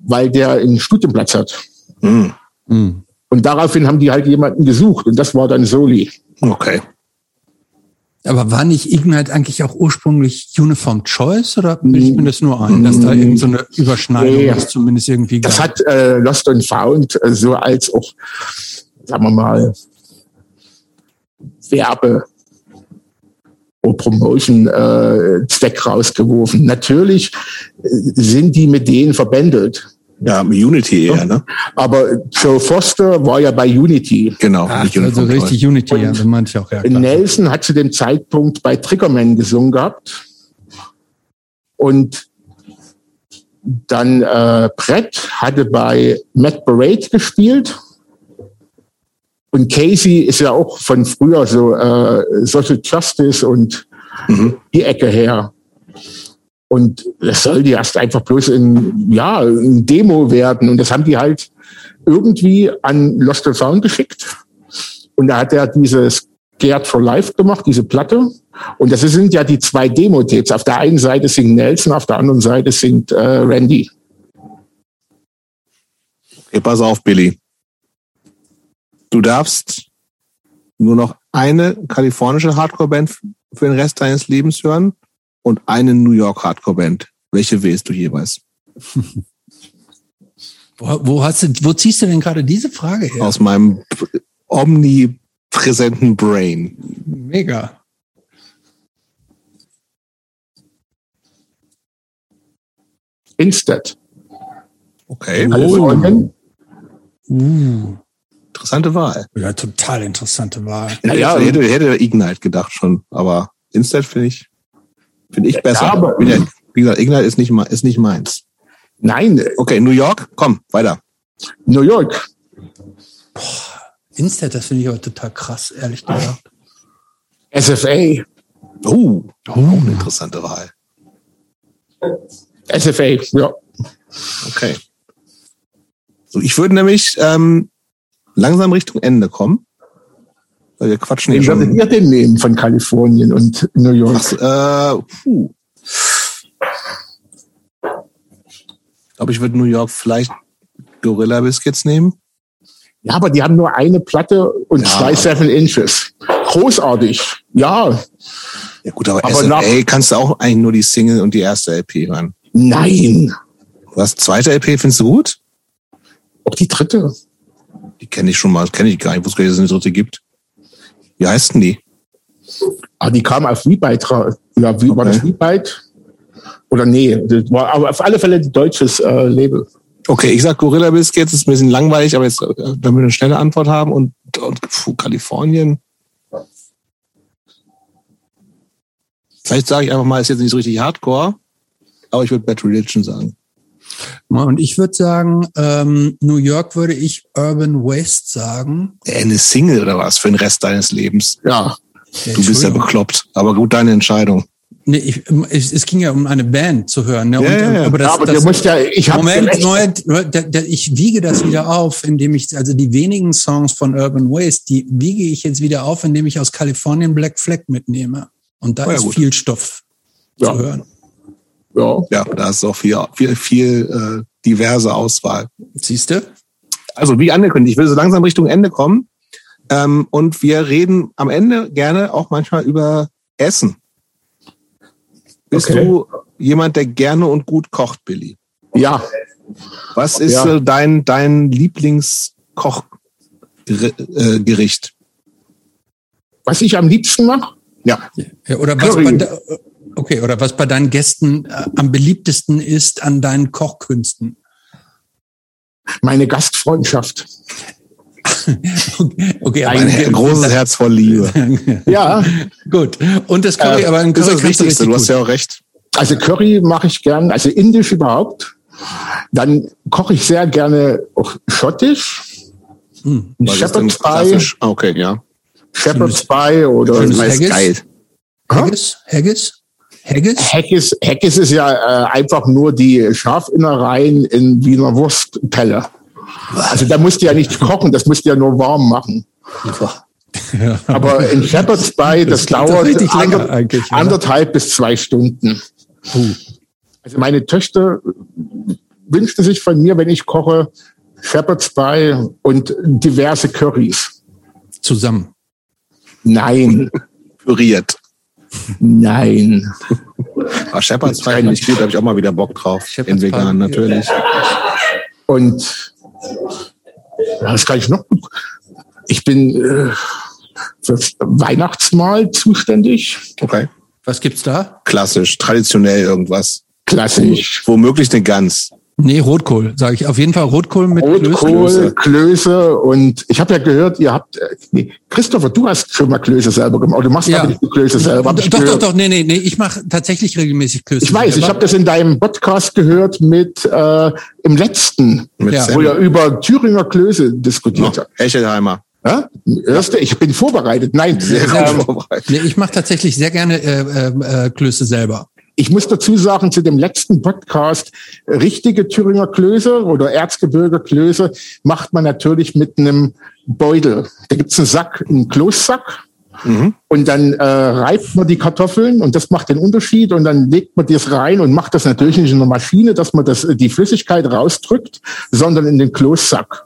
weil der einen Studienplatz hat. Mhm. Und daraufhin haben die halt jemanden gesucht. Und das war dann Soli. Okay. Aber war nicht Ignite eigentlich auch ursprünglich Uniform Choice oder bilde ich mir das nur ein, dass da irgend so eine Überschneidung nee, ist, zumindest irgendwie? Das hat äh, Lost and Found äh, so als auch, sagen wir mal, Werbe Promotion äh, Zweck rausgeworfen. Natürlich äh, sind die mit denen verbändelt. Ja, Unity eher, ne? Aber Joe Foster war ja bei Unity. Genau. Ach, also richtig Unity, ja, das meinte ich auch. Ja, klar. Nelson hat zu dem Zeitpunkt bei Triggerman gesungen gehabt. Und dann äh, Brett hatte bei Matt Parade gespielt. Und Casey ist ja auch von früher so äh, Social Justice und mhm. die Ecke her. Und das soll die erst einfach bloß in, ja, ein Demo werden. Und das haben die halt irgendwie an Lost and Found geschickt. Und da hat er dieses Scared for Life gemacht, diese Platte. Und das sind ja die zwei Demo-Tapes. Auf der einen Seite singt Nelson, auf der anderen Seite singt äh, Randy. Okay, pass auf, Billy. Du darfst nur noch eine kalifornische Hardcore-Band für den Rest deines Lebens hören und eine New York Hardcore-Band. Welche wählst du jeweils? wo, wo, hast du, wo ziehst du denn gerade diese Frage her? Aus meinem omnipräsenten Brain. Mega. Instead. Okay. Kalifornien. Uh. Interessante Wahl. Ja, total interessante Wahl. Ja, ja hätte, hätte Ignite gedacht schon, aber Instead finde ich, finde ich besser. Ja, aber, wie gesagt, Ignite ist nicht, ist nicht meins. Nein. Okay, New York, komm, weiter. New York. Boah, Instead, das finde ich aber total krass, ehrlich gesagt. SFA. Oh, oh, eine interessante Wahl. SFA, ja. Okay. So, ich würde nämlich ähm, langsam Richtung Ende kommen. Wir quatschen Wen würdet ihr denn nehmen von Kalifornien und New York? Ach, äh, puh. glaube, ich würde New York vielleicht Gorilla Biscuits nehmen. Ja, aber die haben nur eine Platte und Ja. zwei Seven Inches. Großartig. Ja. Ja gut, aber, Aber SFA kannst du auch eigentlich nur die Single und die erste LP hören. Nein. Was, zweite LP findest du gut? Auch die dritte. Die kenne ich schon mal, kenne ich gar nicht. Ich wusste gar nicht, dass es eine dritte gibt. Wie heißt denn die? Ah, die kam auf Rebyte. ra- Ja, wie war das Okay. Rebyte? Oder nee, das war aber auf alle Fälle ein deutsches äh, Label. Okay, ich sag Gorilla Biscuits, ist ein bisschen langweilig, aber jetzt, äh, wenn wir eine schnelle Antwort haben und, und puh, Kalifornien. Vielleicht sage ich einfach mal, ist jetzt nicht so richtig Hardcore, aber ich würde Bad Religion sagen. Und ich würde sagen, ähm, New York würde ich Urban West sagen. Eine Single oder was für den Rest deines Lebens. Ja. Du bist ja bekloppt, aber gut, deine Entscheidung. Nee, ich, es, es ging ja um eine Band zu hören. Ne? Ja, ja, ja. Aber, das, ja, aber das, du musst ja, ich habe Moment, Moment, ich wiege das wieder auf, indem ich, also die wenigen Songs von Urban Waste, die wiege ich jetzt wieder auf, indem ich aus Kalifornien Black Flag mitnehme. Und da Oh ja, ist gut. viel Stoff Ja. zu hören. Ja. Ja, da ist auch viel, viel, viel äh, diverse Auswahl. Siehst du? Also wie angekündigt, ich will so langsam Richtung Ende kommen. Ähm, und wir reden am Ende gerne auch manchmal über Essen. Bist Okay. du jemand, der gerne und gut kocht, Billy? ja. Was ist Ja. äh, dein, dein Lieblingskochgericht? Was ich am liebsten mache? ja. Ja, oder was Curry. bei, de- okay, oder was bei deinen Gästen äh, am beliebtesten ist an deinen Kochkünsten. Meine Gastfreundschaft. Okay, aber Ein her- großes Herz voll Liebe. Ja, Gut. Und das Curry, Äh, aber ein Das Curry ist das Wichtigste, richtig du hast ja auch recht. also Curry mache ich gern, also indisch überhaupt. Dann koche ich sehr gerne auch schottisch. Hm. Shepherd's Pie? Ah, Okay, ja. Shepherd's Pie oder Das Haggis? geil. Haggis? Haggis? Haggis? Haggis, Haggis ist ja äh, einfach nur die Schafinnereien in Wiener Wurstpelle. Also da musst du ja nicht kochen, das musst du ja nur warm machen. Aber in Shepherd's Pie, das, doch dauert ander, ja. anderthalb bis zwei Stunden. Puh. Also meine Töchter wünschte sich von mir, wenn ich koche, Shepherd's Pie und diverse Currys. Zusammen. Nein, Püriert. Nein. Aber Shepherd's Pie finde ich gut, da habe ich auch mal wieder Bock drauf. Shepherd's In vegan, Pie. natürlich. Und das kann ich noch. Ich bin äh, fürs Weihnachtsmahl zuständig. Okay. Was gibt's da? Klassisch, traditionell irgendwas. Klassisch. Womöglich eine Gans. Nee, Rotkohl, sage ich. Auf jeden Fall Rotkohl mit. Rotkohl, Klöße und ich habe ja gehört, ihr habt, äh, nee, Christopher, du hast schon mal Klöße selber gemacht. Du machst Ja. aber nicht Klöße selber. Doch, ich doch, gehört. doch, nee, nee, nee. Ich mache tatsächlich regelmäßig Klöße. Ich weiß, ich selber. habe das in deinem Podcast gehört mit äh, im letzten, Mit Ja. wo ihr über Thüringer Klöße diskutiert Oh, habt. Echelheimer. Ja? Erste, ich bin vorbereitet. Nein, Sehr gut vorbereitet. Nee, ich mache tatsächlich sehr gerne äh, äh, äh, Klöße selber. Ich muss dazu sagen, zu dem letzten Podcast, richtige Thüringer Klöße oder Erzgebirge Klöße macht man natürlich mit einem Beutel. Da gibt's einen Sack, einen Kloßsack. Mhm. Und dann äh, reibt man die Kartoffeln und das macht den Unterschied und dann legt man das rein und macht das natürlich nicht in einer Maschine, dass man das, die Flüssigkeit rausdrückt, sondern in den Kloßsack.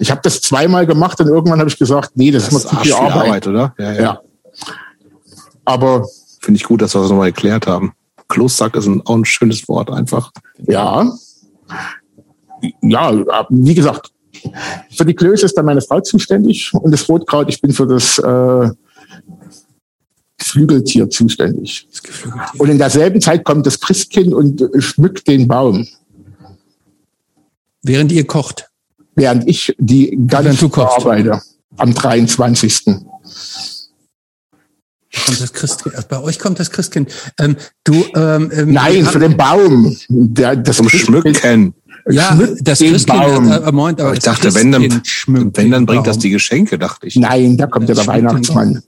Ich habe das zweimal gemacht und irgendwann habe ich gesagt, nee, das, Das ist mir zu viel Arbeit. Arbeit, oder? Ja, ja. Ja. Aber Finde ich gut, dass wir das nochmal erklärt haben. Kloßsack ist ein, auch ein schönes Wort einfach. Ja. Ja, wie gesagt, für die Klöße ist dann meine Frau zuständig und das Rotkraut, ich bin für das äh, Flügeltier zuständig. Das. Und in derselben Zeit kommt das Christkind und schmückt den Baum, Während ihr kocht. während ich die ganze arbeite am 23. Kommt das Christkind. Also bei euch kommt das Christkind. Ähm, du, ähm, ähm, Nein, für den Baum. Der, das Zum Schmücken. Ja, das Christkind. Baum. Äh, äh, Moment, aber ich das dachte, wenn dann, wenn dann bringt das die Geschenke, dachte ich. Nein, da kommt ja der Weihnachtsmann.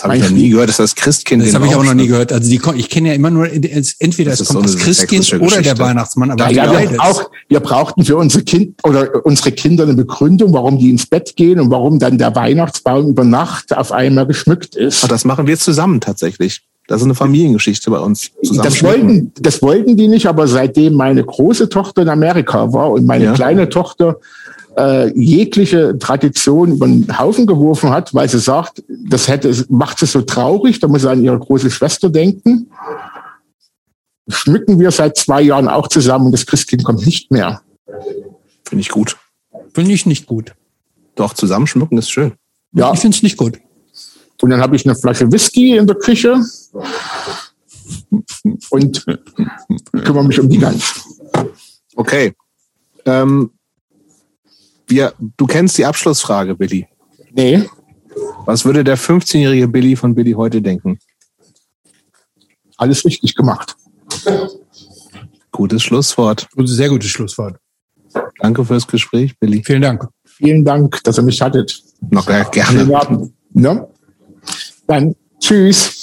Das habe ich noch nie gehört, dass das Christkind Das habe ich auch noch nie gehört. Also die, ich kenne ja immer nur, es- entweder Das es kommt so das Christkind oder der. Weihnachtsmann. Aber Ja, wir, auch, wir brauchten für unsere Kind oder unsere Kinder eine Begründung, warum die ins Bett gehen und warum dann der Weihnachtsbaum über Nacht auf einmal geschmückt ist. Ach, das machen wir zusammen tatsächlich. Das ist eine Familiengeschichte bei uns. Das wollten, das wollten die nicht, aber seitdem meine große Tochter in Amerika war und meine ja. kleine Tochter äh, jegliche Tradition über den Haufen geworfen hat, weil sie sagt, das hätte, macht sie so traurig, da muss sie an ihre große Schwester denken. Schmücken wir seit zwei Jahren auch zusammen und das Christkind kommt nicht mehr. Finde ich gut. Finde ich nicht gut. Doch, zusammenschmücken ist schön. Ja. Ich finde es nicht gut. Und dann habe ich eine Flasche Whisky in der Küche und kümmere mich um die Gans. Okay. Ähm, wir, du kennst die Abschlussfrage, Billy. Nee. Was würde der 15-jährige Billy von Billy heute denken? Alles richtig gemacht. Gutes Schlusswort. Sehr gutes Schlusswort. Danke fürs Gespräch, Billy. Vielen Dank. Vielen Dank, dass ihr mich hattet. Noch gerne. Ja. Dann tschüss.